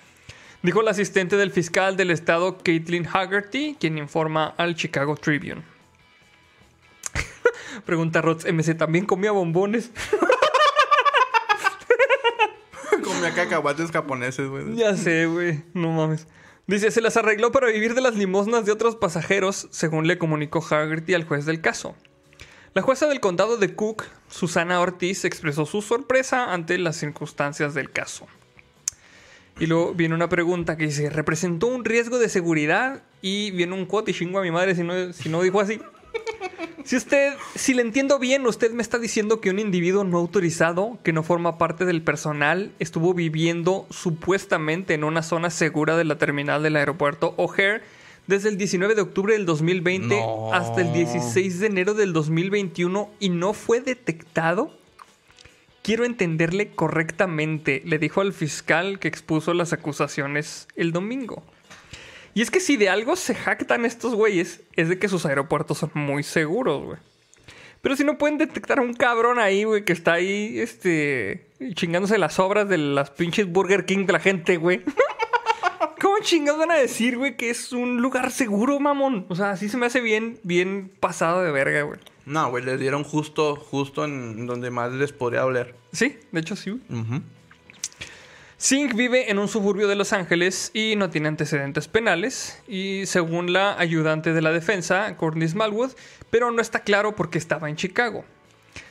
Dijo el asistente del fiscal del estado, Caitlin Haggerty, quien informa al Chicago Tribune. <laughs> Pregunta Rods MC, ¿también comía bombones? <laughs> Comía cacahuates japoneses, güey. Ya sé, güey. No mames. Dice, se las arregló para vivir de las limosnas de otros pasajeros, según le comunicó Haggerty al juez del caso. La jueza del condado de Cook, Susana Ortiz, expresó su sorpresa ante las circunstancias del caso. Y luego viene una pregunta que dice, ¿representó un riesgo de seguridad? Y viene un quote y chingo a mi madre si no, si no dijo así. Si usted, si le entiendo bien, usted me está diciendo que un individuo no autorizado, que no forma parte del personal, estuvo viviendo supuestamente en una zona segura de la terminal del aeropuerto O'Hare desde el 19 de octubre del 2020 No. hasta el 16 de enero del 2021 y no fue detectado. Quiero entenderle correctamente, le dijo al fiscal que expuso las acusaciones el domingo. Y es que si de algo se jactan estos güeyes, es de que sus aeropuertos son muy seguros, güey. Pero si no pueden detectar a un cabrón ahí, güey, que está ahí, este, chingándose las obras de las pinches Burger King de la gente, güey. <laughs> ¿Cómo chingados van a decir, güey, que es un lugar seguro, mamón? O sea, así se me hace bien, bien pasado de verga, güey. No, güey, les dieron justo, justo en donde más les podría doler. Sí, de hecho sí, güey. Ujú. Singh vive en un suburbio de Los Ángeles y no tiene antecedentes penales. Y según la ayudante de la defensa, Courtney Smallwood, pero no está claro por qué estaba en Chicago.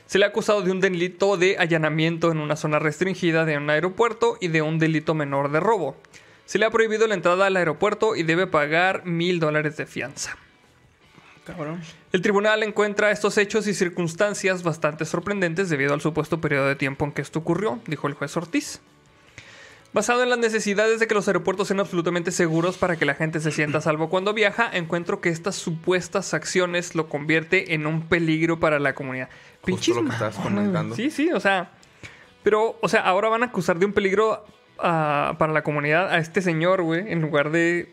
Se le ha acusado de un delito de allanamiento en una zona restringida de un aeropuerto y de un delito menor de robo. Se le ha prohibido la entrada al aeropuerto y debe pagar mil dólares de fianza. Cabrón. El tribunal encuentra estos hechos y circunstancias bastante sorprendentes debido al supuesto periodo de tiempo en que esto ocurrió, dijo el juez Ortiz. Basado en las necesidades de que los aeropuertos sean absolutamente seguros para que la gente se sienta a salvo cuando viaja, encuentro que estas supuestas acciones lo convierte en un peligro para la comunidad. Lo que comentando. Sí, sí, o sea. Pero, o sea, ahora van a acusar de un peligro ah, para la comunidad a este señor, güey, en lugar de,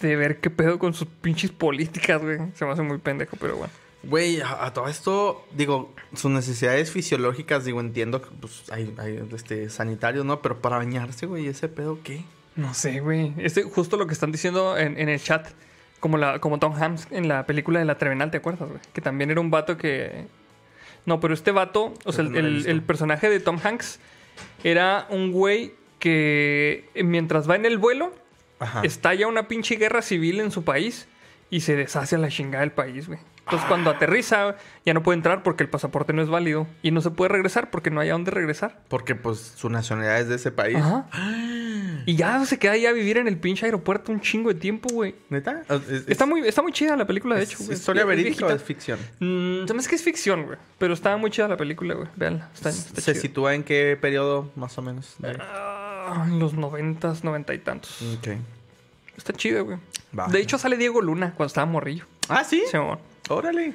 de ver qué pedo con sus pinches políticas, güey. Se me hace muy pendejo, pero bueno. Güey, a, a todo esto, digo, sus necesidades fisiológicas, digo, entiendo que pues hay, hay este, sanitarios, ¿no? Pero para bañarse, güey, ese pedo, ¿qué? No sé, güey. Este, justo lo que están diciendo en, en el chat. Como, la, como Tom Hanks en la película de La Trevenal, ¿te acuerdas, güey? Que también era un vato que... No, pero este vato, o sea, el, el- el personaje de Tom Hanks era un güey que mientras va en el vuelo, Ajá. estalla una pinche guerra civil en su país y se deshace a la chingada del país, güey. Entonces cuando aterriza ya no puede entrar porque el pasaporte no es válido y no se puede regresar porque no hay a dónde regresar. Porque, pues, su nacionalidad es de ese país. Ajá. <gasps> Y ya se queda ahí a vivir en el pinche aeropuerto un chingo de tiempo, güey. ¿Neta? Es- es- Está muy, está muy chida la película, de es hecho, güey. ¿Historia Es verídica o viejita. es ficción? Mm, se me hace que es ficción, güey. Pero está muy chida la película, güey. Veanla. Está, está ¿Se chida. sitúa en qué periodo, más o menos? de- Ah, en los noventas, noventa y tantos. Ok. Está chida, güey. De hecho, sale Diego Luna cuando estaba morrillo. Ah, ¿sí? Sí, amor. Órale.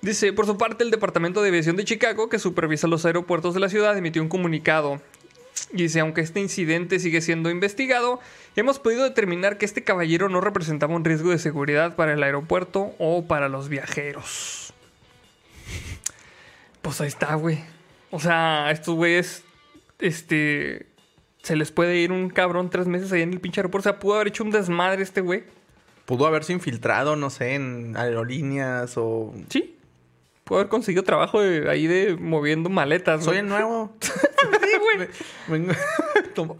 Dice, por su parte, el Departamento de Aviación de Chicago, que supervisa los aeropuertos de la ciudad, emitió un comunicado. Dice, aunque este incidente sigue siendo investigado, hemos podido determinar que este caballero no representaba un riesgo de seguridad para el aeropuerto o para los viajeros. Pues ahí está, güey. O sea, a estos güeyes, este, se les puede ir un cabrón tres meses ahí en el pinche aeropuerto. O sea, pudo haber hecho un desmadre este güey. Pudo haberse infiltrado, no sé, en aerolíneas o... Sí. Pudo haber conseguido trabajo de- ahí de moviendo maletas. Soy el nuevo. <laughs> Sí, güey. <laughs>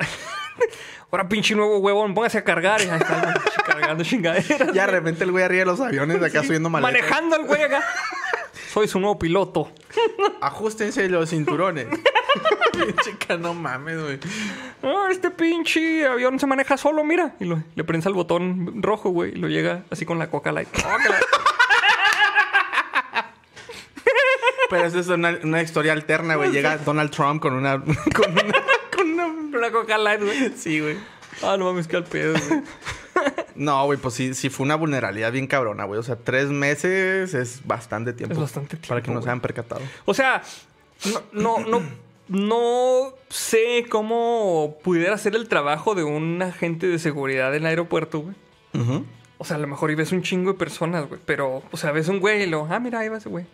Ahora pinche nuevo huevón, póngase a cargar. Y ahí está, cargando <laughs> chingaderas. Ya de repente el güey arriba de los aviones de acá subiendo maletas. Manejando el güey acá. Soy su nuevo piloto. <laughs> Ajustense los cinturones. <laughs> Chica, no mames, güey. Ah, este pinche avión se maneja solo, mira. Y lo- le prensa el botón rojo, güey. Y lo llega así con la coca light. Oh, <laughs> Pero esa es una, una historia alterna, güey. Llega Donald Trump con una... Con una... Con una... La coca light, güey. Sí, güey. Ah, no mames, que al pedo, güey. No, güey, pues sí, sí fue una vulnerabilidad bien cabrona, güey. O sea, tres meses es bastante tiempo. Es bastante Para que tiempo, no se hayan percatado. O sea, no, no, no, no sé cómo pudiera ser el trabajo de un agente de seguridad en el aeropuerto, güey. O sea, a lo mejor y ves un chingo de personas, güey. Pero, o sea, ves un güey y lo, ah, mira, ahí va ese güey.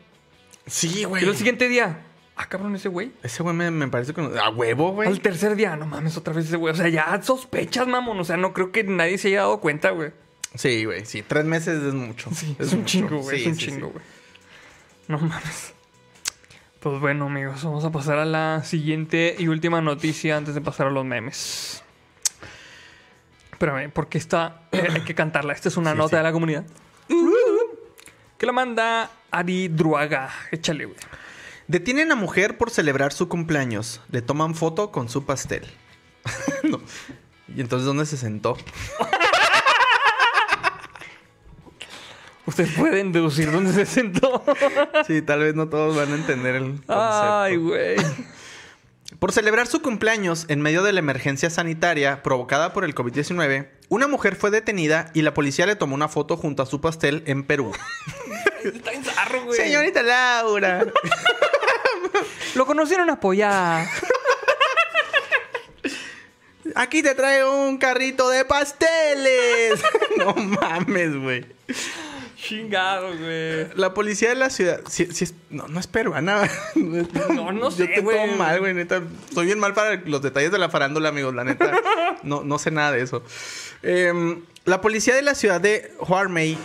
Sí, Y güey. luego el siguiente día, ah, cabrón, ese güey. Ese güey me, me parece que... A huevo, güey. Al tercer día, no mames, otra vez ese güey. O sea, ya sospechas, mamón. O sea, no creo que nadie se haya dado cuenta, güey. Sí, güey. Sí, tres meses es mucho. Sí, es, un mucho. chingo, güey. Sí, es un sí, chingo, güey. No mames. Pues bueno, amigos, vamos a pasar a la siguiente y última noticia antes de pasar a los memes. Espérame, porque esta eh, hay que cantarla. Esta es una nota de la comunidad. Que la manda Ari Druaga. Échale, güey. Detienen a mujer por celebrar su cumpleaños. Le toman foto con su pastel. <laughs> No. ¿Y entonces dónde se sentó? Ustedes pueden deducir dónde se sentó. <laughs> Sí, tal vez no todos van a entender el concepto. Ay, güey. Por celebrar su cumpleaños en medio de la emergencia sanitaria provocada por el COVID-19, una mujer fue detenida y la policía le tomó una foto junto a su pastel en Perú. <laughs> <laughs> Está en zarro, güey. Señorita Laura. <laughs> Lo conocieron apoyar. Aquí te traigo un carrito de pasteles. <laughs> no mames, güey. Chingado, güey. La policía de la ciudad. es- no, no es peruana. No, no sé, Yo te güey. mal, güey, neta. Soy bien mal para los detalles de la farándula, amigos, la neta. No, no sé nada de eso. Em, la policía de la ciudad de Huarmey,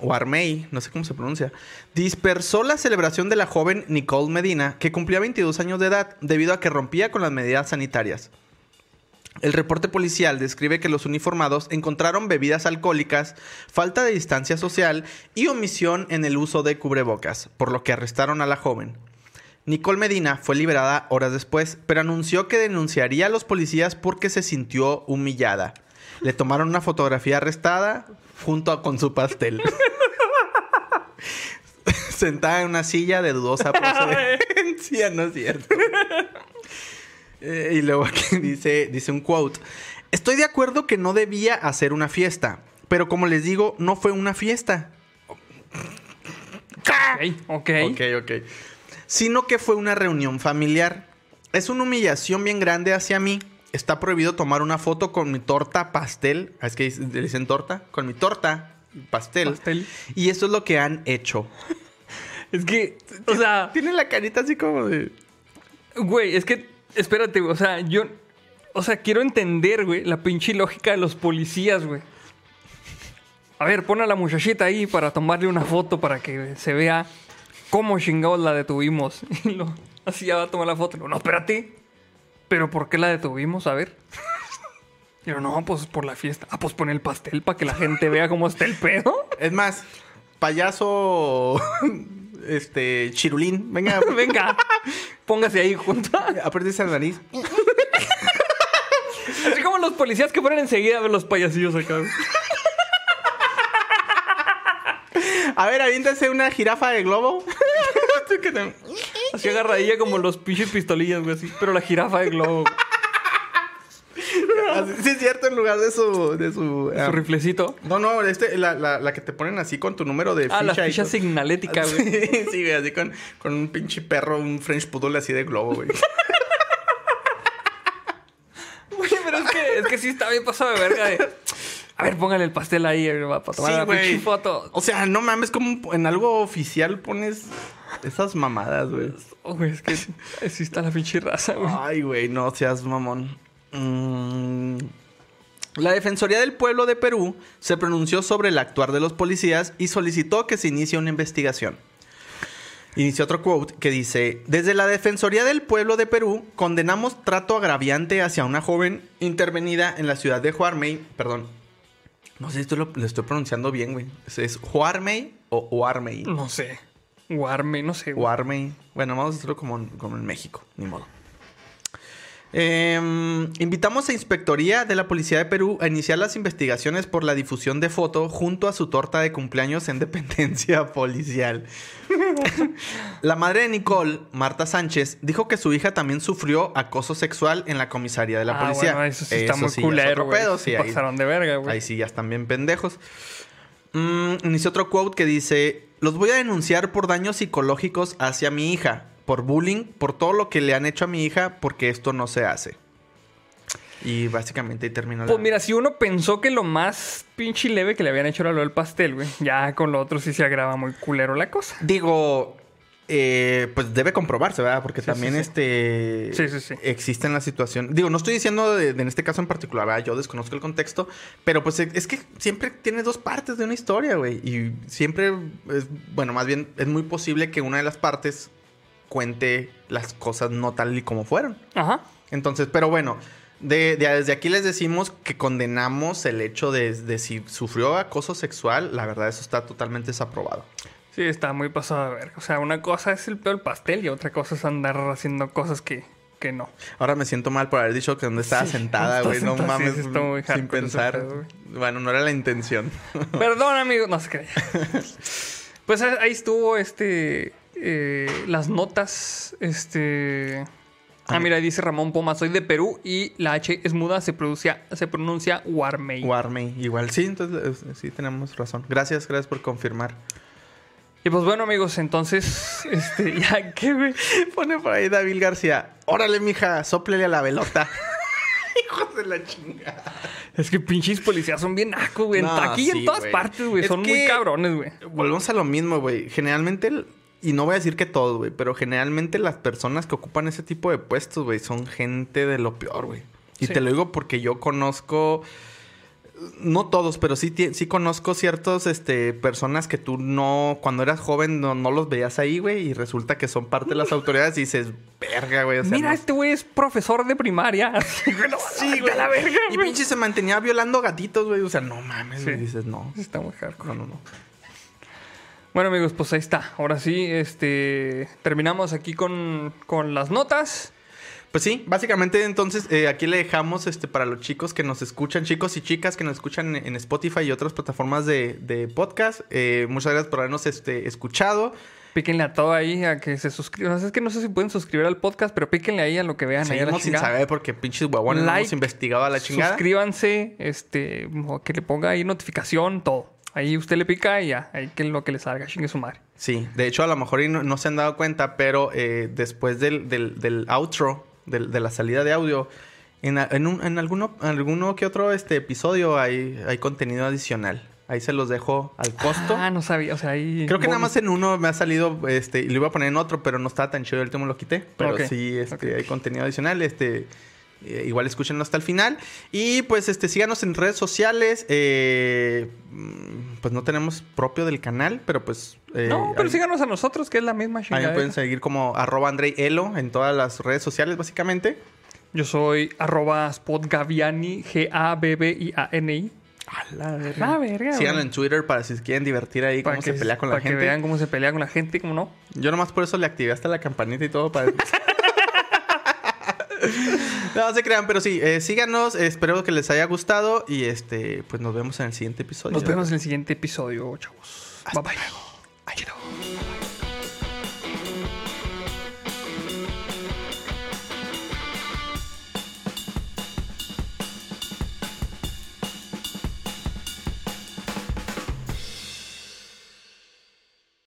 Huarmey, no sé cómo se pronuncia, dispersó la celebración de la joven Nicole Medina, que cumplía 22 años de edad, debido a que rompía con las medidas sanitarias. El reporte policial describe que los uniformados encontraron bebidas alcohólicas, falta de distancia social y omisión en el uso de cubrebocas, por lo que arrestaron a la joven. Nicole Medina fue liberada horas después, pero anunció que denunciaría a los policías porque se sintió humillada. Le tomaron una fotografía arrestada junto a- con su pastel. <laughs> Sentada en una silla de dudosa procedencia, no es cierto. Eh, y luego aquí dice, dice un quote. Estoy de acuerdo que no debía hacer una fiesta, pero como les digo, no fue una fiesta. Ok, ok. Ok, ok. Sino que fue una reunión familiar. Es una humillación bien grande hacia mí. Está prohibido tomar una foto con mi torta pastel. Es que le dicen torta. Con mi torta pastel. Pastel. Y eso es lo que han hecho. <laughs> Es que, o sea, <laughs> Tiene la carita así como de... güey, es que, espérate, güey, o sea, yo, o sea, quiero entender, güey, la pinche lógica de los policías, güey. A ver, pon a la muchachita ahí para tomarle una foto para que se vea cómo chingados la detuvimos. <laughs> Y lo, así ya va a tomar la foto. No, espérate. ¿Pero por qué la detuvimos? A ver. <laughs> Y yo, no, pues por la fiesta. Ah, pues pon el pastel para que la gente vea cómo está el pedo. <laughs> Es más, payaso... <laughs> Este... Chirulín. Venga, Venga, póngase ahí junto. apriétese la nariz. Así como los policías que ponen enseguida a ver los payasillos acá. A ver, aviéntase una jirafa de globo. Así agarradilla como los pinches pistolillas, güey, así. Pero la jirafa de globo, güey. Así- Sí, es cierto, en lugar de su. De su, Su ah, riflecito. no, no, este, la, la, la que te ponen así con tu número de Ah, la ficha. ficha signalética, <laughs> güey. Sí, sí, güey, así con, con un pinche perro, un French Poodle así de globo, güey. <laughs> Güey, pero es que, es que sí está bien pasado de verga de... A ver, póngale el pastel ahí, güey, para tomar Sí, la pinche foto. O sea, no mames, como en algo oficial pones esas mamadas, güey. Oh, güey, es que sí está la pinche raza, güey. Ay, güey, no seas mamón. Mm. La Defensoría del Pueblo de Perú se pronunció sobre el actuar de los policías y solicitó que se inicie una investigación. Inició otro quote que dice, desde la Defensoría del Pueblo de Perú condenamos trato agraviante hacia una joven intervenida en la ciudad de Huarmey, perdón, no sé si esto lo, lo estoy pronunciando bien, güey. ¿Es- ¿Es Huarmey o Huarmey? No sé. Guarme, no sé, güey. Warmey. Bueno, vamos a hacerlo como, en- como en México, ni modo. Em, invitamos a Inspectoría de la Policía de Perú a iniciar las investigaciones por la difusión de foto junto a su torta de cumpleaños en dependencia <laughs> policial. la madre de Nicole, Marta Sánchez, dijo que su hija también sufrió acoso sexual en la comisaría de la Ah, policía. bueno, eso sí está muy culero, pedo, sí, ahí- pasaron de verga, güey. Ahí sí ya están bien pendejos. Mm, inició otro quote que dice: Los voy a denunciar por daños psicológicos hacia mi hija, por bullying, por todo lo que le han hecho a mi hija, porque esto no se hace. Y básicamente ahí terminó la. Pues mira, si uno pensó que lo más pinche leve que le habían hecho era lo del pastel, güey. Ya con lo otro sí se agrava muy culero la cosa. Digo, eh, pues debe comprobarse, ¿verdad? Porque Sí, también sí, sí. este Sí, sí, sí. existe en la situación. Digo, no estoy diciendo de, de en este caso en particular, ¿verdad? Yo desconozco el contexto, pero pues es que siempre tiene dos partes de una historia, güey. Y siempre, es, bueno, más bien es muy posible que una de las partes cuente las cosas no tal y como fueron. Ajá. Entonces, pero bueno, de, de- desde aquí les decimos que condenamos el hecho de, de si sufrió acoso sexual, la verdad eso está totalmente desaprobado. Sí, está muy pasado de verga. O sea, una cosa es el peor del pastel y otra cosa es andar haciendo cosas que, que no. Ahora me siento mal por haber dicho que donde estaba Sí, sentada, güey. No mames, sí, sí, está muy sin pensar. pedo, Bueno, no era la intención. Perdón, amigo. No se creía. <laughs> Pues ahí estuvo este. Eh, las notas. Este. Ah, mira, dice Ramón Poma, soy de Perú y la H es muda, se pronuncia, se pronuncia Warmey. Warmey, igual. Sí, entonces sí tenemos razón. Gracias, gracias por confirmar. Y pues bueno, amigos, entonces, <laughs> este, ya que, güey. Pone por ahí David García. Órale, mija, soplele a la velota. <laughs> Hijos de la chingada. Es que pinches policías son bien nacos, güey. No, Aquí sí, en todas partes, güey. Son muy cabrones, güey. Volvemos a lo mismo, güey. Generalmente, el- y no voy a decir que todos, güey, pero generalmente las personas que ocupan ese tipo de puestos, güey, son gente de lo peor, güey. Y Sí. te lo digo porque yo conozco, no todos, pero sí, sí conozco ciertos, este, personas que tú no, cuando eras joven, no, no los veías ahí, güey, y resulta que son parte de las autoridades y dices, verga, güey. O sea, Mira, no- este güey es profesor de primaria. <laughs> No, Sí, güey. la verga, Y pinche se mantenía violando gatitos, güey. O sea, no mames, güey. Sí. Dices, no. Está muy hardcore. No, no, no. Bueno, amigos, pues ahí está. Ahora sí, este, terminamos aquí con, con las notas. Pues sí, básicamente entonces eh, aquí le dejamos este para los chicos que nos escuchan, chicos y chicas que nos escuchan en, Spotify y otras plataformas de, de podcast. Eh, muchas gracias por habernos este, escuchado. Píquenle a todo ahí, a que se suscriban. O sea, es que no sé si pueden suscribir al podcast, pero píquenle ahí a lo que vean. ahí a la Seguimos sin chingada. saber porque pinches huevones no hemos investigado a la chingada. Suscríbanse, este, o que le ponga ahí notificación, todo. Ahí usted le pica y ya, ahí que lo que le salga, chingue su madre. Sí, de hecho a lo mejor no, no se han dado cuenta, pero eh, después del, del, del outro, del- de la salida de audio, en, en, un- en alguno, alguno que otro este episodio hay, hay contenido adicional. Ahí se los dejo al costo. Ah, no sabía, o sea, ahí... Creo que nada más en uno me ha salido, este, y lo iba a poner en otro, pero no estaba tan chido, el último lo quité. Pero sí, este, hay contenido adicional, este, eh, igual escúchenlo hasta el final. Y pues, este, síganos en redes sociales, eh, mm, pues no tenemos propio del canal, pero pues... eh, No, pero ahí- síganos a nosotros, que es la misma Ahí chingada. me pueden seguir como arroba Andrei Elo en todas las redes sociales, básicamente. Yo soy arroba spotgaviani, G-A-B-B-I-A-N-I. A la verga. La verga, Síganlo en Twitter para si quieren divertir ahí, Para cómo que, se pelea con la para que gente. vean cómo se pelea con la gente, cómo no. Yo nomás por eso le activé hasta la campanita y todo para... <laughs> <laughs> no se crean, pero sí, eh, síganos, espero que les haya gustado y este, pues nos vemos en el siguiente episodio. Nos vemos en el siguiente episodio, chavos. Hasta bye bye. luego. Ay, no.